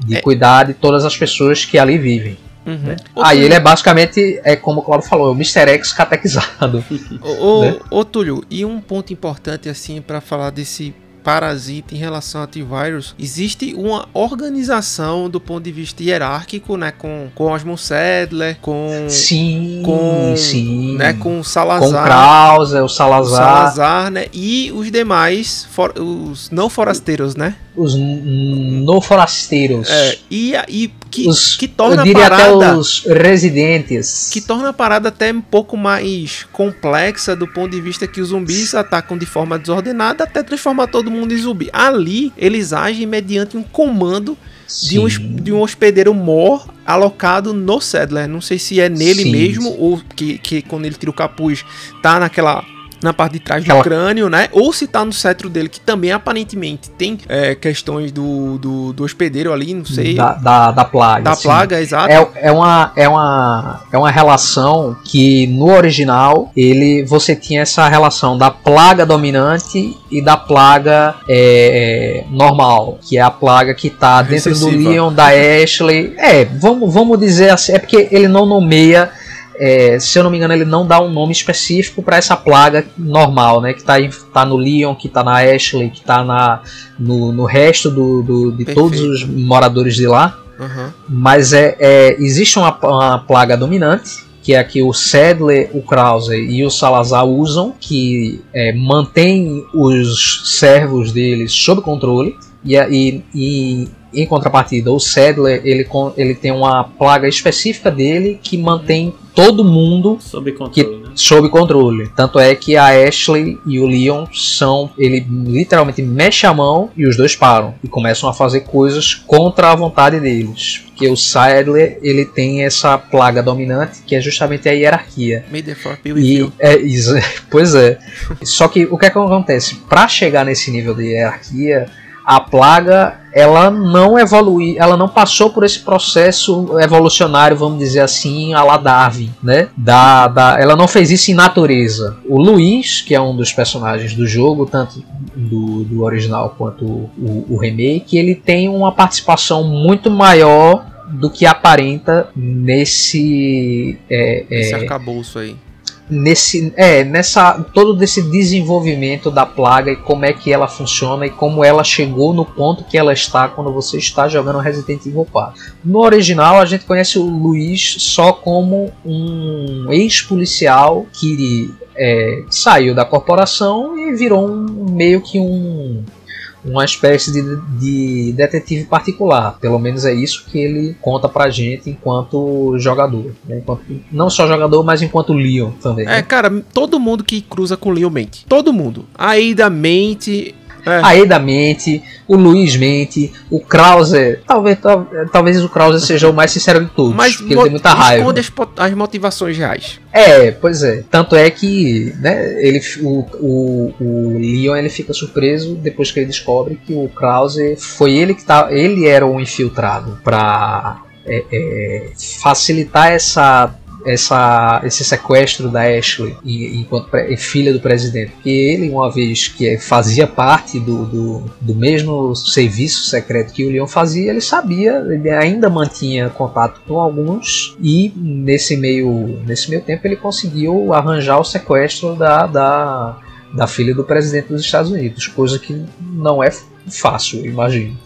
[SPEAKER 5] De
[SPEAKER 2] É.
[SPEAKER 5] cuidar de todas as pessoas que ali vivem.
[SPEAKER 2] Uhum.
[SPEAKER 5] Aí ele é basicamente, é como o Claudio falou, é o Mr. X catequizado.
[SPEAKER 2] Ô, ô,
[SPEAKER 5] né?
[SPEAKER 2] ô, Túlio, e um ponto importante assim para falar desse parasita em relação ao antivírus, existe uma organização do ponto de vista hierárquico, né, com com Osmond Sedler, com
[SPEAKER 5] sim,
[SPEAKER 2] com,
[SPEAKER 5] sim.
[SPEAKER 2] né, com
[SPEAKER 5] com o
[SPEAKER 2] Salazar,
[SPEAKER 5] o Salazar,
[SPEAKER 2] Salazar, né, e os demais, for- os não forasteiros, né?
[SPEAKER 5] os n- no forasteiros.
[SPEAKER 2] É, e, e que,
[SPEAKER 5] os,
[SPEAKER 2] que torna
[SPEAKER 5] eu
[SPEAKER 2] a
[SPEAKER 5] diria
[SPEAKER 2] parada
[SPEAKER 5] até os residentes.
[SPEAKER 2] que torna a parada até um pouco mais complexa do ponto de vista que os zumbis atacam de forma desordenada até transformar todo mundo em zumbi. Ali, eles agem mediante um comando de um, de um hospedeiro mor alocado no Sadler. Não sei se é nele
[SPEAKER 5] Sim.
[SPEAKER 2] mesmo ou que, que quando ele tira o capuz tá naquela na parte de trás do
[SPEAKER 5] Aquela-
[SPEAKER 2] crânio, né? Ou se tá no cetro dele, que também aparentemente tem é, questões do, do, do hospedeiro ali, não sei.
[SPEAKER 5] da, da, da plaga.
[SPEAKER 2] da
[SPEAKER 5] sim.
[SPEAKER 2] plaga, exato.
[SPEAKER 5] É, é, uma, é, uma, é uma relação que no original ele você tinha essa relação da plaga dominante e da plaga é, normal, que é a plaga que tá dentro do
[SPEAKER 2] Recessiva.
[SPEAKER 5] Leon, da Ashley. É, vamos, vamos dizer assim, é porque ele não nomeia. É, se eu não me engano, ele não dá um nome específico para essa plaga normal, né? Que tá, em- tá no Leon, que tá na Ashley, que tá na, no, no resto do, do- de
[SPEAKER 2] Perfeito.
[SPEAKER 5] todos os moradores de lá.
[SPEAKER 2] Aham.
[SPEAKER 5] Mas é, é- existe uma, uma plaga dominante, que é a que o Sadler, o Krause e o Salazar usam, que é, mantém os servos deles sob controle. E, e- e, em contrapartida, o Sadler ele, ele tem uma plaga específica dele que mantém todo mundo
[SPEAKER 3] Sob controle, né?
[SPEAKER 5] sob controle. Tanto é que a Ashley e o Leon são. Ele literalmente mexe a mão e os dois param. E começam a fazer coisas contra a vontade deles. Porque o Sadler ele tem essa plaga dominante que é justamente a hierarquia. E, é, isso, pois é. Só que o que, é que acontece? Para chegar nesse nível de hierarquia, a plaga ela não evolui, ela não passou por esse processo evolucionário, vamos dizer assim, a la Darwin, né? Da, da, ela não fez isso em natureza. O Luiz, que é um dos personagens do jogo, tanto do, do original quanto o, o remake, ele tem uma participação muito maior do que aparenta nesse é,
[SPEAKER 2] Esse
[SPEAKER 5] é,
[SPEAKER 2] arcabouço aí.
[SPEAKER 5] Nesse é nessa todo desse desenvolvimento da plaga e como é que ela funciona e como ela chegou no ponto que ela está quando você está jogando Resident Evil 4. No original a gente conhece o Luiz só como um ex-policial que é, saiu da corporação e virou um meio que um uma espécie de, de detetive particular. Pelo menos é isso que ele conta pra gente enquanto jogador. né? Enquanto- não só jogador, mas enquanto Leon também.
[SPEAKER 2] É,
[SPEAKER 5] né?
[SPEAKER 2] cara, todo mundo que cruza com Leon mente. Todo mundo. A Ada mente. É.
[SPEAKER 5] A Eda mente, o Luiz mente, o Krause. Talvez, tal- talvez o Krause seja o mais sincero de todos.
[SPEAKER 2] Mas
[SPEAKER 5] porque ele tem muita raiva.
[SPEAKER 2] esconde as, as motivações reais.
[SPEAKER 5] É, pois é. Tanto é que né, ele, o, o, o Leon ele fica surpreso depois que ele descobre que o Krause foi ele que tá, ele era o infiltrado para facilitar essa essa, esse sequestro da Ashley enquanto filha do presidente. Porque ele, uma vez que fazia parte do, do, do mesmo serviço secreto que o Leon fazia, ele sabia, ele ainda mantinha contato com alguns e nesse meio, nesse meio tempo ele conseguiu arranjar o sequestro da, da, da filha do presidente dos Estados Unidos, coisa que não é fácil, imagino.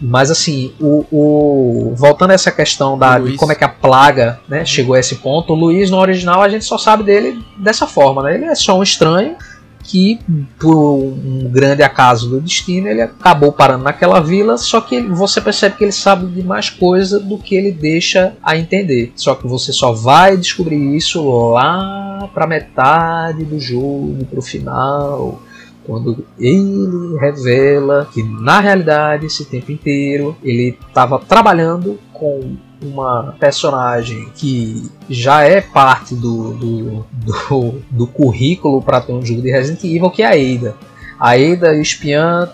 [SPEAKER 5] Mas assim, o, o- voltando a essa questão da, de como é que a plaga né, chegou a esse ponto, o Luiz no original a gente só sabe dele dessa forma, né? Ele é só um estranho que, por um grande acaso do destino, ele acabou parando naquela vila, só que você percebe que ele sabe de mais coisa do que ele deixa a entender. Só que você só vai descobrir isso lá pra metade do jogo, pro final, quando ele revela que na realidade esse tempo inteiro ele estava trabalhando com uma personagem que já é parte do, do, do, do currículo para ter um jogo de Resident Evil, que é a Ada. A Ada espiã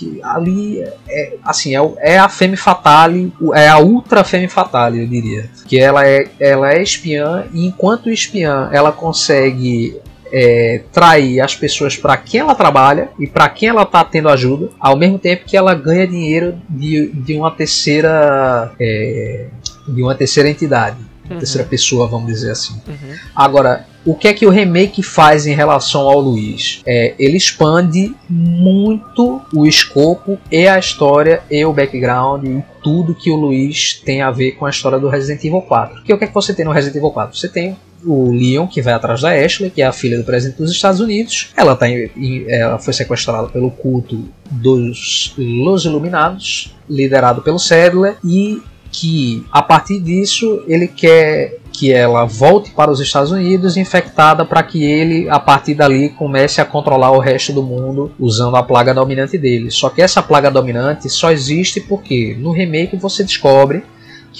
[SPEAKER 5] que ali é assim é, é a Femme Fatale, é a Ultra Femme Fatale, eu diria. Que ela é, ela é espiã e enquanto espiã ela consegue é, trair as pessoas para quem ela trabalha e para quem ela tá tendo ajuda, ao mesmo tempo que ela ganha dinheiro de, de uma terceira é, de uma terceira entidade, uma terceira pessoa, vamos dizer assim.
[SPEAKER 2] Uhum.
[SPEAKER 5] Agora, o que é que o remake faz em relação ao Luiz? É, ele expande muito o escopo e a história e o background e tudo que o Luiz tem a ver com a história do Resident Evil 4. Porque o que é que você tem no Resident Evil 4? Você tem o Leon, que vai atrás da Ashley, que é a filha do presidente dos Estados Unidos. Ela, tá em- em- ela foi sequestrada pelo culto dos Los Iluminados, liderado pelo Sadler, e que a partir disso ele quer que ela volte para os Estados Unidos infectada para que ele a partir dali comece a controlar o resto do mundo usando a plaga dominante dele. Só que essa plaga dominante só existe porque no remake você descobre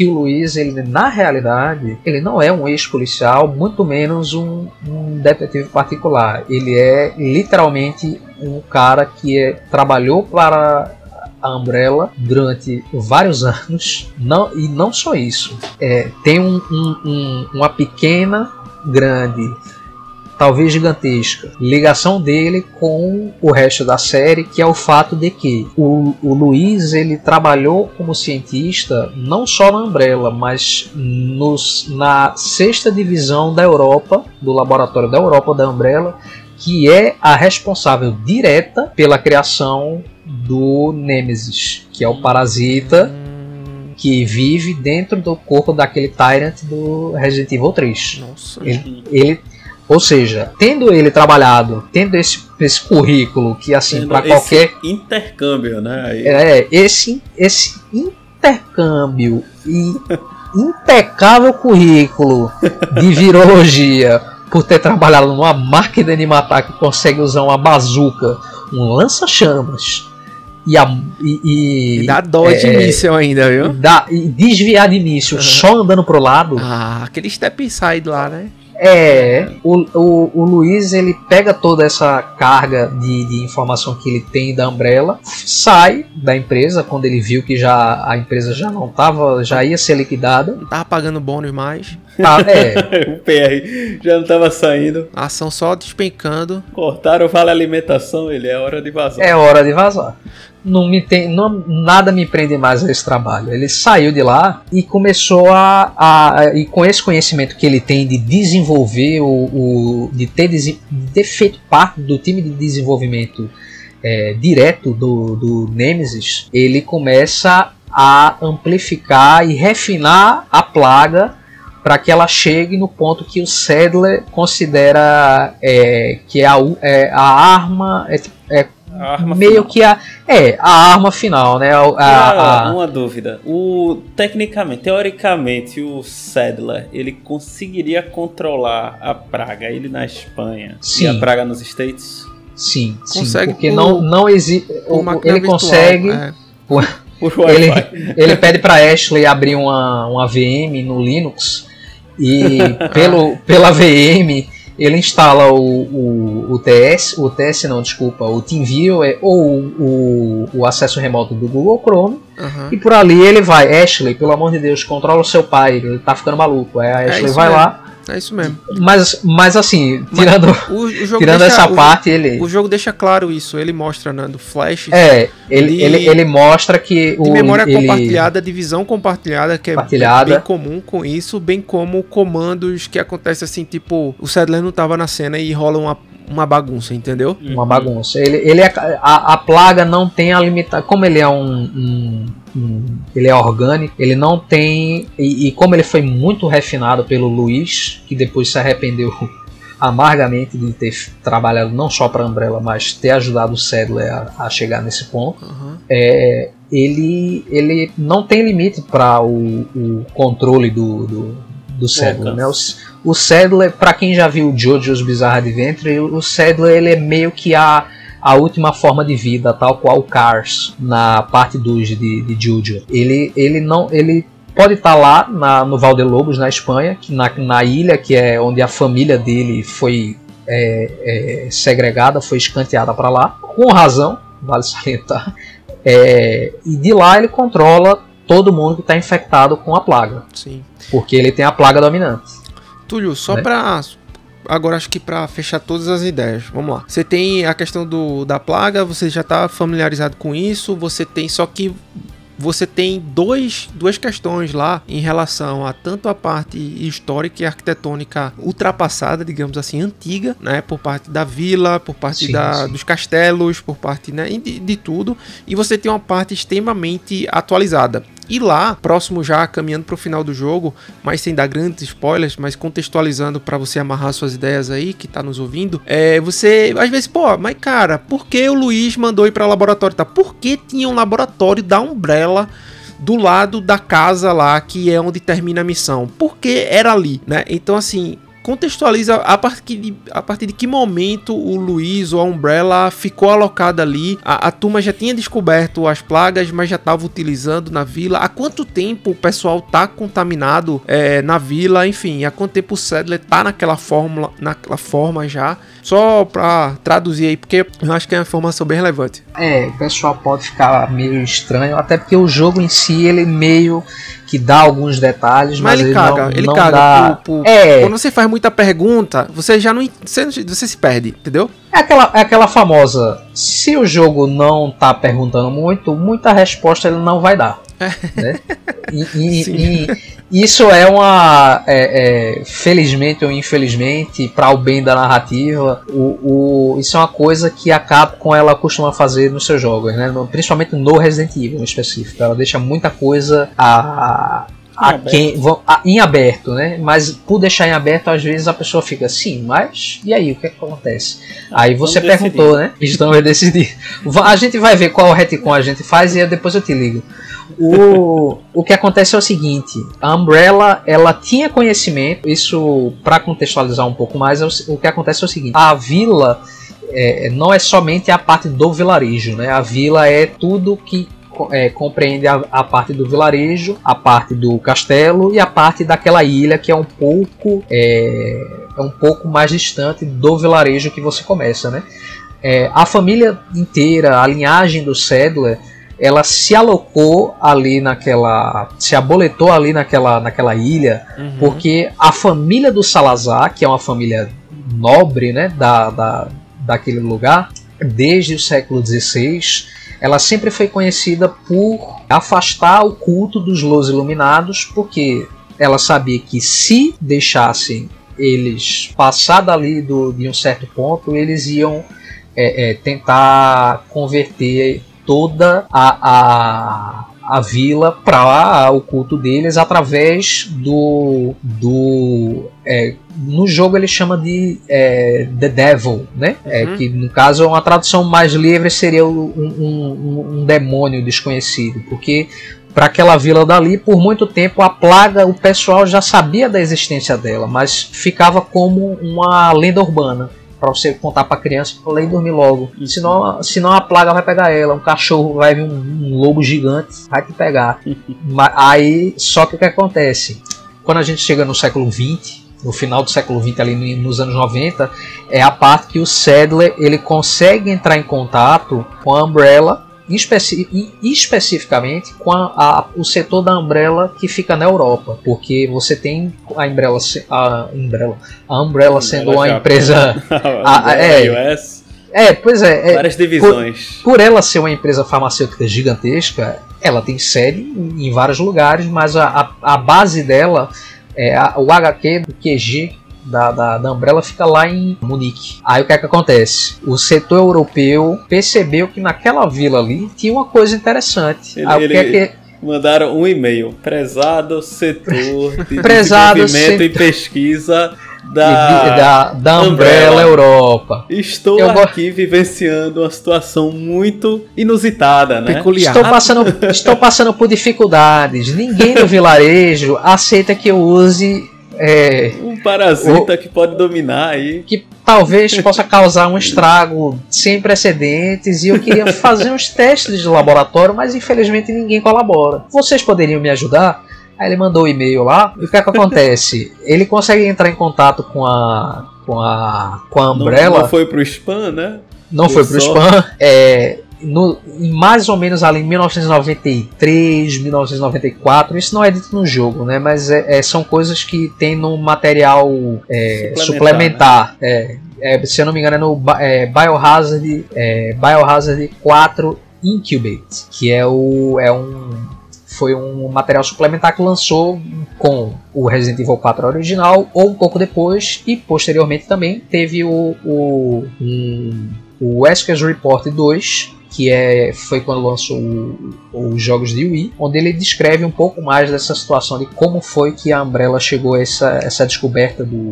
[SPEAKER 5] que o Luiz, ele na realidade, ele não é um ex-policial, muito menos um, um detetive particular. Ele é literalmente um cara que é, trabalhou para a Umbrella durante vários anos. Não, e não só isso. É, tem um- um- um- uma pequena, grande, talvez gigantesca, ligação dele com o resto da série, que é o fato de que o, o Luiz ele trabalhou como cientista não só na Umbrella, mas nos, na sexta divisão da Europa, do laboratório da Europa da Umbrella, que é a responsável direta pela criação do Nemesis, que é o parasita que vive dentro do corpo daquele Tyrant do Resident Evil 3.
[SPEAKER 2] Nossa.
[SPEAKER 5] Ele, ele- ou seja, tendo ele trabalhado, tendo esse, esse currículo que assim para
[SPEAKER 3] esse
[SPEAKER 5] qualquer
[SPEAKER 3] intercâmbio, né? Aí-
[SPEAKER 5] é esse esse intercâmbio e impecável currículo de virologia por ter trabalhado numa máquina de matar que consegue usar uma bazuca, um lança-chamas e, a, e, e-
[SPEAKER 2] E dá dó de
[SPEAKER 5] é,
[SPEAKER 2] míssel ainda, viu?
[SPEAKER 5] dá- e desviar de míssil só andando pro lado.
[SPEAKER 2] Ah, aquele step inside lá, né?
[SPEAKER 5] É, o, o, o Luiz ele pega toda essa carga de, de informação que ele tem da Umbrella, sai da empresa quando ele viu que já a empresa já não tava, já ia ser liquidada.
[SPEAKER 2] Não tava pagando bônus mais.
[SPEAKER 5] Tá, é,
[SPEAKER 3] o PR já não tava saindo.
[SPEAKER 2] A ação só despencando.
[SPEAKER 3] Cortaram o vale alimentação, ele é hora de vazar.
[SPEAKER 5] é hora de vazar. Não me tem, não, nada me prende mais a esse trabalho. Ele saiu de lá e começou a, a- a- e com esse conhecimento que ele tem de desenvolver o, o- de, ter, de ter feito parte do time de desenvolvimento é, direto do, do Nemesis, ele começa a amplificar e refinar a plaga para que ela chegue no ponto que o Sadler considera é, que é a, é a arma é, é
[SPEAKER 3] A arma
[SPEAKER 5] meio
[SPEAKER 3] final.
[SPEAKER 5] que a é a arma final, né? A, a-
[SPEAKER 3] Uma,
[SPEAKER 5] a-
[SPEAKER 3] uma dúvida. O tecnicamente, teoricamente, o Sadler ele conseguiria controlar a praga ele na Espanha e
[SPEAKER 5] Sim.
[SPEAKER 3] a praga nos States?
[SPEAKER 5] sim, sim,
[SPEAKER 2] Consegue
[SPEAKER 5] porque
[SPEAKER 2] por-
[SPEAKER 5] não não existe ele
[SPEAKER 2] virtual,
[SPEAKER 5] consegue
[SPEAKER 2] é.
[SPEAKER 3] Por
[SPEAKER 5] ele, ele pede para Ashley abrir uma, uma VM no Linux e pelo, pela VM ele instala o, o, o TS, o TS não, desculpa, o TeamViewer ou o, o acesso remoto do Google Chrome
[SPEAKER 2] Aham.
[SPEAKER 5] e por ali ele vai, Ashley, pelo amor de Deus, controla o seu pai, ele tá ficando maluco. Aí a
[SPEAKER 2] É
[SPEAKER 5] Ashley
[SPEAKER 2] isso
[SPEAKER 5] vai
[SPEAKER 2] mesmo.
[SPEAKER 5] lá,
[SPEAKER 2] É isso mesmo.
[SPEAKER 5] mas, mas assim, tirando,
[SPEAKER 2] O, o jogo
[SPEAKER 5] tirando
[SPEAKER 2] deixa,
[SPEAKER 5] essa
[SPEAKER 2] o-
[SPEAKER 5] parte, ele.
[SPEAKER 2] O jogo deixa claro isso. Ele mostra, né, do Flash.
[SPEAKER 5] É, ele,
[SPEAKER 2] de-
[SPEAKER 5] ele, ele mostra que o.
[SPEAKER 2] de memória
[SPEAKER 5] ele,
[SPEAKER 2] compartilhada, de visão compartilhada, que é
[SPEAKER 5] Compartilhada.
[SPEAKER 2] bem comum com isso, bem como comandos que acontecem assim, tipo, o Sadler não tava na cena e rola uma, uma bagunça, entendeu?
[SPEAKER 5] uma bagunça. Ele, ele é, a, a plaga não tem a limitação. Como ele é um, um- um- Ele é orgânico, ele não tem. E, e como ele foi muito refinado pelo Luiz, que depois se arrependeu amargamente de ter trabalhado não só para Umbrella, mas ter ajudado o Sadler a, a chegar nesse ponto.
[SPEAKER 2] Aham.
[SPEAKER 5] É, ele, ele não tem limite para o, o controle do, do, do Sadler. Né? O, o Sadler, para quem já viu o JoJo's Bizarre Adventure, o Sadler ele é meio que a, a última forma de vida, tal qual o Cars na parte 2 de, de Jojo. Ele, ele não. Ele pode estar lá na, no Valdelobos, na Espanha, que na, na ilha que é onde a família dele foi é, é, segregada, foi escanteada para lá, com razão, vale salientar. É, e de lá ele controla todo mundo que está infectado com a plaga,
[SPEAKER 2] Sim.
[SPEAKER 5] porque ele tem a plaga dominante.
[SPEAKER 2] Túlio, só
[SPEAKER 5] Né?
[SPEAKER 2] pra. Agora acho que pra fechar todas as ideias. Vamos lá. Você tem a questão do, da plaga, você já tá familiarizado com isso. Você tem. Só que você tem dois, duas questões lá em relação a tanto a parte histórica e arquitetônica ultrapassada, digamos assim, antiga, né? Por parte da vila, por parte
[SPEAKER 5] Sim,
[SPEAKER 2] da,
[SPEAKER 5] sim.
[SPEAKER 2] dos castelos, por parte né, de, de tudo. E você tem uma parte extremamente atualizada. E lá, próximo já, caminhando pro final do jogo, mas sem dar grandes spoilers, mas contextualizando pra você amarrar suas ideias aí, que tá nos ouvindo, é, você, às vezes, pô, mas cara, por que o Luiz mandou ir pra laboratório? Tá? Por que tinha um laboratório da Umbrella do lado da casa lá, que é onde termina a missão? Por que era ali, né? Então, assim, contextualiza a partir, de, a partir de que momento o Luiz ou a Umbrella ficou alocada ali. A, a turma já tinha descoberto as plagas, mas já estava utilizando na vila. Há quanto tempo o pessoal tá contaminado é, na vila? Enfim, há quanto tempo o Sadler tá naquela fórmula, naquela forma já? Só pra traduzir aí, porque eu acho que é uma informação bem relevante.
[SPEAKER 5] É, o pessoal pode ficar meio estranho, até porque o jogo em si ele meio que dá alguns detalhes, mas,
[SPEAKER 2] Mas ele caga,
[SPEAKER 5] não,
[SPEAKER 2] ele
[SPEAKER 5] não
[SPEAKER 2] caga.
[SPEAKER 5] dá.
[SPEAKER 2] por- por-
[SPEAKER 5] É,
[SPEAKER 2] Quando você faz muita pergunta, você já não. Você, você se perde, entendeu?
[SPEAKER 5] É aquela, é aquela famosa, se o jogo não tá perguntando muito, muita resposta ele não vai dar. Né? E, e- e isso é uma, é, é, felizmente ou infelizmente, para o bem da narrativa, o, o- isso é uma coisa que a Capcom ela costuma fazer nos seus jogos, né? Principalmente no Resident Evil em específico. Ela deixa muita coisa a, a
[SPEAKER 7] Em aberto.
[SPEAKER 5] quem, vão- a- em aberto, né? Mas por deixar em aberto, às vezes a pessoa fica assim, mas e aí, o que, é que acontece? aí você perguntou, né? Estamos decidindo. Va- A gente vai ver qual retcon a gente faz e depois eu te ligo. O, o que acontece é o seguinte: a Umbrella ela tinha conhecimento, isso para contextualizar um pouco mais, é o, que acontece é o seguinte: a vila é, não é somente a parte do vilarejo, né? A vila é tudo que é, compreende a, a parte do vilarejo, a parte do castelo e a parte daquela ilha que é um pouco é, é um pouco mais distante do vilarejo que você começa, né? É, a família inteira, a linhagem do Sadler, ela se alocou ali naquela, se aboletou ali naquela, naquela ilha, porque a família do Salazar, que é uma família nobre, né, da, da, daquele lugar, desde o século XVI, ela sempre foi conhecida por afastar o culto dos Los Iluminados, porque ela sabia que se deixassem eles passar dali do, de um certo ponto, eles iam é, é, tentar converter toda a, a, a vila para o culto deles através do. do é, no jogo ele chama de é, The Devil, né? É,
[SPEAKER 2] Uhum.
[SPEAKER 5] que no caso uma tradução mais livre seria um, um, um demônio desconhecido, porque para aquela vila dali, por muito tempo a plaga, o pessoal já sabia da existência dela, mas ficava como uma lenda urbana para você contar para criança para ir dormir logo. Senão, senão a plaga vai pegar ela, um cachorro vai vir um, um lobo gigante vai te pegar. Aí só que o que acontece? Quando a gente chega no século XX, no final do século XX ali no- nos anos 90, é a parte que o Sadler ele consegue entrar em contato com a Umbrella especi- e especificamente com a- a- o setor da Umbrella que fica na Europa, porque você tem a Umbrella, a Umbrella, a Umbrella sendo uma empresa
[SPEAKER 7] Ah,
[SPEAKER 5] Ah, é.
[SPEAKER 7] US,
[SPEAKER 5] é, pois é, é,
[SPEAKER 7] várias divisões.
[SPEAKER 5] por ela ser uma empresa farmacêutica gigantesca, ela tem sede em em vários lugares, mas a, a, a base dela, é a- o HQ do QG da, da, da Umbrella fica lá em Munique. Aí o que é que acontece? O setor europeu percebeu que naquela vila ali tinha uma coisa interessante.
[SPEAKER 3] Ele-
[SPEAKER 5] Aí o que é
[SPEAKER 3] ele-
[SPEAKER 5] que
[SPEAKER 3] Mandaram um e-mail. Prezado setor de
[SPEAKER 5] Prezado
[SPEAKER 3] desenvolvimento e
[SPEAKER 5] setor-
[SPEAKER 3] pesquisa
[SPEAKER 5] e
[SPEAKER 3] da,
[SPEAKER 5] vi- da, da Umbrella
[SPEAKER 3] Umbrella.
[SPEAKER 5] Europa.
[SPEAKER 3] Estou
[SPEAKER 5] Eu go-
[SPEAKER 3] aqui vivenciando uma situação muito inusitada, né?
[SPEAKER 2] Peculiar.
[SPEAKER 5] Estou passando, estou passando por dificuldades. Ninguém no vilarejo aceita que eu use é,
[SPEAKER 3] Um parasita que pode dominar aí.
[SPEAKER 5] que talvez possa causar um estrago sem precedentes e eu queria fazer uns testes de laboratório, mas infelizmente ninguém colabora. Vocês poderiam me ajudar? Aí ele mandou o e-mail lá. E o que é que acontece? Ele consegue entrar em contato com a com a com a
[SPEAKER 3] Não,
[SPEAKER 5] Umbrella.
[SPEAKER 3] não foi pro spam, né?
[SPEAKER 5] não
[SPEAKER 3] Por
[SPEAKER 5] foi pro
[SPEAKER 3] sorte.
[SPEAKER 5] spam. É, no, mais ou menos ali em 1993, 1994, isso não é dito no jogo, né? Mas é- é, são coisas que tem no material é,
[SPEAKER 3] Suplementar,
[SPEAKER 5] suplementar. É, é, se eu não me engano, é no é, Biohazard, é, Biohazard 4 Incubate, que é, o, é um foi um material suplementar que lançou com o Resident Evil 4 original ou um pouco depois e posteriormente também teve o, o, um- o Wesker's Report 2 que é, foi quando lançou os jogos de Wii, onde ele descreve um pouco mais dessa situação de como foi que a Umbrella chegou a essa, essa descoberta do,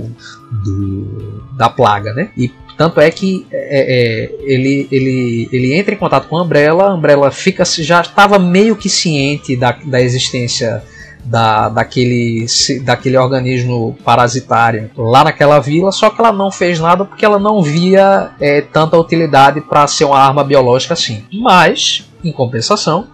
[SPEAKER 5] do- da plaga, né? E tanto é que é, é, ele, ele, ele entra em contato com a Umbrella, a Umbrella fica, já estava meio que ciente da, da existência da, daquele, daquele organismo parasitário lá naquela vila, só que ela não fez nada porque ela não via é, tanta utilidade para ser uma arma biológica assim. Mas, em compensação,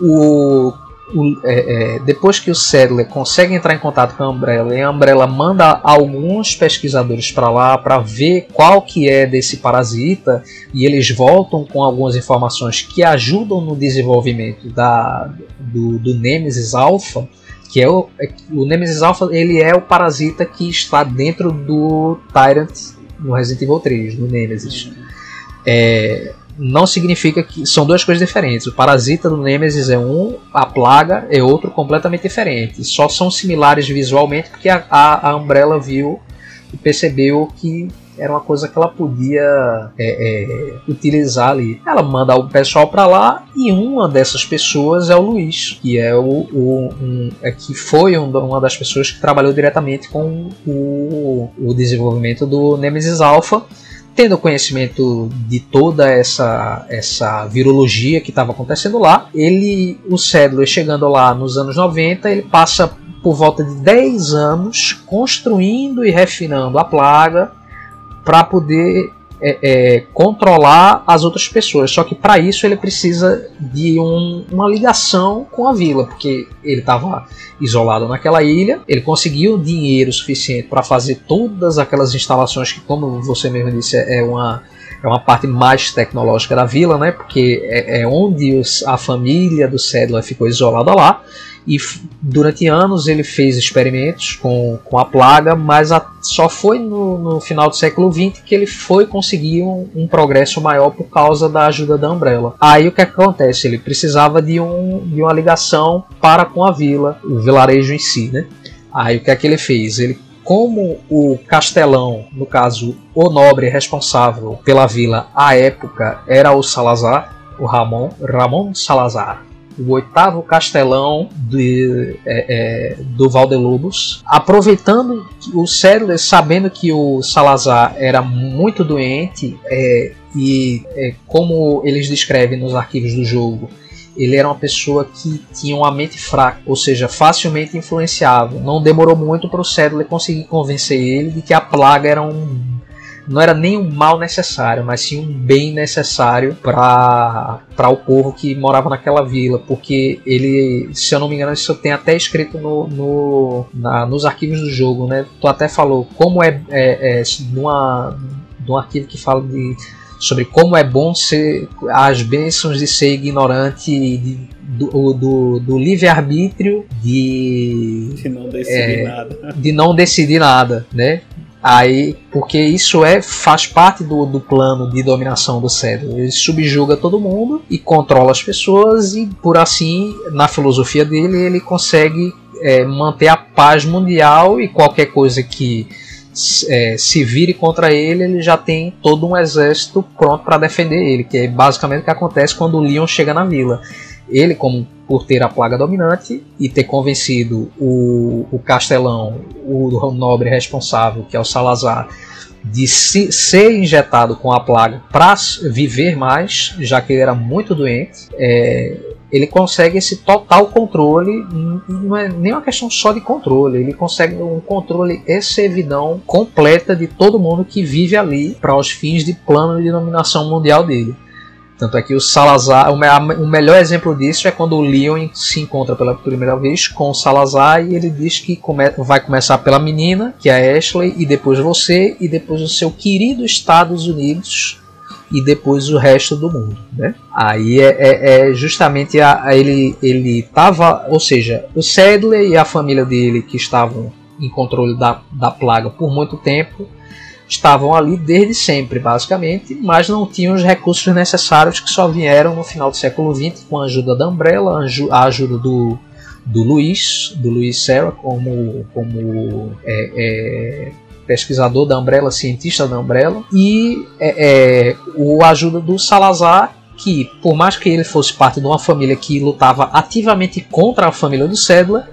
[SPEAKER 5] o, o- é, é, depois que o Sadler consegue entrar em contato com a Umbrella e a Umbrella manda alguns pesquisadores para lá para ver qual que é desse parasita e eles voltam com algumas informações que ajudam no desenvolvimento da, do, do Nemesis Alpha que é o, é o Nemesis Alpha ele é o parasita que está dentro do Tyrant no Resident Evil 3, do Nemesis. É, não significa que são duas coisas diferentes. O parasita do Nemesis é um, a plaga é outro completamente diferente. Só são similares visualmente porque a, a, a Umbrella viu e percebeu que era uma coisa que ela podia é, é, utilizar ali. Ela manda o pessoal para lá e uma dessas pessoas é o Luiz, que é o, o um, é que foi um- uma das pessoas que trabalhou diretamente com o, o desenvolvimento do Nemesis Alpha tendo conhecimento de toda essa, essa virologia que estava acontecendo lá, ele, o Sadler chegando lá nos anos 90, ele passa por volta de 10 anos construindo e refinando a plaga para poder é, é, controlar as outras pessoas. Só que para isso ele precisa de um- uma ligação com a vila, porque ele estava isolado naquela ilha. Ele conseguiu dinheiro suficiente para fazer todas aquelas instalações que, como você mesmo disse, é uma é uma parte mais tecnológica da vila, né? Porque é, é onde os- a família do Sadler ficou isolada lá. E durante anos ele fez experimentos com, com a plaga, mas a- só foi no, no final do século XX que ele foi conseguir um, um progresso maior por causa da ajuda da Umbrella. Aí o que acontece? Ele precisava de, um, de uma ligação para com a vila, o vilarejo em si, né? Aí o que é que ele fez? Ele como o castelão, no caso o nobre responsável pela vila à época era o Salazar, o Ramon, Ramon Salazar, o oitavo castelão de, é, é, do Valdelobos, aproveitando o Cédulas, sabendo que o Salazar era muito doente é, e é, como eles descrevem nos arquivos do jogo, ele era uma pessoa que tinha uma mente fraca, ou seja, facilmente influenciável. Não demorou muito para o Sadler conseguir convencer ele de que a plaga era um não era nem um mal necessário, mas sim um bem necessário para o povo que morava naquela vila, porque ele, se eu não me engano, isso tem até escrito no, no na- nos arquivos do jogo, né? Tu até falou como é, é, é numa, num arquivo que fala de sobre como é bom ser as bênçãos de ser ignorante de, do, do, do livre-arbítrio de,
[SPEAKER 3] Se não decidir
[SPEAKER 5] É.
[SPEAKER 3] nada.
[SPEAKER 5] de não decidir nada, né? Aí, porque isso é faz parte do, do plano de dominação do Cedro. Ele subjuga todo mundo e controla as pessoas e por assim, na filosofia dele, ele consegue é, manter a paz mundial e qualquer coisa que é, se vire contra ele, ele já tem todo um exército pronto para defender ele, que é basicamente o que acontece quando o Leon chega na vila. Ele, como por ter a plaga dominante e ter convencido o, o castelão, o nobre responsável, que é o Salazar, de se, ser injetado com a plaga para viver mais, já que ele era muito doente, é, ele consegue esse total controle, não é nem uma questão só de controle, ele consegue um controle servidão completa de todo mundo que vive ali para os fins de plano de dominação mundial dele. Tanto é que o Salazar, o, melhor exemplo disso é quando o Leon se encontra pela primeira vez com o Salazar e ele diz que come, vai começar pela menina, que é a Ashley, e depois você, e depois o seu querido Estados Unidos, e depois o resto do mundo, né? Aí é, é, é justamente a, a, ele ele tava, ou seja, o Sadler e a família dele que estavam em controle da, da plaga por muito tempo estavam ali desde sempre, basicamente, mas não tinham os recursos necessários que só vieram no final do século XX com a ajuda da Umbrella, a ajuda do, do Luiz, do Luiz Serra, como, como é, é, pesquisador da Umbrella, cientista da Umbrella, e é, é, o ajuda do Salazar, que por mais que ele fosse parte de uma família que lutava ativamente contra a família do Sedler,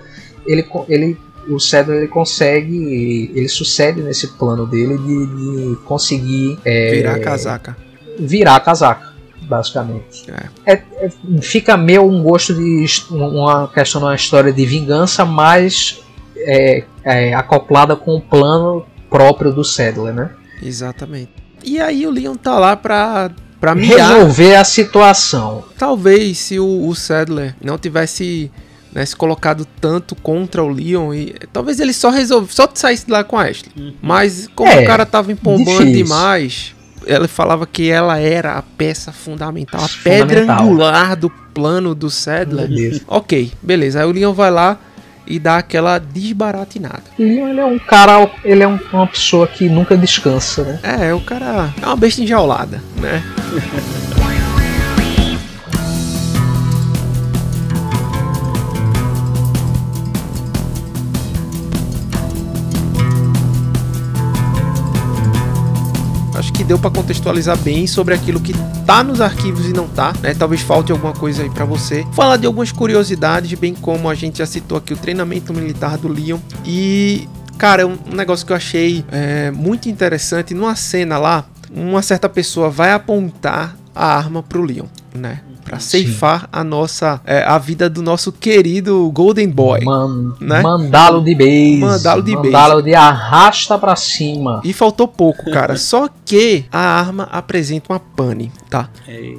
[SPEAKER 5] ele, ele o Cedro ele consegue, ele sucede nesse plano dele de, de conseguir
[SPEAKER 2] é, virar a casaca.
[SPEAKER 5] Virar a casaca, basicamente. É. É, é fica meio um gosto de uma questão de uma história de vingança, mas é, é, acoplada com o plano próprio do Sadler, né?
[SPEAKER 2] Exatamente. E aí o Leon tá lá pra, pra
[SPEAKER 5] mirar. resolver a situação.
[SPEAKER 2] Talvez se o, o Sadler não tivesse né, se colocado tanto contra o Leon e talvez ele só resolve só saísse de lá com a Ashley. Uhum. Mas como é, o cara tava empombando difícil. demais, ela falava que ela era a peça fundamental, a fundamental. pedra angular do plano do Sadler. Ok, beleza. Aí o Leon vai lá e dá aquela desbaratinada.
[SPEAKER 5] Leon ele é um cara, ele é um, uma pessoa que nunca descansa, né?
[SPEAKER 2] É, o cara é uma besta enjaulada, né? deu para contextualizar bem sobre aquilo que tá nos arquivos e não tá, né? Talvez falte alguma coisa aí para você. Falar de algumas curiosidades, bem como a gente já citou aqui o treinamento militar do Leon e Cara, um negócio que eu achei é, muito interessante, numa cena lá, uma certa pessoa vai apontar a arma pro Leon, né? Para ceifar a nossa é, a vida do nosso querido Golden Boy,
[SPEAKER 5] Man, né? Mandá-lo de base,
[SPEAKER 2] mandá-lo de base,
[SPEAKER 5] mandá-lo de arrasta para cima.
[SPEAKER 2] E faltou pouco, cara. Só que a arma apresenta uma pane, tá?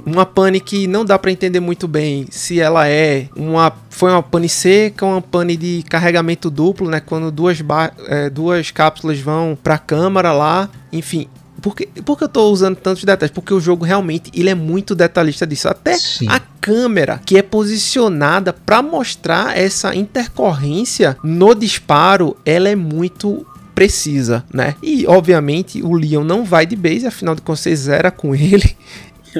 [SPEAKER 2] Uma pane que não dá para entender muito bem se ela é uma foi uma pane seca, uma pane de carregamento duplo, né? Quando duas é, duas cápsulas vão para a câmara lá, enfim, por que, por que eu tô usando tantos detalhes? Porque o jogo realmente ele é muito detalhista disso. Até Sim. a câmera que é posicionada para mostrar essa intercorrência no disparo, ela é muito precisa, né? E obviamente o Leon não vai de base, afinal de contas você zera com ele.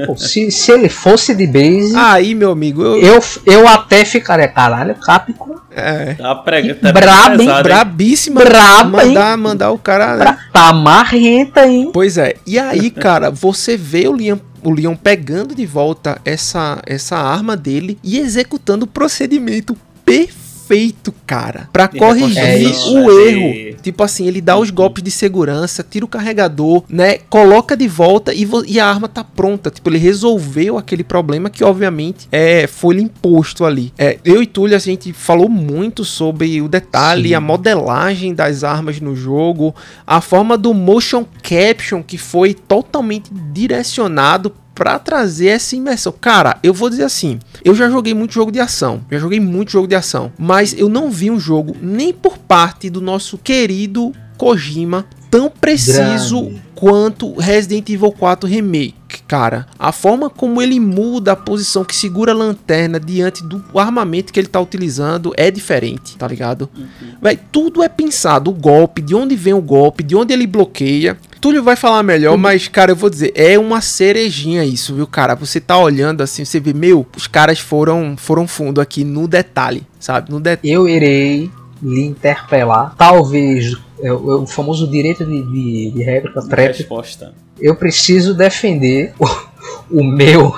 [SPEAKER 5] Pô, se, se ele fosse de base.
[SPEAKER 2] Aí, meu amigo.
[SPEAKER 5] Eu, eu, eu até ficaria, caralho, Capcom.
[SPEAKER 3] É. Tá prega, tá
[SPEAKER 2] braba, hein? Brabíssima.
[SPEAKER 5] Braba,
[SPEAKER 2] mandar, hein? Mandar o cara. Bra
[SPEAKER 5] tá marrenta, hein?
[SPEAKER 2] Pois é. E aí, cara, você vê o Liam o Leon pegando de volta essa, essa arma dele e executando o procedimento perfeito feito, cara, para corrigir é o erro. Tipo assim, ele dá os golpes de segurança, tira o carregador, né? Coloca de volta e, e a arma tá pronta. Tipo, ele resolveu aquele problema que, obviamente, é, foi imposto ali. É, eu e Túlio, a gente falou muito sobre o detalhe, Sim. a modelagem das armas no jogo, a forma do motion caption que foi totalmente direcionado para trazer essa imersão. Cara, eu vou dizer assim, eu já joguei muito jogo de ação, já joguei muito jogo de ação, mas eu não vi um jogo nem por parte do nosso querido Kojima tão preciso Grande. quanto Resident Evil 4 Remake, cara. A forma como ele muda a posição que segura a lanterna diante do armamento que ele tá utilizando é diferente, tá ligado? Uhum. Véi, tudo é pensado, o golpe, de onde vem o golpe, de onde ele bloqueia. Túlio vai falar melhor, uhum. mas, cara, eu vou dizer, é uma cerejinha isso, viu, cara? Você tá olhando assim, você vê, meu, os caras foram, foram fundo aqui no detalhe, sabe? No
[SPEAKER 5] detalhe. Eu irei lhe interpelar, talvez é o, é o famoso direito de, de, de réplica, trap,
[SPEAKER 3] Resposta.
[SPEAKER 5] eu preciso defender o, o meu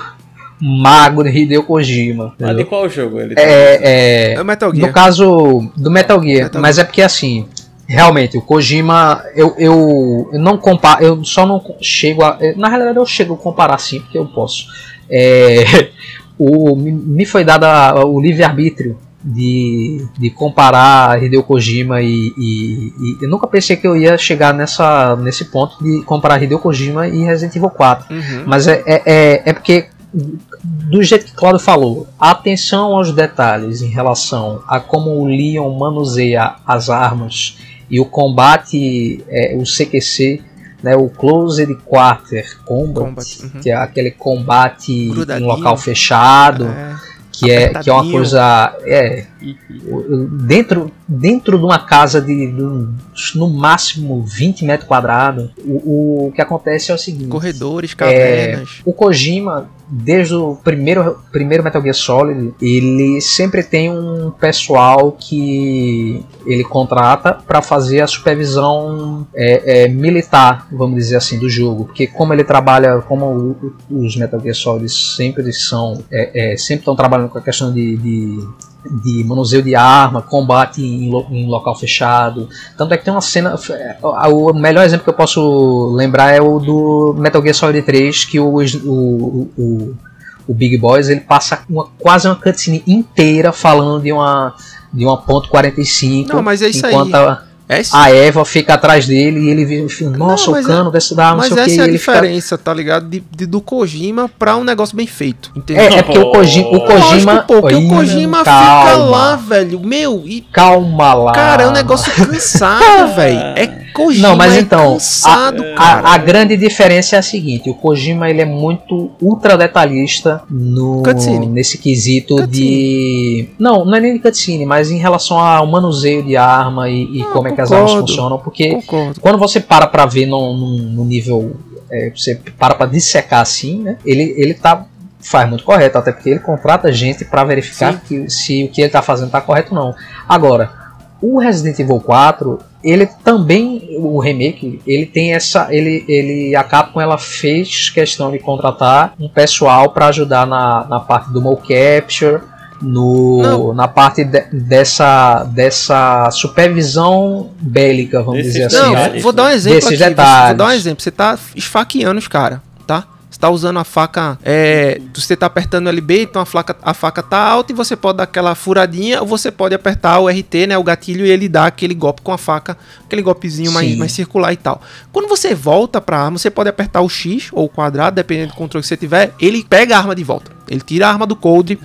[SPEAKER 5] mago de Hideo Kojima.
[SPEAKER 3] Mas de qual jogo ele tá?
[SPEAKER 5] É, é,
[SPEAKER 2] É o Metal Gear.
[SPEAKER 5] no caso do Metal Gear,
[SPEAKER 2] Metal
[SPEAKER 5] mas é porque assim, realmente o Kojima, eu, eu, eu não comparo, eu só não chego a, na realidade eu chego a comparar sim, porque eu posso. É, o, me- foi dado a- o livre arbítrio de, de comparar Hideo Kojima e, e- e eu nunca pensei que eu ia chegar nessa, nesse ponto de comparar Hideo Kojima e Resident Evil 4.
[SPEAKER 2] Uhum.
[SPEAKER 5] Mas é, é, é, é porque, do jeito que Claudio falou, atenção aos detalhes em relação a como o Leon manuseia as armas e o combate, é, o CQC, né, o Closed Quarter Combat,
[SPEAKER 2] Combat, uhum.
[SPEAKER 5] que é aquele combate em
[SPEAKER 2] Grudadinho.
[SPEAKER 5] local fechado,
[SPEAKER 2] É.
[SPEAKER 5] que é, que é uma coisa. É, dentro, dentro de uma casa de, de no máximo 20 metros quadrados, o, o que acontece é o seguinte:
[SPEAKER 2] Corredores, cavernas.
[SPEAKER 5] o Kojima, desde o primeiro, primeiro Metal Gear Solid, ele sempre tem um pessoal que ele contrata para fazer a supervisão é, é, militar, vamos dizer assim, do jogo. Porque como ele trabalha, como os Metal Gear Solid sempre são, é, é, sempre estão trabalhando com a questão de, de de manuseio de arma, combate em, lo- em local fechado. Tanto é que tem uma cena. O melhor exemplo que eu posso lembrar é o do Metal Gear Solid 3, que o, o, o, o Big Boys ele passa uma, quase uma cutscene inteira falando de uma, de uma ponto 45.
[SPEAKER 2] Não, mas é isso aí.
[SPEAKER 5] a,
[SPEAKER 2] É sim.
[SPEAKER 5] a Eva fica atrás dele e ele vê, fica, nossa,
[SPEAKER 2] Não,
[SPEAKER 5] o
[SPEAKER 2] mas
[SPEAKER 5] cano desse da arma, não
[SPEAKER 2] Mas
[SPEAKER 5] sei o que.
[SPEAKER 2] essa é a
[SPEAKER 5] ele fica,
[SPEAKER 2] diferença, tá ligado? De, de- do Kojima pra um negócio bem feito. Entendeu?
[SPEAKER 5] é, é porque o Kojima. O Kojima,
[SPEAKER 2] Lógico, pô,
[SPEAKER 5] Ih,
[SPEAKER 2] o Kojima fica
[SPEAKER 5] calma,
[SPEAKER 2] lá, velho. Meu, e
[SPEAKER 5] Calma lá.
[SPEAKER 2] Cara, é um negócio cansado, velho. É Kojima,
[SPEAKER 5] Não, mas
[SPEAKER 2] é
[SPEAKER 5] então,
[SPEAKER 2] cansado, cara.
[SPEAKER 5] A, a grande diferença é a seguinte: o Kojima ele é muito ultra detalhista no,
[SPEAKER 2] Cutscene.
[SPEAKER 5] nesse quesito de. Não, não é nem de cutscene, mas em relação ao manuseio de arma e, e
[SPEAKER 2] Ah,
[SPEAKER 5] como é que as armas funcionam. Porque
[SPEAKER 2] Concordo.
[SPEAKER 5] quando você para pra ver no, no, no nível. é, você para pra dissecar assim, né? Ele, ele tá. Faz muito correto, até porque ele contrata gente pra verificar que, se o que ele tá fazendo tá correto ou não. Agora, o Resident Evil 4, ele também, o remake, ele tem essa. Ele, ele a Capcom ela fez questão de contratar um pessoal pra ajudar na, na parte do Mo Capture. No,
[SPEAKER 2] Não.
[SPEAKER 5] na parte de- dessa, dessa supervisão bélica, vamos
[SPEAKER 3] Desses
[SPEAKER 5] dizer assim.
[SPEAKER 2] Não,
[SPEAKER 5] né?
[SPEAKER 2] vou dar um exemplo
[SPEAKER 5] Desses
[SPEAKER 2] aqui. Vou
[SPEAKER 5] detalhes.
[SPEAKER 2] dar um exemplo. Você tá esfaqueando os caras, tá? Você tá usando a faca. É, você tá apertando o LB, então a, faca, a faca tá alta e você pode dar aquela furadinha, ou você pode apertar o RT, né? O gatilho, e ele dá aquele golpe com a faca, aquele golpezinho mais, mais circular e tal. Quando você volta pra arma, você pode apertar o X ou o quadrado, dependendo do controle que você tiver, ele pega a arma de volta. Ele tira a arma do coldre,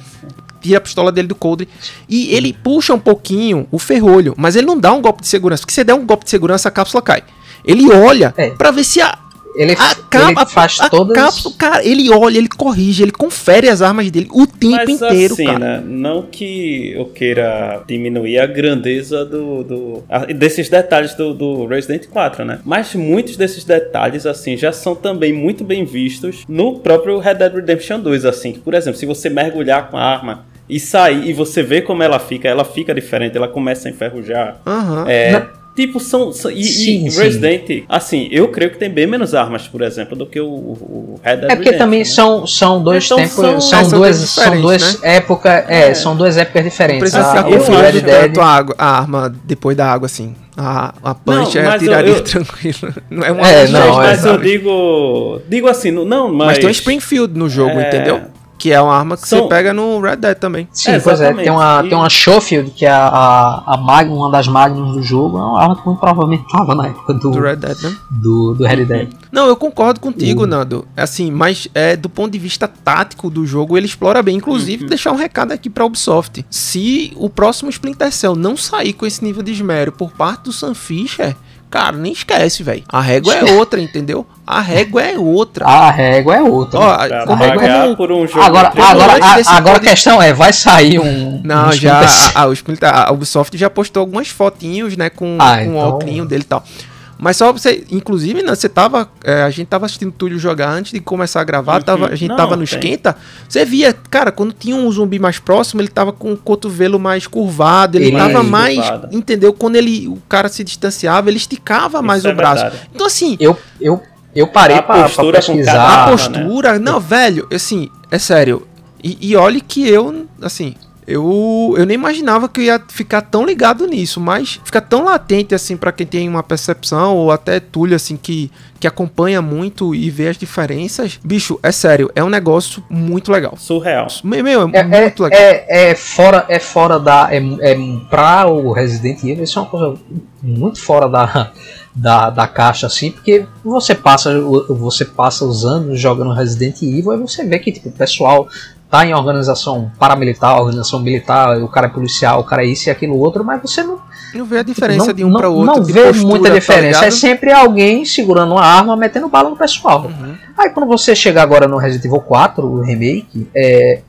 [SPEAKER 2] tira a pistola dele do coldre e ele puxa um pouquinho o ferrolho, mas ele não dá um golpe de segurança, porque se você der um golpe de segurança, a cápsula cai. Ele olha
[SPEAKER 5] É.
[SPEAKER 2] pra ver se a,
[SPEAKER 5] Ele,
[SPEAKER 2] a,
[SPEAKER 5] ele
[SPEAKER 2] capa,
[SPEAKER 5] faz
[SPEAKER 2] a
[SPEAKER 5] todas.
[SPEAKER 2] cápsula, cara, ele olha, ele corrige, ele confere as armas dele o tempo
[SPEAKER 3] Mas
[SPEAKER 2] inteiro,
[SPEAKER 3] assim,
[SPEAKER 2] cara.
[SPEAKER 3] né? Não que eu queira diminuir a grandeza do, do- a- desses detalhes do, do Resident 4, né? Mas muitos desses detalhes, assim, já são também muito bem vistos no próprio Red Dead Redemption 2, assim. Que, por exemplo, se você mergulhar com a arma e sair e você vê como ela fica, ela fica diferente, ela começa a enferrujar.
[SPEAKER 2] Aham.
[SPEAKER 3] É,
[SPEAKER 5] Não.
[SPEAKER 3] Tipo, são. são- e,
[SPEAKER 5] Sim,
[SPEAKER 3] e
[SPEAKER 5] sim.
[SPEAKER 3] Resident, assim, eu creio que tem bem menos armas, por exemplo, do que o, o Red Dead
[SPEAKER 5] É porque
[SPEAKER 3] Redemption,
[SPEAKER 5] também
[SPEAKER 3] né?
[SPEAKER 5] são, são dois
[SPEAKER 3] Então
[SPEAKER 5] tempos,
[SPEAKER 3] são-
[SPEAKER 5] são,
[SPEAKER 2] É, são
[SPEAKER 5] duas, são duas épocas, é, são duas épocas diferentes.
[SPEAKER 2] Precisa
[SPEAKER 5] A-
[SPEAKER 2] ficar
[SPEAKER 5] Red Dead,
[SPEAKER 2] a, água, a arma depois da água, assim. A, a punch
[SPEAKER 3] Não,
[SPEAKER 2] é
[SPEAKER 3] mas eu-
[SPEAKER 2] tiraria
[SPEAKER 3] eu-
[SPEAKER 2] tranquilo. Não é uma
[SPEAKER 5] É, não,
[SPEAKER 2] três,
[SPEAKER 5] é,
[SPEAKER 3] mas eu digo. Digo assim, não- não, mas.
[SPEAKER 2] Mas tem um Springfield no jogo,
[SPEAKER 3] É.
[SPEAKER 2] entendeu? Que é uma arma que
[SPEAKER 3] São-
[SPEAKER 2] você pega no Red Dead também.
[SPEAKER 5] Sim,
[SPEAKER 3] É,
[SPEAKER 5] pois é, tem uma,
[SPEAKER 3] E-
[SPEAKER 5] tem uma Schofield, que é a, a, a Magnum, uma das Magnums do jogo, é uma arma que muito provavelmente estava na época do,
[SPEAKER 2] Do Red Dead, né?
[SPEAKER 5] do, do Red Dead.
[SPEAKER 2] Não, eu concordo contigo,
[SPEAKER 5] Uhum.
[SPEAKER 2] Nando. Assim, mas é, do ponto de vista tático do jogo, ele explora bem. Inclusive, deixar um recado aqui pra Ubisoft. Se o próximo Splinter Cell não sair com esse nível de esmero por parte do Sam Fisher, cara, nem esquece, velho. A régua é outra, entendeu? A régua é outra.
[SPEAKER 5] A régua é outra.
[SPEAKER 2] Ó, como,
[SPEAKER 3] pagar
[SPEAKER 2] como-
[SPEAKER 3] por um jogo.
[SPEAKER 5] agora, agora, a, agora a questão é, vai sair um...
[SPEAKER 2] Não,
[SPEAKER 5] um
[SPEAKER 2] já. A, a, a Ubisoft já postou algumas fotinhos, né? Com,
[SPEAKER 5] Ah,
[SPEAKER 2] com
[SPEAKER 5] então-
[SPEAKER 2] o óculos dele e tal. Mas só pra você, inclusive, né, você tava, é, a gente tava assistindo o Túlio jogar antes de começar a gravar,
[SPEAKER 3] Uhum.
[SPEAKER 2] tava, a gente
[SPEAKER 3] Não,
[SPEAKER 2] tava no
[SPEAKER 3] tem.
[SPEAKER 2] esquenta, você via, cara, quando tinha um zumbi mais próximo, ele tava com o cotovelo mais curvado, ele
[SPEAKER 5] Ele-
[SPEAKER 2] tava
[SPEAKER 3] Mais
[SPEAKER 2] mais,
[SPEAKER 3] curvado.
[SPEAKER 2] entendeu? Quando ele, o cara se distanciava, ele esticava mais
[SPEAKER 3] Isso
[SPEAKER 2] o
[SPEAKER 3] é
[SPEAKER 2] braço.
[SPEAKER 3] verdade.
[SPEAKER 2] Então assim,
[SPEAKER 5] Eu, eu, eu parei
[SPEAKER 3] A
[SPEAKER 5] pra, pesquisar.
[SPEAKER 3] cada-
[SPEAKER 2] a postura, não, velho, assim, é sério. E, e olhe que eu, assim, eu, eu nem imaginava que eu ia ficar tão ligado nisso, mas fica tão latente, assim, pra quem tem uma percepção, ou até Túlio, assim, que, que acompanha muito e vê as diferenças. Bicho, é sério, é um negócio muito legal.
[SPEAKER 3] Surreal.
[SPEAKER 2] Meu, meu, é,
[SPEAKER 5] É, é,
[SPEAKER 2] muito legal.
[SPEAKER 5] é, é fora, é fora da. É, é pra o Resident Evil, isso é uma coisa muito fora da, da, da caixa, assim, porque você passa, você passa os anos jogando Resident Evil e você vê que tipo, o pessoal tá em organização paramilitar, organização militar, o cara é policial, o cara é isso e aquilo outro, mas você não,
[SPEAKER 2] Não vê a diferença
[SPEAKER 5] não,
[SPEAKER 2] de um pra outro.
[SPEAKER 5] não
[SPEAKER 2] de
[SPEAKER 5] vê
[SPEAKER 2] postura,
[SPEAKER 5] muita
[SPEAKER 2] tá
[SPEAKER 5] diferença. é
[SPEAKER 2] ligado?
[SPEAKER 5] sempre alguém segurando uma arma, metendo bala no pessoal.
[SPEAKER 2] Uhum.
[SPEAKER 5] Aí quando você chega agora no Resident Evil 4, o remake, é,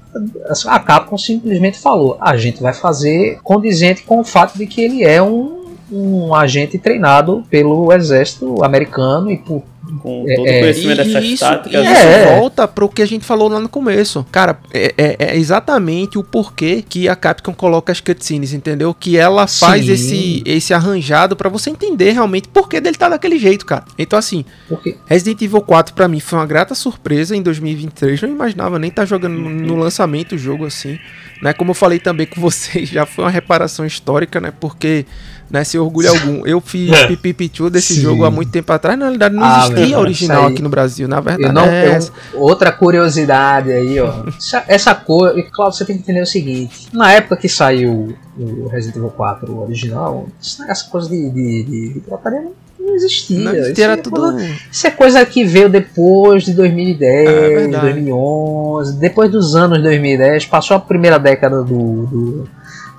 [SPEAKER 5] a Capcom simplesmente falou: a gente vai fazer condizente com o fato de que ele é um, um agente treinado pelo exército americano e por
[SPEAKER 3] Com
[SPEAKER 5] É,
[SPEAKER 3] todo
[SPEAKER 5] é.
[SPEAKER 3] o conhecimento
[SPEAKER 2] E
[SPEAKER 3] dessas
[SPEAKER 2] isso,
[SPEAKER 3] táticas.
[SPEAKER 2] e
[SPEAKER 5] É.
[SPEAKER 2] isso volta pro que a gente falou lá no começo. Cara, é, é- é exatamente o porquê que a Capcom coloca as cutscenes, entendeu? Que ela faz
[SPEAKER 5] Sim.
[SPEAKER 2] esse, esse arranjado pra você entender realmente por que dele tá daquele jeito, cara. Então, assim,
[SPEAKER 5] porque
[SPEAKER 2] Resident Evil 4 pra mim foi uma grata surpresa em 2023. Não imaginava nem estar jogando no- no lançamento o jogo assim. Né? Como eu falei também com vocês, já foi uma reparação histórica, né? Porque, né, sem orgulho algum, eu fiz pipipichu desse
[SPEAKER 5] Sim.
[SPEAKER 2] jogo há muito tempo atrás. Na realidade, não
[SPEAKER 5] Ah,
[SPEAKER 2] existia original
[SPEAKER 5] isso
[SPEAKER 2] aqui no Brasil, na verdade.
[SPEAKER 5] não
[SPEAKER 2] é
[SPEAKER 5] outra curiosidade aí, ó. Essa, essa cor, e claro, você tem que entender o seguinte: na época que saiu o Resident Evil 4 original, isso- essa coisa de, de, de, de pirataria não, existia.
[SPEAKER 2] Não
[SPEAKER 5] Isso
[SPEAKER 2] existia, era
[SPEAKER 5] é
[SPEAKER 2] tudo.
[SPEAKER 5] coisa- Isso é coisa que veio depois de 2010,
[SPEAKER 2] É verdade.
[SPEAKER 5] 2011, depois dos anos 2010, passou a primeira década do, do-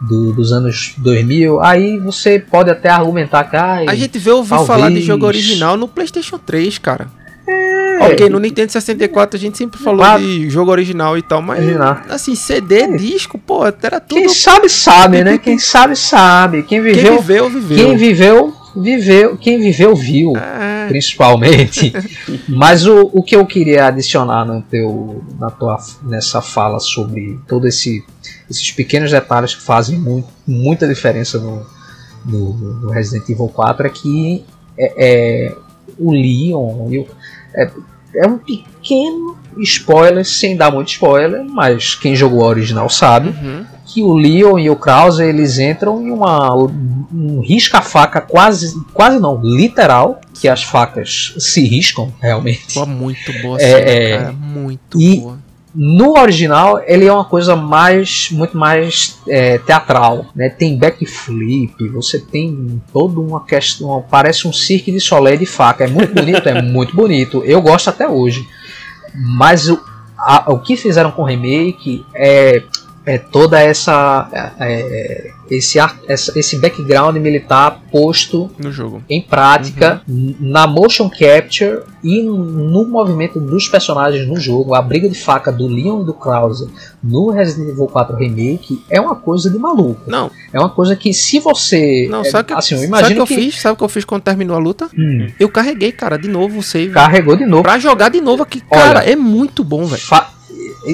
[SPEAKER 5] do- dos anos 2000, aí você pode até argumentar que ai,
[SPEAKER 2] A gente vê ouvir
[SPEAKER 5] Talvez.
[SPEAKER 2] falar de jogo original no PlayStation 3, cara.
[SPEAKER 5] É.
[SPEAKER 2] Ok, no Nintendo 64 a gente sempre falou de jogo original e tal, mas
[SPEAKER 5] Original.
[SPEAKER 2] assim, CD, disco, pô, era tudo.
[SPEAKER 5] quem sabe sabe, né? Quem sabe sabe. Quem
[SPEAKER 2] Quem
[SPEAKER 5] viveu,
[SPEAKER 2] viveu, viveu.
[SPEAKER 5] quem viveu, viveu, quem viveu viu.
[SPEAKER 2] É,
[SPEAKER 5] principalmente. Mas o, o que eu queria adicionar no teu, na tua, nessa fala sobre todos esse, esses pequenos detalhes que fazem muito, muita diferença no, no, no Resident Evil 4 é que é, é, o Leon é, é um pequeno spoiler, sem dar muito spoiler, mas quem jogou a original sabe
[SPEAKER 2] uhum.
[SPEAKER 5] que o Leon e o Krause eles entram em uma um risca-faca quase quase não literal que as facas se riscam realmente
[SPEAKER 2] Pô, muito boa,
[SPEAKER 5] É,
[SPEAKER 2] cena,
[SPEAKER 5] é.
[SPEAKER 2] cara, muito
[SPEAKER 5] E-
[SPEAKER 2] boa.
[SPEAKER 5] No original ele é uma coisa mais muito mais é, teatral né? Tem backflip você tem toda uma questão parece um cirque de solé de faca. É muito bonito é muito bonito. Eu gosto até hoje. Mas o, a- o que fizeram com o remake é, é toda essa é, esse, ar- essa- esse background militar posto
[SPEAKER 2] No jogo.
[SPEAKER 5] em prática n- na motion capture e no movimento dos personagens no jogo. A briga de faca do Leon e do Krause no Resident Evil 4 Remake é uma coisa de maluco.
[SPEAKER 2] Não,
[SPEAKER 5] É uma coisa que se você.
[SPEAKER 2] não,
[SPEAKER 5] é,
[SPEAKER 2] sabe o que,
[SPEAKER 5] assim, eu
[SPEAKER 2] sabe
[SPEAKER 5] imagino
[SPEAKER 2] que eu fiz? Sabe o que eu fiz quando terminou a luta?
[SPEAKER 5] Hum,
[SPEAKER 2] Eu carreguei, cara, de novo o save.
[SPEAKER 5] carregou de novo.
[SPEAKER 2] Pra jogar de novo aqui,
[SPEAKER 5] Olha,
[SPEAKER 2] cara, é muito bom, velho.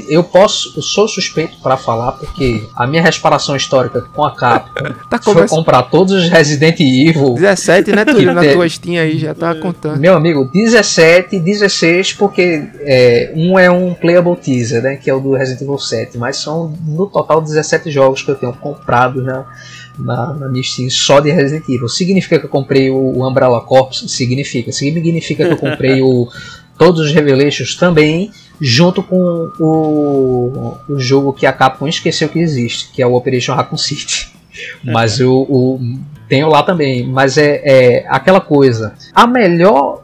[SPEAKER 5] Eu posso, eu sou suspeito para falar porque a minha reparação histórica com a Capcom
[SPEAKER 2] Tá
[SPEAKER 5] foi comprar todos os Resident Evil
[SPEAKER 2] 17, né, Túlio? Na tua Steam aí, já tá contando.
[SPEAKER 5] Meu amigo, 17, 16, porque é, um é um playable teaser, né? Que é o do Resident Evil 7, mas são no total 17 jogos que eu tenho comprado na, na, na minha Steam só de Resident Evil. Significa que eu comprei o, o Umbrella Corps? Significa. Significa que eu comprei o, todos os Revelations também, junto com o, o jogo que a Capcom esqueceu que existe, que é o Operation Raccoon City. Mas eu, o, tenho lá também. Mas é, é aquela coisa. A melhor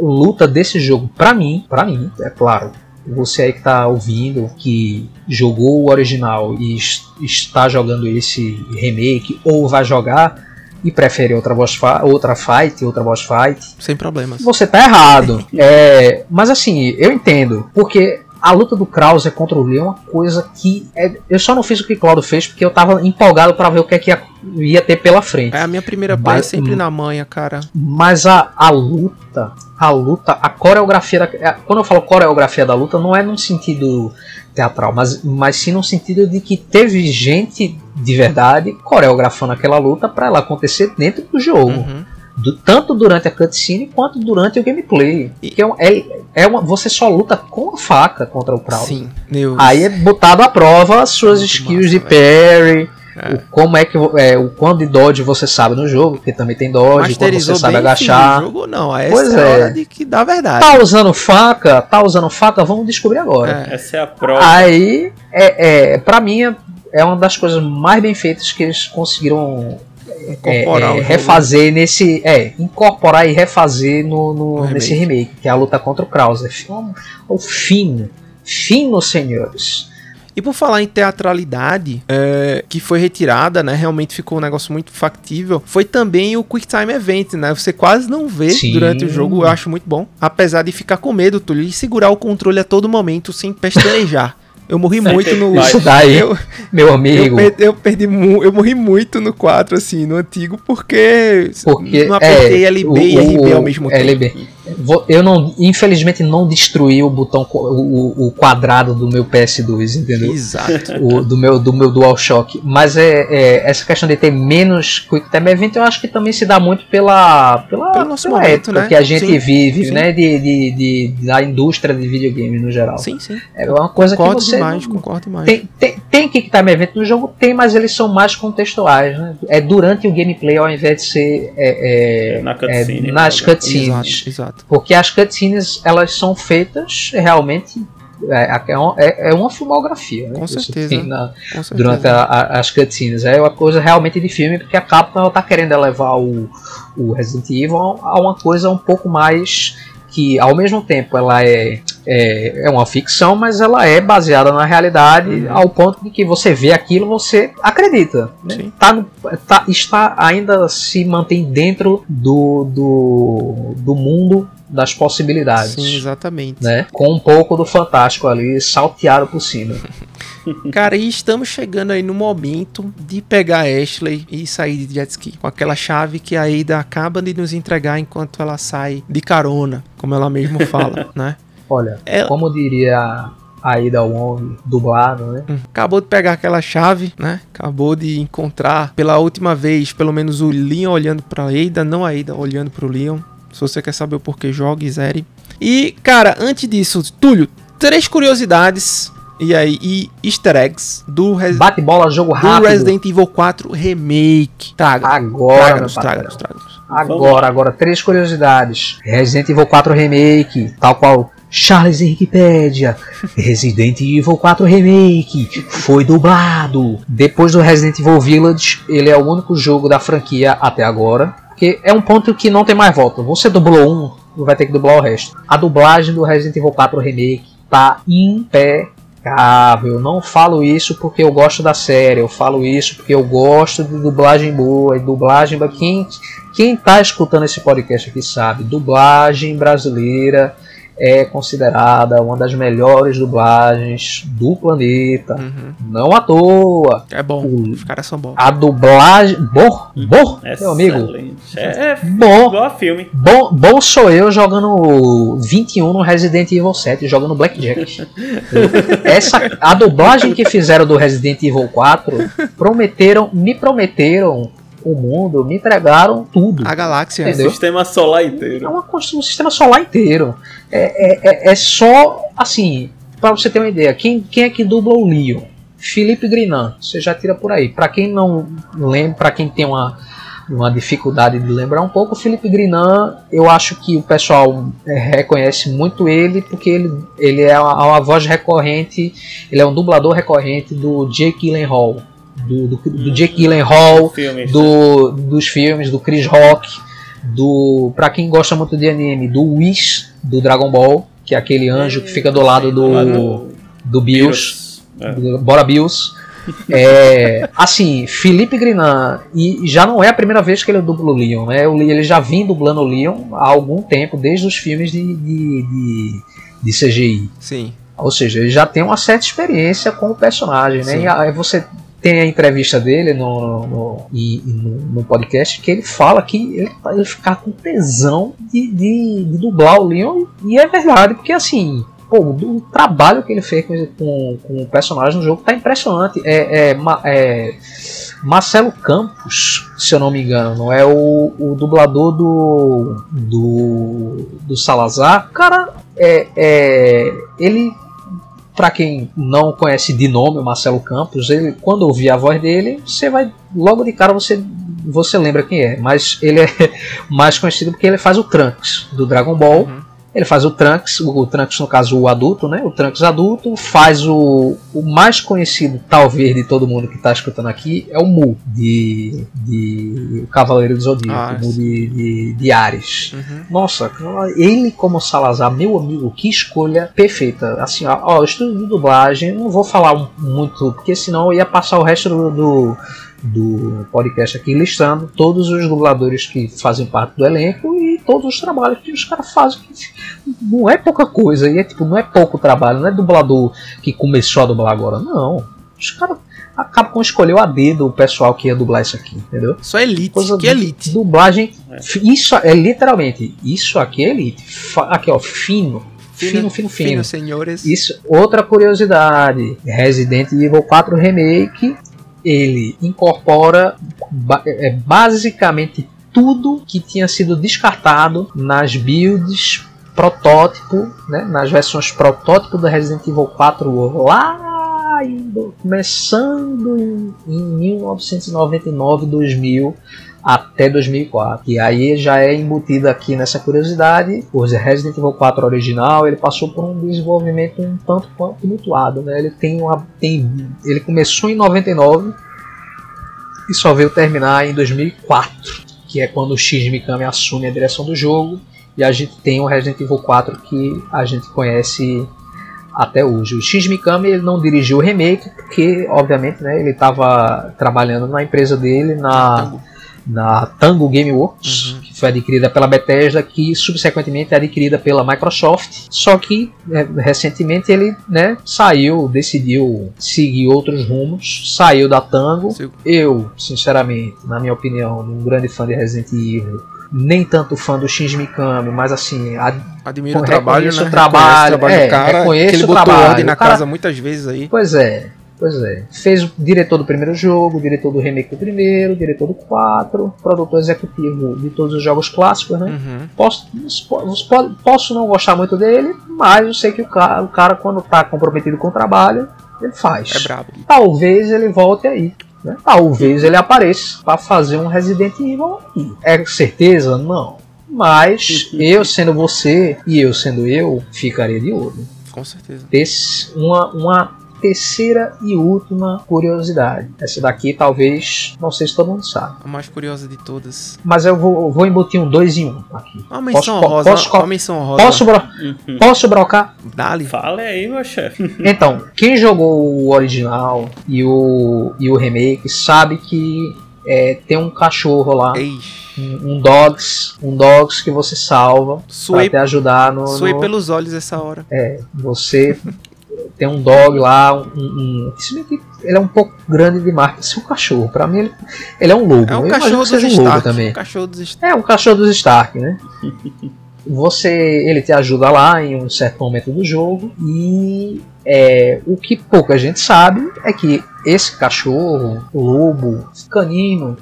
[SPEAKER 5] luta desse jogo, pra mim, para mim, é claro. Você aí que tá ouvindo, que jogou o original e es- está jogando esse remake, ou vai jogar e prefere outra boss outra fight, outra boss fight,
[SPEAKER 2] Sem problemas.
[SPEAKER 5] você tá errado. É, mas assim, eu entendo. Porque a luta do Krauser contra o Leon é uma coisa que. é- eu só não fiz o que o Claudio fez porque eu tava empolgado para ver o que, é que ia, ia ter pela frente.
[SPEAKER 2] É a minha primeira play é sempre na manha, cara.
[SPEAKER 5] Mas a, a luta, a luta, a coreografia. Da, é, quando eu falo coreografia da luta, não é num sentido teatral, mas, mas sim no sentido de que teve gente de verdade coreografando aquela luta para ela acontecer dentro do jogo.
[SPEAKER 2] Uhum.
[SPEAKER 5] Do- tanto durante a cutscene quanto durante o gameplay.
[SPEAKER 2] E-
[SPEAKER 5] Que é, é, é uma, você só luta com a faca contra o Kraus.
[SPEAKER 2] Sim, meu.
[SPEAKER 5] Aí é botado à prova as suas
[SPEAKER 2] Muito
[SPEAKER 5] skills
[SPEAKER 2] massa,
[SPEAKER 5] de parry, o, como é que é, o quanto de dodge você sabe no jogo, porque também tem dodge, quando você sabe agachar.
[SPEAKER 2] o jogo, não. Essa
[SPEAKER 5] Pois
[SPEAKER 2] é a
[SPEAKER 5] é.
[SPEAKER 2] hora de que dá verdade.
[SPEAKER 5] Tá usando faca, tá usando faca, vamos descobrir agora.
[SPEAKER 2] É.
[SPEAKER 3] Essa é a prova.
[SPEAKER 5] Aí, é, é, pra mim, é- é uma das coisas mais bem feitas que eles conseguiram é,
[SPEAKER 2] Incorporar
[SPEAKER 5] é,
[SPEAKER 2] jogo.
[SPEAKER 5] refazer nesse. É, incorporar e refazer no, no-
[SPEAKER 2] No
[SPEAKER 5] nesse remake, que é a luta contra o Krauser. O fino, fino, senhores.
[SPEAKER 2] E por falar em teatralidade, é, que foi retirada, né? Realmente ficou um negócio muito factível. Foi também o Quick Time Event, né? Você quase não vê
[SPEAKER 5] Sim.
[SPEAKER 2] durante o jogo. Eu acho muito bom. Apesar de ficar com medo, Túlio, e segurar o controle a todo momento sem pestanejar. Eu morri muito no.
[SPEAKER 5] Isso daí,
[SPEAKER 2] Eu,
[SPEAKER 5] meu
[SPEAKER 2] eu,
[SPEAKER 5] amigo.
[SPEAKER 2] perdi, eu perdi mu- eu morri muito no 4, assim, no antigo, porque,
[SPEAKER 5] Porque
[SPEAKER 2] não apertei
[SPEAKER 5] é,
[SPEAKER 2] LB
[SPEAKER 5] o-
[SPEAKER 2] e RB ao mesmo tempo.
[SPEAKER 5] LB. Eu não, infelizmente, não destruí o botão, o, o quadrado do meu PS2, entendeu?
[SPEAKER 2] Exato.
[SPEAKER 5] o, do meu do meu DualShock. Mas é, é, essa questão de ter menos Quick Time Event, eu acho que também se dá muito pela pela,
[SPEAKER 2] Pelo nosso
[SPEAKER 5] pela
[SPEAKER 2] momento,
[SPEAKER 5] época
[SPEAKER 2] né?
[SPEAKER 5] que a gente
[SPEAKER 2] Sim,
[SPEAKER 5] vive,
[SPEAKER 2] sim.
[SPEAKER 5] né, de, de, de- da indústria de videogame no geral.
[SPEAKER 2] Sim, sim.
[SPEAKER 5] É uma coisa
[SPEAKER 2] Concordo
[SPEAKER 5] que você
[SPEAKER 2] demais,
[SPEAKER 5] não-
[SPEAKER 2] concordo demais.
[SPEAKER 5] tem, tem, tem Quick Time Event no jogo, tem, mas eles são mais contextuais, né? É durante o gameplay ao invés de ser é, é,
[SPEAKER 3] Na
[SPEAKER 5] é,
[SPEAKER 3] cutscene,
[SPEAKER 5] nas
[SPEAKER 3] né?
[SPEAKER 5] cutscenes.
[SPEAKER 2] Exato, exato.
[SPEAKER 5] Porque as cutscenes elas são feitas realmente. É, é uma- é- é uma filmografia, né?
[SPEAKER 2] Com certeza.
[SPEAKER 5] na-
[SPEAKER 2] Com certeza.
[SPEAKER 5] durante a- a- as cutscenes. É uma coisa realmente de filme, porque a Capcom ela tá querendo elevar o, o Resident Evil a uma coisa um pouco mais que ao mesmo tempo ela é, é, é uma ficção, mas ela é baseada na realidade
[SPEAKER 2] Uhum.
[SPEAKER 5] ao ponto de que você vê aquilo, você acredita. Né? Tá tá- está ainda se mantém dentro do, do, do mundo das possibilidades.
[SPEAKER 2] Sim, exatamente.
[SPEAKER 5] Né? Com um pouco do fantástico ali salteado por cima.
[SPEAKER 2] Cara, e estamos chegando aí no momento de pegar a Ashley e sair de jet ski. Com aquela chave que a Ada acaba de nos entregar enquanto ela sai de carona, como ela mesmo fala, né?
[SPEAKER 5] Olha,
[SPEAKER 2] É-
[SPEAKER 5] como diria a Ida Wong, dublado, né?
[SPEAKER 2] Hum. Acabou de pegar aquela chave, né? Acabou de encontrar pela última vez, pelo menos o Leon olhando pra Ada, não a Ada olhando pro Leon. Se você quer saber o porquê, jogue zere. E, cara, antes disso, Túlio, três curiosidades e aí e easter eggs do, Res-
[SPEAKER 5] Bate bola, jogo
[SPEAKER 2] do
[SPEAKER 5] rápido.
[SPEAKER 2] Resident Evil 4 Remake. Traga.
[SPEAKER 5] Agora,
[SPEAKER 2] Traga-nos,
[SPEAKER 5] meu
[SPEAKER 2] traga-nos,
[SPEAKER 5] patrão.
[SPEAKER 2] traga-nos.
[SPEAKER 5] Agora, agora, três curiosidades. Resident Evil 4 Remake, tal qual Charles Wikipedia. Resident Evil 4 Remake foi dublado. Depois do Resident Evil Village, ele é o único jogo da franquia até agora. Porque é um ponto que não tem mais volta. Você dublou um, vai ter que dublar o resto. A dublagem do Resident Evil 4 Remake tá impecável. Não falo isso porque eu gosto da série. Eu falo isso porque eu gosto de dublagem boa. E dublagem. Quem, quem tá escutando esse podcast aqui sabe, dublagem brasileira é considerada uma das melhores dublagens do planeta.
[SPEAKER 2] Uhum.
[SPEAKER 5] Não à toa.
[SPEAKER 2] É bom,
[SPEAKER 5] O-
[SPEAKER 2] os caras são bons.
[SPEAKER 5] A dublagem. Bom, bom, meu amigo.
[SPEAKER 3] Excelente. É, é
[SPEAKER 5] Bom,
[SPEAKER 3] igual a filme.
[SPEAKER 5] bom, bom sou eu jogando 21 no Resident Evil 7, jogando Blackjack. Essa, a dublagem que fizeram do Resident Evil 4 prometeram, me prometeram o mundo, me entregaram tudo.
[SPEAKER 2] A galáxia.
[SPEAKER 5] Entendeu?
[SPEAKER 3] Sistema solar
[SPEAKER 5] É
[SPEAKER 3] inteiro.
[SPEAKER 5] uma construção, um sistema solar inteiro. É, é, é- é só assim, para você ter uma ideia, quem, quem é que dubla o Leon? Felipe Grinan, você já tira por aí. Para quem não lembra, para quem tem uma, uma dificuldade de lembrar um pouco, o Felipe Grinan, eu acho que o pessoal é, reconhece muito ele porque ele, ele é uma, uma voz recorrente, ele é um dublador recorrente do Jake Gyllenhaal, do, do, do Jake Gyllenhaal,
[SPEAKER 3] Filmes.
[SPEAKER 5] do, dos filmes do Chris Rock, do para quem gosta muito de anime, do Whis do Dragon Ball, que é aquele anjo que fica do lado
[SPEAKER 3] Lá
[SPEAKER 5] do do Bills,
[SPEAKER 3] É.
[SPEAKER 5] do- Bora Bills. É, assim, Felipe Grinan, e já não é a primeira vez que ele dubla o Leon, né? Ele já vem dublando o Leon há algum tempo, desde os filmes de, de, de, de CGI.
[SPEAKER 2] Sim.
[SPEAKER 5] Ou seja, ele já tem uma certa experiência com o personagem, né?
[SPEAKER 2] Sim.
[SPEAKER 5] E aí você tem a entrevista dele no, no, no, no podcast que ele fala que ele, ele ficar com tesão de, de, de dublar o Leon e é verdade, porque assim. Pô, o, o trabalho que ele fez com, com, com o personagem no jogo tá impressionante. É, é, é Marcelo Campos, se eu não me engano, é o, o dublador do, do, do Salazar. Cara, é, é, ele Pra quem não conhece de nome o Marcelo Campos, ele, quando ouvir a voz dele, você vai logo de cara você você lembra quem é. Mas ele é mais conhecido porque ele faz o Trunks do Dragon Ball. Ele faz o Trunks, o, o Trunks no caso o adulto, né? O Trunks adulto faz o, o mais conhecido talvez de todo mundo que está escutando aqui é o Mu de, de o Cavaleiro do Zodíaco,
[SPEAKER 2] Ah,
[SPEAKER 5] o Mu de, de, de Ares.
[SPEAKER 2] Uhum.
[SPEAKER 5] Nossa, ele como Salazar, meu amigo, que escolha perfeita. Assim, ó, ó estúdio de dublagem, não vou falar muito, porque senão eu ia passar o resto do, do, do podcast aqui listando todos os dubladores que fazem parte do elenco e todos os trabalhos que os caras fazem. que Não é pouca coisa, e é tipo, não é pouco trabalho, não é dublador que começou a dublar agora, não. Os caras acabam com escolher a dedo o pessoal que ia dublar isso aqui, entendeu?
[SPEAKER 2] Só elite,
[SPEAKER 5] Coisa
[SPEAKER 2] que elite.
[SPEAKER 5] Dublagem. Isso é literalmente. Isso aqui é elite. Aqui, ó, fino. Fino, fino, fino.
[SPEAKER 2] Fino, senhores.
[SPEAKER 5] Isso, outra curiosidade. Resident Evil 4 Remake, ele incorpora é, basicamente tudo que tinha sido descartado nas builds protótipo, né, nas versões protótipo do Resident Evil 4 lá indo- começando em, em 1999, 2000 até 2004. E aí já é embutido aqui nessa curiosidade, o Resident Evil 4 original, ele passou por um desenvolvimento um tanto quanto tumultuado, né? Ele tem uma tem ele começou em 99 e só veio terminar em 2004, que é quando o Shinji Mikami assume a direção do jogo e a gente tem o Resident Evil 4 que a gente conhece até hoje. O Shinji Mikami ele não dirigiu o remake porque, obviamente, né, ele estava trabalhando na empresa dele na. Na Tango Gameworks,
[SPEAKER 2] Uhum.
[SPEAKER 5] que foi adquirida pela Bethesda, que subsequentemente é adquirida pela Microsoft. Só que é, recentemente ele né, saiu, decidiu seguir outros rumos, saiu da Tango.
[SPEAKER 2] Sim.
[SPEAKER 5] Eu, sinceramente, na minha opinião, um grande fã de Resident Evil, nem tanto fã do Shinji Mikami, mas assim, a-
[SPEAKER 2] Admiro o
[SPEAKER 5] Reconheço
[SPEAKER 2] trabalho, né?
[SPEAKER 5] o
[SPEAKER 2] Reconheço
[SPEAKER 5] trabalho,
[SPEAKER 2] o trabalho
[SPEAKER 5] é,
[SPEAKER 2] cara.
[SPEAKER 5] reconheço
[SPEAKER 2] que ele
[SPEAKER 5] o
[SPEAKER 2] botou
[SPEAKER 5] trabalho.
[SPEAKER 2] ordem na
[SPEAKER 5] cara-
[SPEAKER 2] casa muitas vezes aí.
[SPEAKER 5] Pois é, pois é. Fez o diretor do primeiro jogo, diretor do remake do primeiro, diretor do 4, produtor executivo de todos os jogos clássicos, né?
[SPEAKER 2] Uhum.
[SPEAKER 5] Posso, posso, não gostar muito dele, mas eu sei que o cara, o cara quando tá comprometido com o trabalho, ele faz.
[SPEAKER 2] É brabo.
[SPEAKER 5] Talvez ele volte aí. Né? Talvez ele apareça para fazer um Resident Evil aí. É certeza? Não. Mas eu sendo você e eu sendo eu, ficaria de olho
[SPEAKER 2] Com certeza.
[SPEAKER 5] desse, uma, uma terceira e última curiosidade. Essa daqui talvez, não sei se todo mundo sabe.
[SPEAKER 2] A mais curiosa de todas.
[SPEAKER 5] Mas eu vou, vou embutir um 2 em 1 um aqui.
[SPEAKER 2] Uma menção
[SPEAKER 5] Posso-
[SPEAKER 2] rosa.
[SPEAKER 5] posso-
[SPEAKER 2] uma menção rosa.
[SPEAKER 5] Posso, bro posso brocar?
[SPEAKER 3] Uhum.
[SPEAKER 2] Dali.
[SPEAKER 3] Fale aí, meu chefe.
[SPEAKER 5] Então, quem jogou o original e o, e o remake sabe que é, tem um cachorro lá, um, um dogs, um dogs que você salva pra
[SPEAKER 2] Suei,
[SPEAKER 5] te ajudar no,
[SPEAKER 2] suei
[SPEAKER 5] no-
[SPEAKER 2] pelos olhos essa hora.
[SPEAKER 5] É, você tem um dog lá, um, um- ele é um pouco grande demais para ser um cachorro. Pra mim ele, ele é um lobo.
[SPEAKER 2] É um
[SPEAKER 5] Eu
[SPEAKER 2] cachorro
[SPEAKER 5] que seja um lobo
[SPEAKER 2] Stark.
[SPEAKER 5] também.
[SPEAKER 2] Um cachorro.
[SPEAKER 5] É um cachorro dos Stark, né? Você, ele te ajuda lá em um certo momento do jogo e é, o que pouca gente sabe é que esse cachorro, lobo, canino,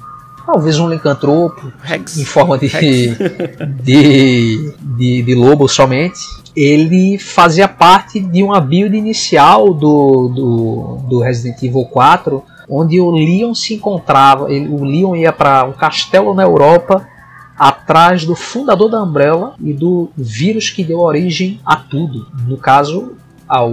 [SPEAKER 5] talvez um licantropo,
[SPEAKER 2] Rex.
[SPEAKER 5] em forma de, de, de, de lobo somente, ele fazia parte de uma build inicial do, do, do Resident Evil 4, onde o Leon se encontrava, ele, o Leon ia para um castelo na Europa atrás do fundador da Umbrella e do vírus que deu origem a tudo, no caso ao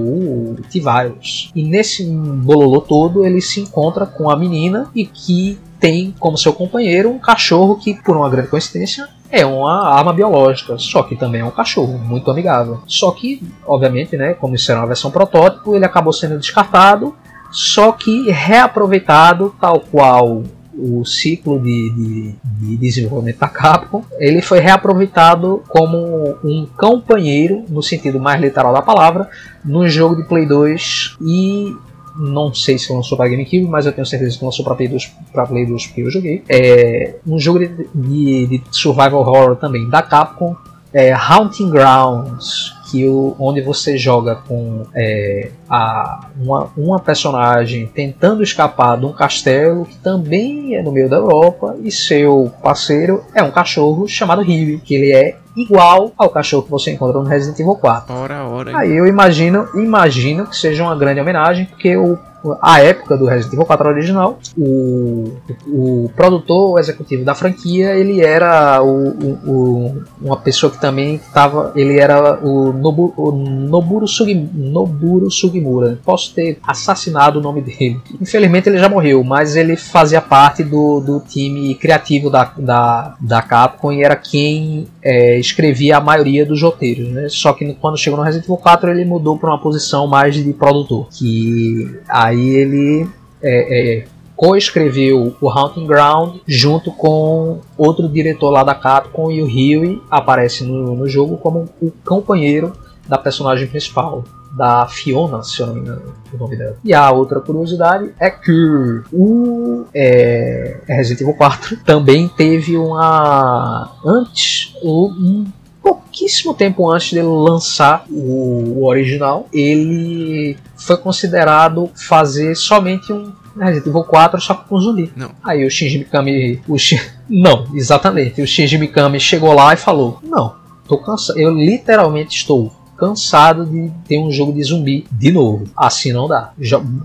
[SPEAKER 5] T-Virus. E nesse bololô todo ele se encontra com a menina e que tem como seu companheiro um cachorro que, por uma grande coincidência, é uma arma biológica, só que também é um cachorro muito amigável. Só que, obviamente, né, como isso era uma versão protótipo, ele acabou sendo descartado, só que reaproveitado, tal qual o ciclo de, de, de desenvolvimento da Capcom, ele foi reaproveitado como um companheiro, no sentido mais literal da palavra, no jogo de Play 2 e não sei se lançou para GameCube, mas eu tenho certeza que lançou para Play 2, para Play 2 que eu joguei. É um jogo de, de, de survival horror também da Capcom, é Haunting Grounds, que o, onde você joga com é, a, uma, uma personagem tentando escapar de um castelo que também é no meio da Europa e seu parceiro é um cachorro chamado Huey, que ele é igual ao cachorro que você encontra no Resident Evil 4.
[SPEAKER 2] Ora, ora.
[SPEAKER 5] Aí eu imagino, imagino que seja uma grande homenagem, porque o a época do Resident Evil 4 original, o, o produtor executivo da franquia, ele era o, o, uma pessoa que também estava, ele era o, Nobu, o Noburo, Sugi, Noburo Sugimura. Posso ter assassinado o nome dele. Infelizmente ele já morreu, mas ele fazia parte do, do time criativo da, da, da Capcom e era quem é, escrevia a maioria dos roteiros. Né? Só que quando chegou no Resident Evil 4 ele mudou para uma posição mais de produtor, que a Aí ele é, é, co-escreveu o Haunting Ground junto com outro diretor lá da Capcom e o Huey aparece no, no jogo como o companheiro da personagem principal da Fiona, se eu não me engano o nome dela. E a outra curiosidade é que o é, Resident Evil 4 também teve uma antes um pouquíssimo tempo antes dele lançar o, o original, ele foi considerado fazer somente um Resident Evil 4 só com zumbi.
[SPEAKER 2] Não.
[SPEAKER 5] Aí o Shinji Mikami. O Shin... Não, exatamente. O Shinji Mikami chegou lá e falou: Não, tô cansado. Eu literalmente estou cansado de ter um jogo de zumbi de novo. Assim não dá.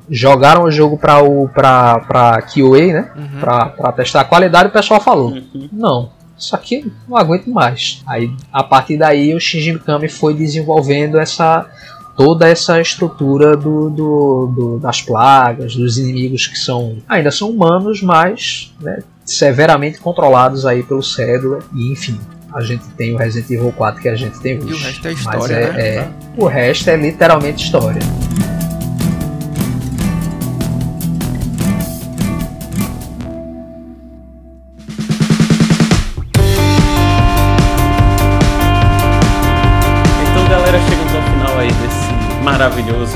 [SPEAKER 5] jogaram o jogo para o pra, pra QA, né? Uhum. Pra, pra testar a qualidade, o pessoal falou: uhum. Não, isso aqui não aguento mais. Aí a partir daí o Shinji Mikami foi desenvolvendo essa toda essa estrutura do, do, do, das plagas, dos inimigos que são ainda são humanos, mas né, severamente controlados aí pelo cédula e enfim. A gente tem o Resident Evil 4 que a gente tem hoje.
[SPEAKER 2] E o resto é história,
[SPEAKER 5] é,
[SPEAKER 2] né?
[SPEAKER 5] É, o resto é literalmente história.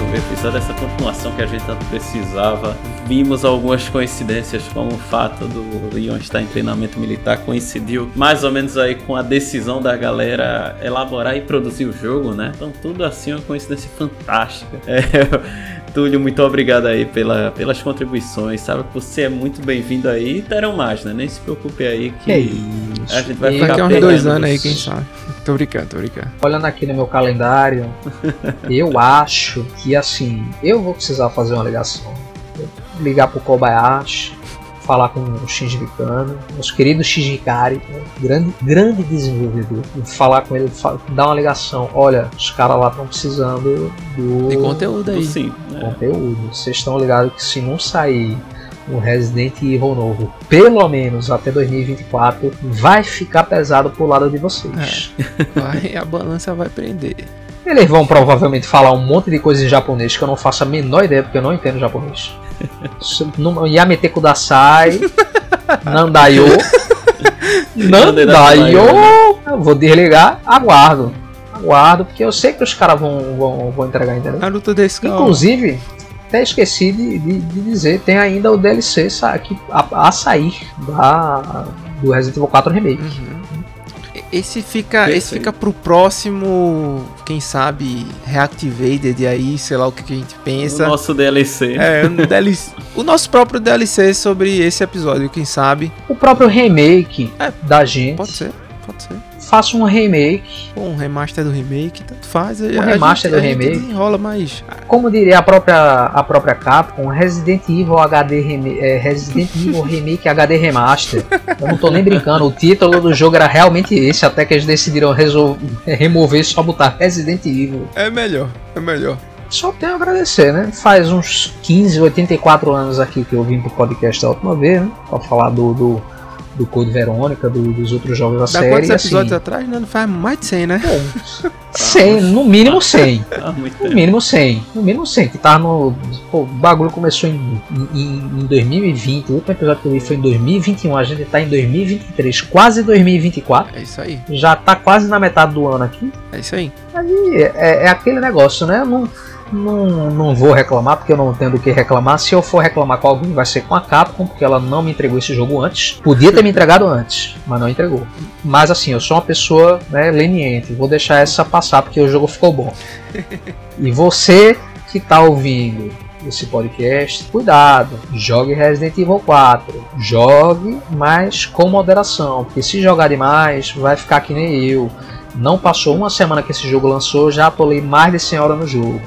[SPEAKER 3] Maravilhoso episódio, essa continuação que a gente tanto precisava. Vimos algumas coincidências, como o fato do Leon estar em treinamento militar coincidiu mais ou menos aí com a decisão da galera elaborar e produzir o jogo, né? Então tudo assim é uma coincidência fantástica. É, Túlio, muito obrigado aí pela, pelas contribuições. Sabe que você é muito bem-vindo aí e terão mais, né? Nem se preocupe aí que,
[SPEAKER 5] que
[SPEAKER 3] a gente vai
[SPEAKER 2] e
[SPEAKER 3] ficar
[SPEAKER 2] Daqui a uns dois anos aí, quem sabe. Tô brincando, tô brincando.
[SPEAKER 5] Olhando aqui no meu calendário, eu acho que assim, eu vou precisar fazer uma ligação. Ligar pro Kobayashi, falar com o Shinji Mikami, nosso querido Shinji Kari, né, grande, grande desenvolvedor, falar com ele, dar uma ligação. Olha, os caras lá estão precisando do.
[SPEAKER 2] De conteúdo aí.
[SPEAKER 3] Sim.
[SPEAKER 5] Né? Conteúdo. Vocês estão ligados que se não sair um Resident Evil novo, pelo menos até 2024, vai ficar pesado pro lado de vocês.
[SPEAKER 2] É. Vai, a balança vai prender.
[SPEAKER 5] Eles vão provavelmente falar um monte de coisa em japonês que eu não faço a menor ideia porque eu não entendo japonês. Yamete Kudasai, Nandayo, Nandayo, vou desligar, aguardo. Aguardo, porque eu sei que os caras vão, vão, vão entregar, entendeu?
[SPEAKER 2] Naruto desse
[SPEAKER 5] Inclusive, até esqueci de, de, de, dizer, tem ainda o DLC a, a sair da, do Resident Evil 4 Remake. Uhum.
[SPEAKER 2] Esse fica, esse fica pro próximo, quem sabe, Reactivated aí, sei lá o que, que a gente pensa.
[SPEAKER 3] O nosso DLC.
[SPEAKER 2] É, um DLC, o nosso próprio DLC sobre esse episódio, quem sabe.
[SPEAKER 5] O próprio remake é, da gente.
[SPEAKER 2] Pode ser, pode ser
[SPEAKER 5] faça um remake.
[SPEAKER 2] um remaster do remake, tanto faz.
[SPEAKER 5] Um remaster gente, do remake.
[SPEAKER 2] enrola mais.
[SPEAKER 5] Como diria a própria, a própria Capcom, Resident Evil HD Remake, é, Resident Evil Remake HD Remaster. Eu não tô nem brincando, o título do jogo era realmente esse, até que eles decidiram remover só botar Resident Evil.
[SPEAKER 2] É melhor, é melhor
[SPEAKER 5] só tenho a agradecer, né? Faz uns 15, 84 anos aqui que eu vim pro podcast da última vez, né? Pra falar do, do do Code Verônica, do, dos outros jogos da, da série.
[SPEAKER 2] Quantos
[SPEAKER 5] assim,
[SPEAKER 2] episódios atrás? Não, faz mais de 100, né?
[SPEAKER 5] Bom, 100, no mínimo 100. no mínimo 100. No mínimo 100, que tá no... Pô, o bagulho começou em, em, em 2020, o último episódio que eu vi foi em 2021, a gente tá em 2023, quase 2024.
[SPEAKER 2] É isso aí.
[SPEAKER 5] Já tá quase na metade do ano aqui.
[SPEAKER 2] É isso aí.
[SPEAKER 5] Aí é, é aquele negócio, né? Não não, não vou reclamar porque eu não tenho do que reclamar. Se eu for reclamar com alguém, vai ser com a Capcom, porque ela não me entregou esse jogo antes. Podia ter me entregado antes, mas não entregou. Mas assim, eu sou uma pessoa né, leniente, vou deixar essa passar porque o jogo ficou bom. E você que está ouvindo esse podcast, cuidado, jogue Resident Evil 4, jogue, mas com moderação, porque se jogar demais, vai ficar que nem eu. Não passou uma semana que esse jogo lançou, já atolei mais de 100 horas no jogo.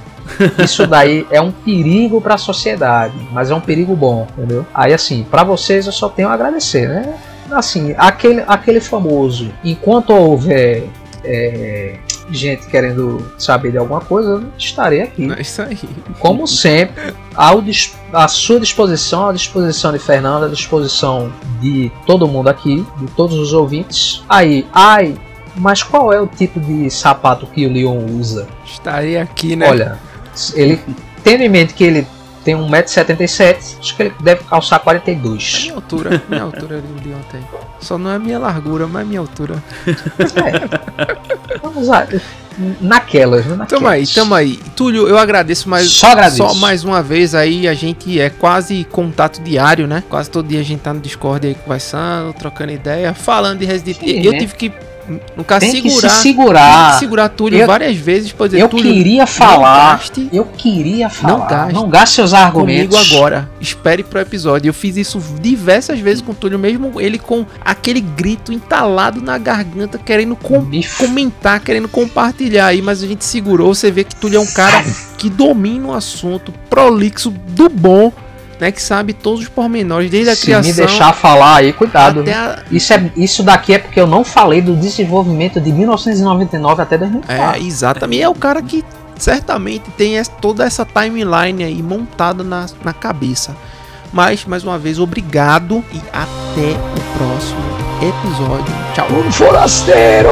[SPEAKER 5] Isso daí é um perigo para a sociedade, mas é um perigo bom, entendeu? Aí assim, para vocês eu só tenho a agradecer, né? Assim, aquele, aquele famoso, enquanto houver é, gente querendo saber de alguma coisa, eu estarei aqui.
[SPEAKER 2] É isso aí.
[SPEAKER 5] Como sempre, ao à sua disposição, à disposição de Fernanda, à disposição de todo mundo aqui, de todos os ouvintes. Aí, ai, mas qual é o tipo de sapato que o Leon usa?
[SPEAKER 2] Estarei aqui, né?
[SPEAKER 5] Olha, ele tendo em mente que ele tem 1,77m, acho que ele deve calçar 42.
[SPEAKER 2] Minha altura, minha altura de ontem. Só não é minha largura, mas minha altura.
[SPEAKER 5] É. Vamos lá. Naquelas? Naquelas.
[SPEAKER 2] Tamo aí, tamo aí. Túlio, eu agradeço mais.
[SPEAKER 5] Só agradeço.
[SPEAKER 2] Só mais uma vez aí, a gente é quase contato diário, né? Quase todo dia a gente tá no Discord aí conversando, trocando ideia, falando de Resident Evil. Eu
[SPEAKER 5] né?
[SPEAKER 2] tive que, caso,
[SPEAKER 5] Tem que
[SPEAKER 2] segurar.
[SPEAKER 5] se
[SPEAKER 2] Tem
[SPEAKER 5] segurar.
[SPEAKER 2] que segurar Túlio
[SPEAKER 5] Eu-
[SPEAKER 2] várias vezes pra dizer,
[SPEAKER 5] Eu
[SPEAKER 2] Túlio,
[SPEAKER 5] queria falar.
[SPEAKER 2] gaste
[SPEAKER 5] Eu queria falar.
[SPEAKER 2] gaste
[SPEAKER 5] Não gaste seus argumentos.
[SPEAKER 2] comigo agora. Espere pro episódio. Eu fiz isso diversas vezes com o Túlio, mesmo ele com aquele grito entalado na garganta, querendo com- comentar, querendo compartilhar aí, mas a gente segurou. Você vê que Túlio é um cara que domina o assunto, prolixo do bom, né? Que sabe todos os pormenores, desde a
[SPEAKER 5] Se
[SPEAKER 2] criação
[SPEAKER 5] me deixar falar aí, cuidado.
[SPEAKER 2] a.
[SPEAKER 5] Isso, é, isso daqui é porque eu não falei do desenvolvimento de 1999 até 2004.
[SPEAKER 2] É, exatamente. É o cara que certamente tem toda essa timeline aí montada na, na cabeça. Mas, mais uma vez, obrigado e até o próximo episódio. Tchau.
[SPEAKER 5] Um forasteiro!